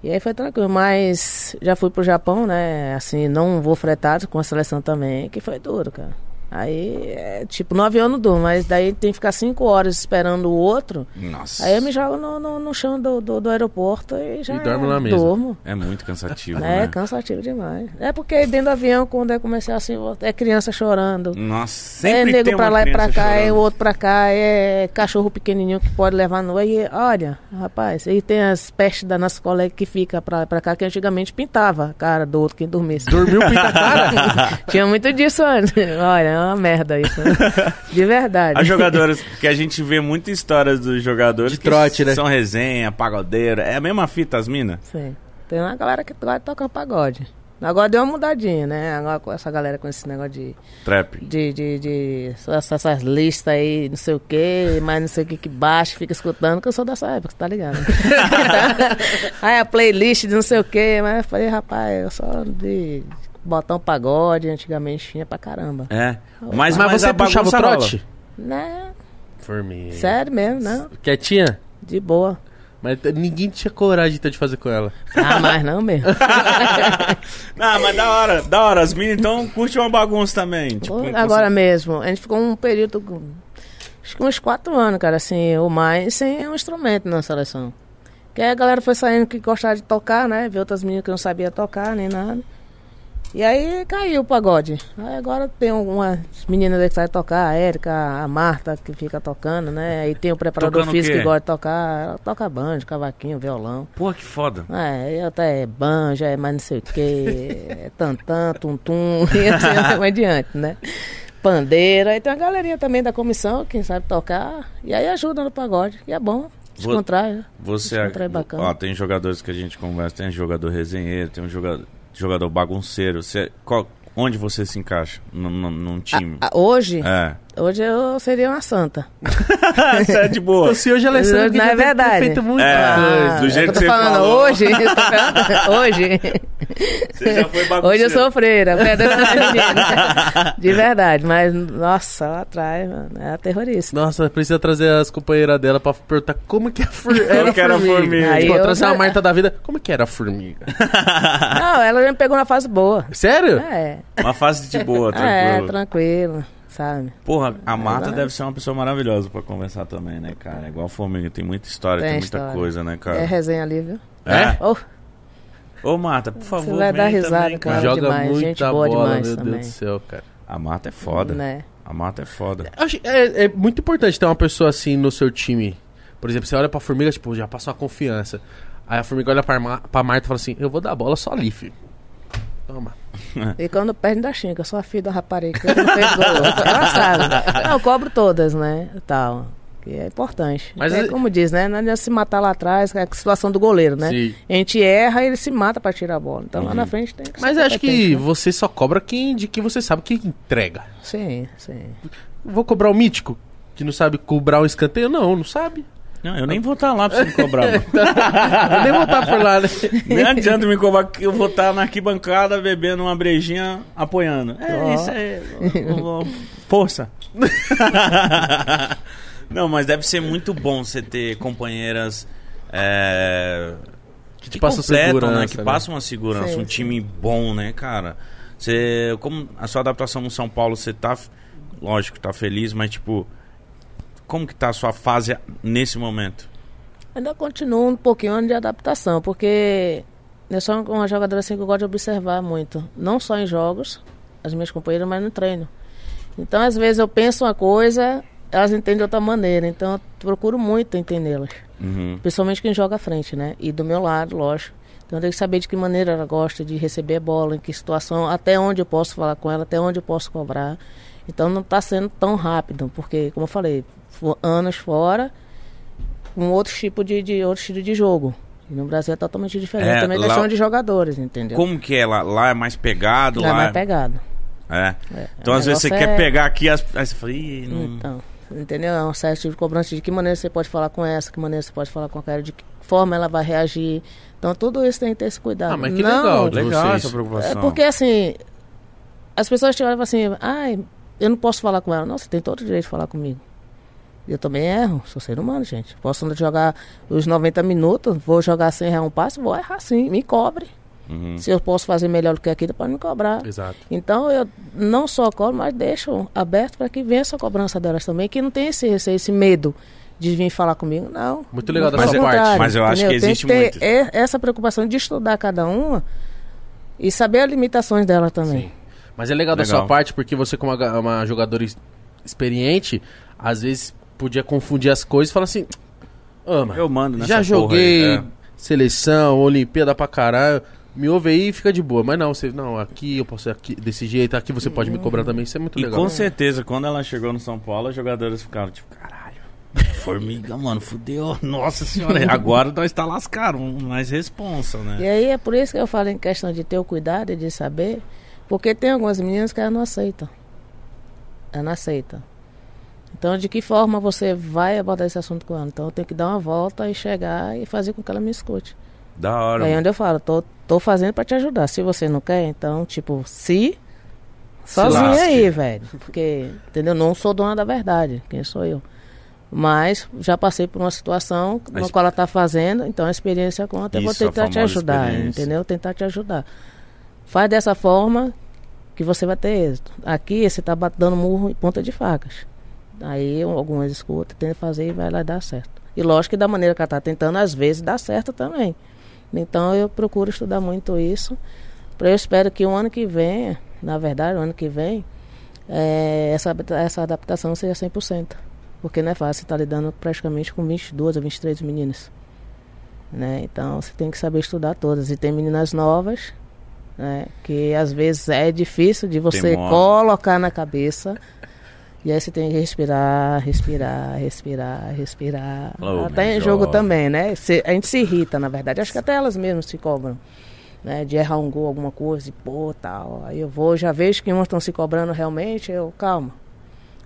E aí foi tranquilo, mas já fui pro Japão, né? Assim, não voo fretado com a seleção também, que foi duro, cara. Aí, é, tipo, no avião não durmo, mas daí tem que ficar cinco horas esperando o outro. Nossa. Aí eu me jogo no, no, no chão do, do, do aeroporto e já E dorme lá mesmo. durmo. É muito cansativo, É, né? cansativo demais. É porque dentro do avião, quando eu comecei assim, é criança chorando. Nossa, É sempre nego tem pra uma lá e pra cá, é chorando. o outro pra cá, é cachorro pequenininho que pode levar no. Aí, olha, rapaz, aí tem as pestes da nossa colega que fica pra lá e pra cá, que antigamente pintava a cara do outro que dormisse. Dormiu pinta a cara? Tinha muito disso antes. Olha, é uma merda isso. né? De verdade. As jogadoras, que a gente vê muitas histórias dos jogadores De que trote, né? são resenha, pagodeiro. É a mesma fita, as minas? Sim. Tem uma galera que gosta de tocar pagode. Agora deu uma mudadinha, né? Agora com essa galera com esse negócio de. Trap. De, de, de essas, essas listas aí, não sei o que, mas não sei o que que baixa, fica escutando, que eu sou dessa época, tá ligado? aí a playlist de não sei o que, mas eu falei, rapaz, eu só de botar um pagode, antigamente tinha pra caramba. É. Mas, Mas, você a puxava o trote? Né? Formiga. Sério mesmo, não? Quietinha? De boa. Mas ninguém tinha coragem então, de fazer com ela. Ah, mas não mesmo. Não, mas da hora, da hora. As minas então curte uma bagunça também. Tipo, Pô, Agora mesmo, a gente ficou um período, acho que uns quatro anos, cara, assim, ou mais, sem um instrumento na seleção. Que aí a galera foi saindo que gostava de tocar, né? Ver outras meninas que não sabia tocar, nem nada. E aí caiu o pagode. Aí agora tem algumas meninas aí que sabem tocar, a Érica, a Marta, que fica tocando, né? Aí tem o preparador Tocando o físico quê? que gosta de tocar. Ela toca banjo, cavaquinho, violão. Pô, que foda. É, até é banja, é mais não sei o que, é tantã, tum-tum, e assim adiante, né? Pandeira, aí tem uma galerinha também da comissão, quem sabe tocar, e aí ajuda no pagode, e é bom, descontrai, né? Você Descontrai bacana. Ó, tem jogadores que a gente conversa, tem jogador resenheiro, tem um jogador, jogador bagunceiro. Você, qual- onde você se encaixa num, num- num time? Ah, hoje, É. hoje eu seria uma santa. Você é de boa. O senhor já Alessandro que Não é verdade. feito muita É. coisa. do é jeito eu tô que você falando falou. hoje, eu tô falando hoje. Você já foi bagunceiro. Hoje eu sou freira. De verdade, mas nossa, lá atrás, mano, era terrorista. Nossa, precisa trazer as companheiras dela pra perguntar como que, a for... era, que era a formiga. Aí Tipo, eu trazer uma Marta da vida. Como que era a formiga? Não, ela já me pegou na fase boa. Sério? É, Uma fase de boa, é, tranquilo. Sabe? Porra, a Marta deve ser uma pessoa maravilhosa pra conversar também, né, cara? Igual a Formiga, tem muita história, tem, Tem muita história. coisa, né, cara? É resenha ali, viu? É? Oh, Ô, Marta, por favor, Você vai dar risada, também, cara. Joga demais, muita gente boa bola, demais meu também. Deus do céu, cara. A Marta é foda. né? A Marta é foda. É, é muito importante ter uma pessoa assim no seu time. Por exemplo, você olha pra formiga, tipo, já passou a confiança. Aí a formiga olha pra, Mar pra Marta e fala assim: Eu vou dar a bola só ali, filho. Toma. E quando perde da xinga, eu sou a filha da rapariga que não fez gol. Ela sabe. Não, eu cobro todas, né? Tal. Que é importante. Mas é como diz, né? Não adianta se matar lá atrás, é a situação do goleiro, né? Sim. A gente erra e ele se mata pra tirar a bola. Então lá na frente tem que ser Mas acho que né? você só cobra quem, de quem você sabe que entrega. Sim, sim. Vou cobrar o mítico, que não sabe cobrar um escanteio? Não, não sabe. Não, eu nem vou estar lá pra você me cobrar. Vou nem voltar por lá, né? Nem adianta me cobrar que eu vou estar na arquibancada bebendo uma brejinha apoiando. É, Ó. isso aí. ó, Força. Não, mas deve ser muito bom você ter companheiras é, que, te passam completam, segurança, né? Que né? passam uma segurança, Sim, um sim. time bom, né, cara? Você, como a sua adaptação no São Paulo, você tá, lógico, tá feliz, mas tipo, como que tá a sua fase nesse momento? Ainda continuo um pouquinho de adaptação, porque eu sou uma jogadora assim que eu gosto de observar muito. Não só em jogos, as minhas companheiras, mas no treino. Então, às vezes, eu penso uma coisa, elas entendem de outra maneira. Então, eu procuro muito entendê-las. Uhum. Principalmente quem joga à frente, né? E do meu lado, lógico. Então, eu tenho que saber de que maneira ela gosta de receber a bola, em que situação, até onde eu posso falar com ela, até onde eu posso cobrar. Então, não está sendo tão rápido, porque, como eu falei, anos fora, um outro tipo de, de outro estilo de jogo. E no Brasil é totalmente diferente. É, Também lá- questão de jogadores, entendeu? Como que é lá? Lá é mais pegado? Lá é lá mais pegado. É. É, Então, o às vezes, você negócio quer é- pegar aqui, as... aí você fala, Ih, não... Então, entendeu? É um certo tipo de cobrança de que maneira você pode falar com essa, que maneira você pode falar com aquela, de que forma ela vai reagir. Então, tudo isso tem que ter esse cuidado. Ah, mas que Não, legal de Legal vocês. essa preocupação. É porque assim, as pessoas te olham e falam assim, ai, eu não posso falar com ela. Não, você tem todo o direito de falar comigo. Eu também erro, sou ser humano, gente. Posso jogar os 90 minutos, vou jogar sem errar um passe, vou errar sim, me cobre. Uhum. Se eu posso fazer melhor do que aquilo, pode me cobrar. Exato. Então eu não só cobro, mas deixo aberto para que venha essa cobrança delas também, que não tem esse receio, esse medo de vir falar comigo, não. Muito legal da sua parte. mas eu acho entendeu? que Tem existe ter muito. e- essa preocupação de estudar cada uma e saber as limitações dela também. Sim. Mas é legal, da Legal. sua parte, porque você, como uma, jogadora experiente, às vezes podia confundir as coisas e falar assim: Ama, Eu mando nessa já porra joguei aí, é. seleção, Olimpíada pra caralho. Me ouve aí e fica de boa. Mas não, você, não, aqui eu posso aqui, desse jeito, aqui você pode me cobrar também. Isso é muito E legal. com certeza, quando ela chegou no São Paulo, os jogadores ficaram tipo, caralho, formiga, mano, fudeu. Nossa senhora, agora nós tá lascado, mais responsa, E né? aí é por isso que eu falo em questão de ter o cuidado e de saber, porque tem algumas meninas que elas não aceitam. Ela não aceita. Então, de que forma você vai abordar esse assunto com ela? Então, eu tenho que dar uma volta e chegar e fazer com que ela me escute. Da hora. Aí é onde eu falo, tô, tô fazendo pra te ajudar. Se você não quer, então, tipo, se. Sozinha aí, velho. Porque, entendeu? Não sou dona da verdade. Quem sou eu? Mas já passei por uma situação na exp- qual ela tá fazendo, então a experiência conta. Eu vou tentar te ajudar, entendeu? Tentar te ajudar. Faz dessa forma que você vai ter êxito. Aqui você tá bat- dando murro em ponta de facas. Aí algumas escutam, tenta fazer e vai lá dar certo. E lógico que da maneira que ela tá tentando, às vezes dá certo também. Então eu procuro estudar muito isso. Eu espero que o ano que vem, na verdade, o ano que vem, eh, essa, essa adaptação seja 100%. Porque não é fácil, você está lidando praticamente com 22 ou 23 meninas. Né? Então você tem que saber estudar todas. E tem meninas novas, né? que às vezes é difícil de você colocar na cabeça. E aí você tem que respirar, respirar, respirar, respirar. Falou, até minha em jogo também, né? A gente se irrita, na verdade. Acho que até elas mesmas se cobram. Né, de errar um gol, alguma coisa, e pô, tal. Aí eu vou, já vejo que umas estão se cobrando realmente, eu, calma.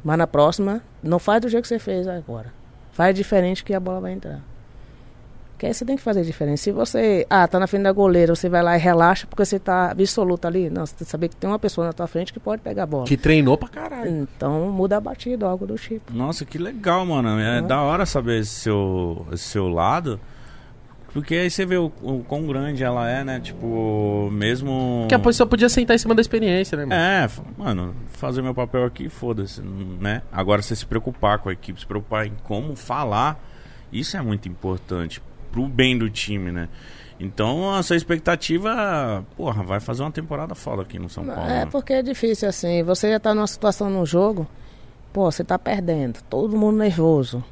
Mas na próxima, não faz do jeito que você fez agora. Faz diferente que a bola vai entrar. Porque aí você tem que fazer diferente. Se você, ah, tá na frente da goleira, você vai lá e relaxa porque você tá absoluto ali. Não, você tem que saber que tem uma pessoa na tua frente que pode pegar a bola. Que treinou pra caralho. Então muda a batida, algo do tipo. Nossa, que legal, mano. É da hora saber esse seu, esse seu lado. Porque aí você vê o, o quão grande ela é, né? Tipo, mesmo. Que a pessoa podia sentar em cima da experiência, né, mano? É, mano, fazer meu papel aqui, foda-se, né? Agora você se preocupar com a equipe, se preocupar em como falar, isso é muito importante pro bem do time, né? Então a sua expectativa, porra, vai fazer uma temporada foda aqui no São Paulo. É né? porque é difícil assim. Você já tá numa situação no jogo, pô, você tá perdendo, todo mundo nervoso.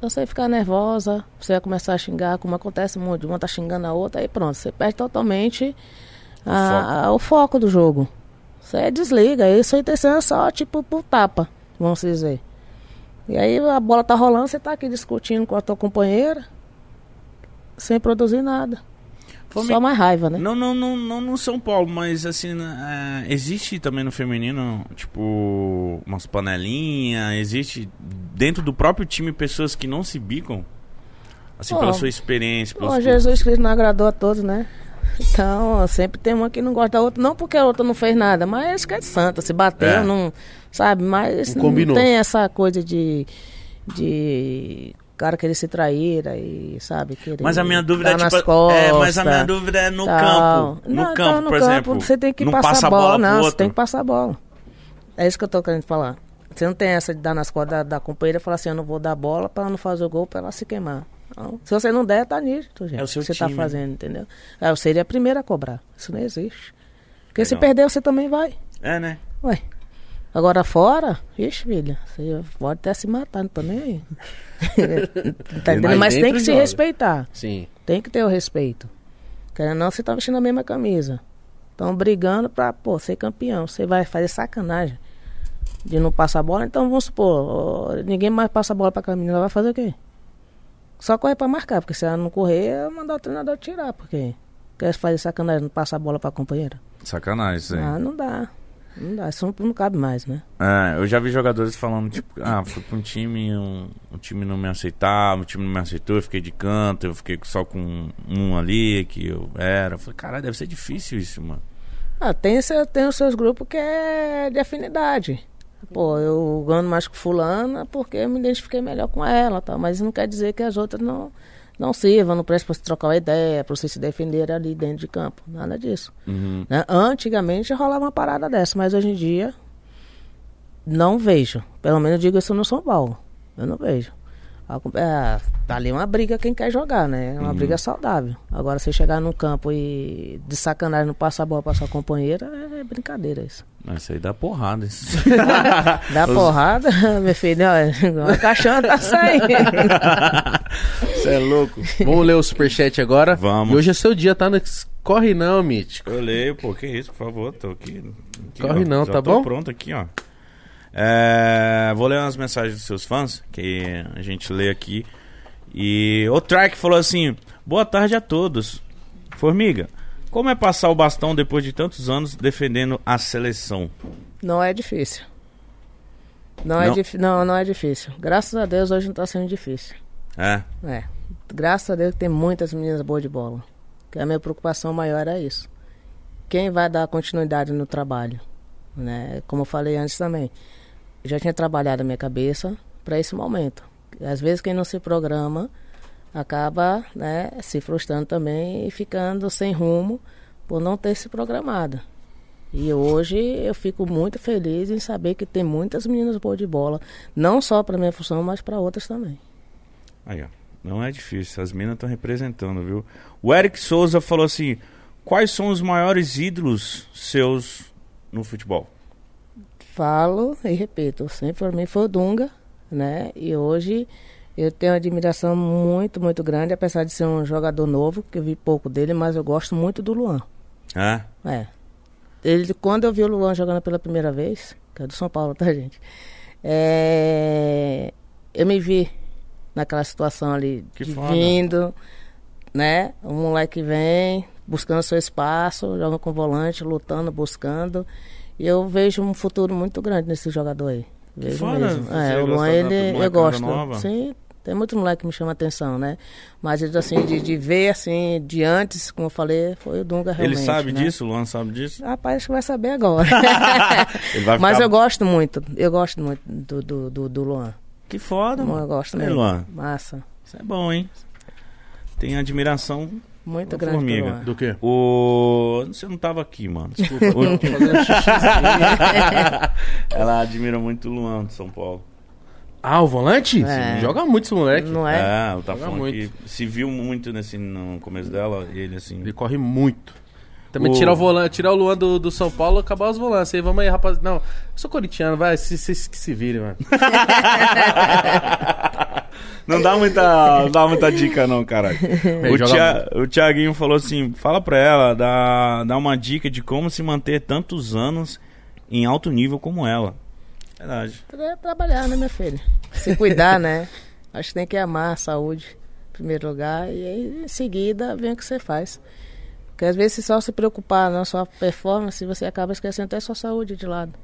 Você ficar nervosa, você vai começar a xingar, como acontece muito, uma tá xingando a outra, aí pronto, você perde totalmente a- a- o foco do jogo. Você desliga, aí sua intenção é só tipo por tapa, vamos dizer. E aí a bola tá rolando, você tá aqui discutindo com a tua companheira, sem produzir nada. Foi Só mais raiva, né? Não, não, não, não no São Paulo, mas assim, né, é, existe também no feminino, tipo, umas panelinhas, existe dentro do próprio time pessoas que não se bicam. Assim, Bom, pela sua experiência. clubes. Jesus Cristo não agradou a todos, né? Então, sempre tem uma que não gosta da outra, não porque a outra não fez nada, mas que é santa, se bateu, É. não. Sabe? Mas Não não, tem essa coisa de. de cara querer se trair aí, sabe? Querer Mas a minha dúvida é tipo. costas, é, mas a minha dúvida é no tal. campo. No Não, campo, então, no por campo, exemplo. Você tem que não passar passa a bola, pro não, você tem que passar a bola. É isso que eu tô querendo falar. Você não tem essa de dar nas costas da, da companheira e falar assim, eu não vou dar bola pra ela não fazer o gol, pra ela se queimar. Não. Se você não der, tá nítido, gente. É o seu que você time. tá fazendo, entendeu? É, eu seria a primeira a cobrar. Isso não existe. Porque se Legal. perder, você também vai. É, né? Ué. Agora fora, ixi, filha, você pode até se matar, não tô nem aí. tá entendendo? Mas tem que se joga. respeitar. Sim. Tem que ter o respeito. Querendo ou não, você tá vestindo a mesma camisa. Estão brigando pra, pô, ser campeão. Você vai fazer sacanagem de não passar a bola. Então, vamos supor, ninguém mais passa a bola pra menina. Ela vai fazer o quê? Só correr pra marcar. Porque se ela não correr, é mandar o treinador tirar. Porque quer fazer sacanagem, não passar a bola pra companheira. Sacanagem aí. Ah, não dá. Não dá. Isso não, não cabe mais, né? É, eu já vi jogadores falando, tipo, ah, fui pra um time, um, o time não me aceitava, o time não me aceitou, eu fiquei de canto, eu fiquei só com um ali que eu era. Eu falei, caralho, deve ser difícil isso, mano. Ah, tem, seu, tem os seus grupos que é de afinidade. Pô, eu ganho mais com fulana porque eu me identifiquei melhor com ela, tá? mas não quer dizer que as outras não, não sirvam, não prestam pra se trocar uma ideia, pra você se defender ali dentro de campo. Nada disso. Uhum. né? Antigamente rolava uma parada dessa, mas hoje em dia não vejo. Pelo menos eu digo isso no São Paulo. Eu não vejo. É, tá ali uma briga quem quer jogar, né? É uma briga saudável. Agora, você chegar no campo e de sacanagem não passar a bola pra sua companheira, é brincadeira isso. Isso aí dá porrada. Isso. Dá porrada, meu filho, ó, a caixão tá saindo. Você é louco. Vamos ler o superchat agora? Vamos. E hoje é seu dia, tá? Não Corre não, Mítico. Eu leio, pô, que isso, por favor, tô aqui. aqui, Corre ó, não, tá tô bom? pronto aqui, ó. É, vou ler umas mensagens dos seus fãs, que a gente lê aqui. E o Track falou assim: Boa tarde a todos. Formiga, como é passar o bastão depois de tantos anos defendendo a seleção? Não é difícil. Não, é Não? dif... não, não é difícil. Graças a Deus hoje não tá sendo difícil. É, É. Graças a Deus tem muitas meninas boas de bola. Que a minha preocupação maior é isso. Quem vai dar continuidade no trabalho? Né? Como eu falei antes também. Já tinha trabalhado a minha cabeça para esse momento. Às vezes quem não se programa acaba né, se frustrando também e ficando sem rumo por não ter se programado. E hoje eu fico muito feliz em saber que tem muitas meninas boas de bola, não só para minha função, mas para outras também. aí ó. Não é difícil, as minas estão representando, viu? O Eric Souza falou assim: Quais são os maiores ídolos seus no futebol? Falo e repito, sempre para mim foi o Dunga, né? E hoje eu tenho uma admiração muito, muito grande, apesar de ser um jogador novo, que eu vi pouco dele, mas eu gosto muito do Luan. É? É. Ele, quando eu vi o Luan jogando pela primeira vez, que é do São Paulo, tá, gente? É, eu me vi naquela situação ali, Que de foda. vindo, né? O moleque vem, buscando seu espaço, joga com volante, lutando, buscando. E eu vejo um futuro muito grande nesse jogador aí. Vejo foda, mesmo. É, o Luan, ele, eu gosto. Sim, tem muito moleque que me chama atenção, né? Mas assim, de, de ver assim, de antes, como eu falei, foi o Dunga realmente. Ele sabe né? disso? O Luan sabe disso? Rapaz, acho que vai saber agora. Vai Mas ficar- eu gosto muito, eu gosto muito do, do, do, do Luan. Que foda, Eu mano. gosto Aí, muito. Luan, Massa. isso é bom, hein? Tem admiração. Muito Ô, grande formiga. Do quê? O. Você não tava aqui, mano. Desculpa. O-. Ela admira muito o Luan de São Paulo. ah, o volante? É. Sim, Joga muito esse moleque. Não é? É, muito. que se viu muito nesse, no começo dela, ele assim. Ele corre muito. Também O- tirar o volante, tirar o Luan do, do São Paulo, acabar os volantes. Aí vamos aí, rapaz. Não, eu sou corintiano, vai, vocês que se virem, mano. Não dá muita, não dá muita dica, não, caralho. Ele O, Tia, o Thiaguinho falou assim: fala pra ela, dá, dá uma dica de como se manter tantos anos em alto nível como ela. Verdade. Trabalhar, né, minha filha? Se cuidar, né? Acho que tem que amar a saúde, em primeiro lugar, e aí em seguida vem o que você faz. Porque às vezes se só se preocupar na sua performance, você acaba esquecendo até a sua saúde de lado.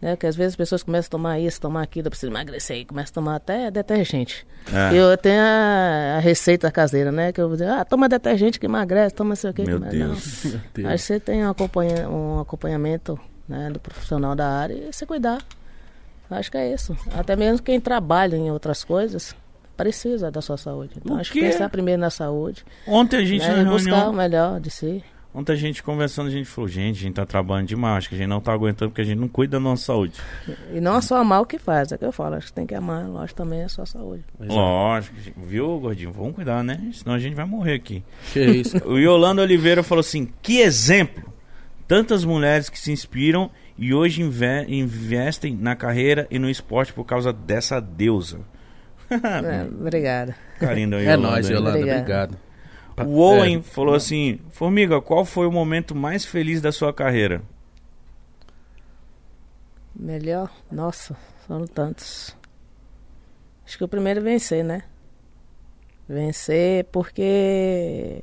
Né? Porque às vezes as pessoas começam a tomar isso, tomar aquilo, eu preciso emagrecer, e começam a tomar até detergente. É. Eu tenho a, a receita caseira, né? Que eu vou dizer, ah, toma detergente que emagrece, toma sei o que. Meu Mas Deus. Meu Deus. Aí você tem um, acompanha, um acompanhamento né, do profissional da área e você cuidar. Acho que é isso. Até mesmo quem trabalha em outras coisas precisa da sua saúde. Então O acho que pensar primeiro na saúde, Ontem a gente né, na e buscar o reunião, melhor de si. Ontem a gente conversando, a gente falou, gente, a gente tá trabalhando demais, acho que a gente não tá aguentando porque a gente não cuida da nossa saúde. E não só amar o que faz, é o que eu falo. Acho que tem que amar, lógico, também a sua saúde. Lógico, viu, gordinho? Vamos cuidar, né? Senão a gente vai morrer aqui. Que isso. O Yolanda Oliveira falou assim: que exemplo! Tantas mulheres que se inspiram e hoje inve- investem na carreira e no esporte por causa dessa deusa. É, obrigada. Carinho da É Yolanda. nóis, hein? Yolanda. Obrigado. Obrigado. O Owen É. falou assim: Formiga, qual foi o momento mais feliz da sua carreira? Melhor? Nossa, foram tantos. Acho que o primeiro é vencer, né? Vencer porque,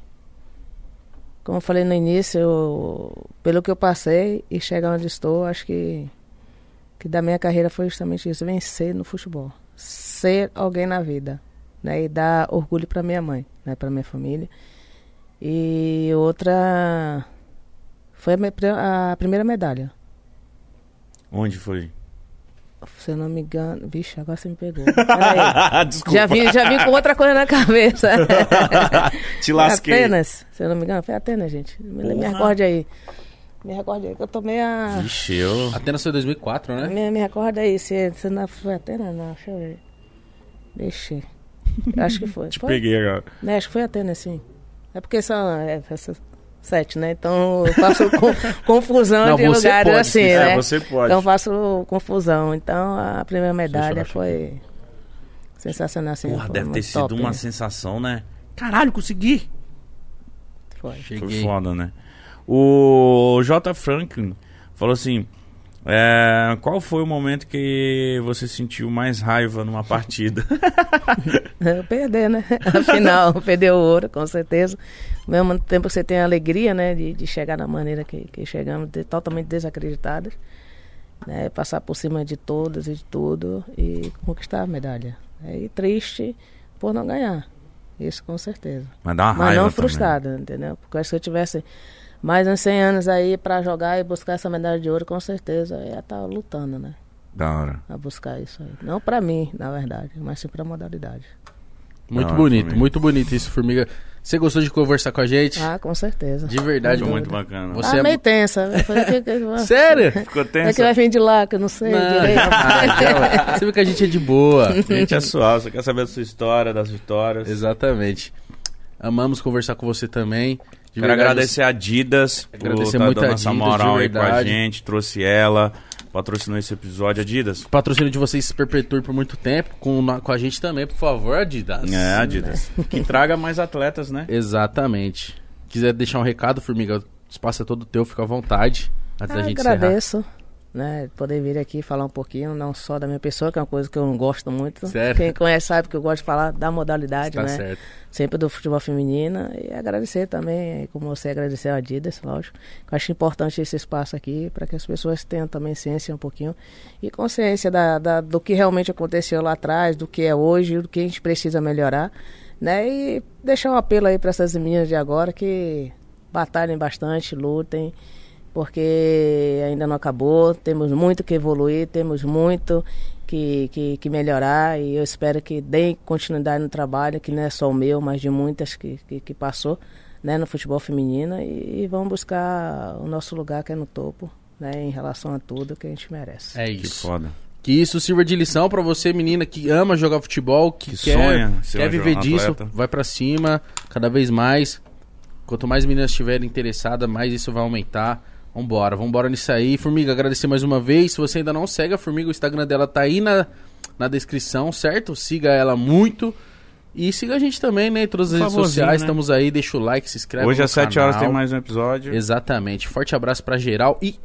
como eu falei no início, eu- pelo que eu passei e chegar onde estou, acho que, que da minha carreira foi justamente isso, vencer no futebol. Ser alguém na vida, né? E dar orgulho para minha mãe, né? Para minha família. E outra foi a, minha a primeira medalha. Onde foi? Se eu não me engano. Vixe, agora você me pegou. Desculpa, já, vim, já vim com outra coisa na cabeça. te Foi lasquei. Atenas, se eu não me engano. Foi Atenas, gente. Me, me Porra. recorde aí. Me recorde aí, que eu tomei a. Vixe, eu. Atenas foi 2004, né? Me, me recorda aí, se, se não foi Atenas, não. Deixa eu ver. Vixe. Acho que foi. Te foi? peguei agora. Né, acho que foi Atenas, sim. É porque são é, essas sete, né? Então eu faço com- confusão Não, de lugares pode, assim, é, né? você pode. Então eu faço confusão. Então a primeira medalha foi sensacional assim. Porra, foi deve ter sido top, uma né? sensação, né? Caralho, consegui! Foi. Foi Cheguei. foda, né? O J. Franklin falou assim: é, qual foi o momento que você sentiu mais raiva numa partida? Eu perder, né? Afinal, perder o ouro, com certeza. Ao mesmo tempo que você tem a alegria, né? De, de chegar da maneira que, que chegamos, de- totalmente desacreditados. Né, passar por cima de todas e de tudo e conquistar a medalha. É, E triste por não ganhar. Isso com certeza. Mas dá uma Mas raiva. não frustrada, entendeu? Porque se eu tivesse mais uns 100 anos aí pra jogar e buscar essa medalha de ouro, com certeza eu ia estar lutando, né? Da hora. A buscar isso aí. Não pra mim, na verdade, mas sim pra modalidade. Muito hora, bonito, Formiga. muito bonito isso, Formiga. Você gostou de conversar com a gente? Ah, com certeza. De verdade, Foi muito. muito bacana. Você ah, é meio tensa. Eu falei, que, que, Sério? Ficou é que vai vir de lá, que eu não sei Não, direito. jamais, jamais. Você viu que a gente é de boa. A gente é suave, você quer saber da sua história, das vitórias. Exatamente. Amamos conversar com você também. De Quero verdade, agradecer a Adidas Agradecer por muito tá a dando essa moral aí com a gente, trouxe ela, patrocinou esse episódio. Adidas? O patrocínio de vocês se perpetua por muito tempo. Com, com a gente também, por favor, Adidas. É, Adidas. Que traga mais atletas, né? Exatamente. Quiser deixar um recado, Formiga, o espaço é todo teu, fica à vontade. Antes da Ah, gente agradeço, né, poder vir aqui falar um pouquinho, não só da minha pessoa, que é uma coisa que eu não gosto muito. Sério? Quem conhece sabe que eu gosto de falar da modalidade. Tá né? certo. Sempre do futebol feminino. E agradecer também, como você agradecer a Adidas, lógico. Eu acho importante esse espaço aqui para que as pessoas tenham também ciência um pouquinho e consciência da, da- do que realmente aconteceu lá atrás, do que é hoje, do que a gente precisa melhorar. Né? E deixar um apelo aí para essas meninas de agora que batalhem bastante, lutem, porque ainda não acabou, temos muito que evoluir, temos muito que, que, que melhorar e eu espero que deem continuidade no trabalho, que não é só o meu, mas de muitas que, que, que passou né, no futebol feminino e, e vão buscar o nosso lugar que é no topo, né, em relação a tudo que a gente merece. É Que isso. foda. Que isso sirva de lição pra você, menina, que ama jogar futebol, que, Que quer, sonha quer viver atleta. disso, vai pra cima, cada vez mais. Quanto mais meninas estiverem interessadas, mais isso vai aumentar. Vambora, vambora nisso aí. Formiga, agradecer mais uma vez. Se você ainda não segue a Formiga, o Instagram dela tá aí na, na descrição, certo? Siga ela muito. E siga a gente também, né? Em todas as redes sociais, né? estamos aí. Deixa o like, se inscreve Hoje no às 7 horas tem mais um episódio. Exatamente. Forte abraço pra geral e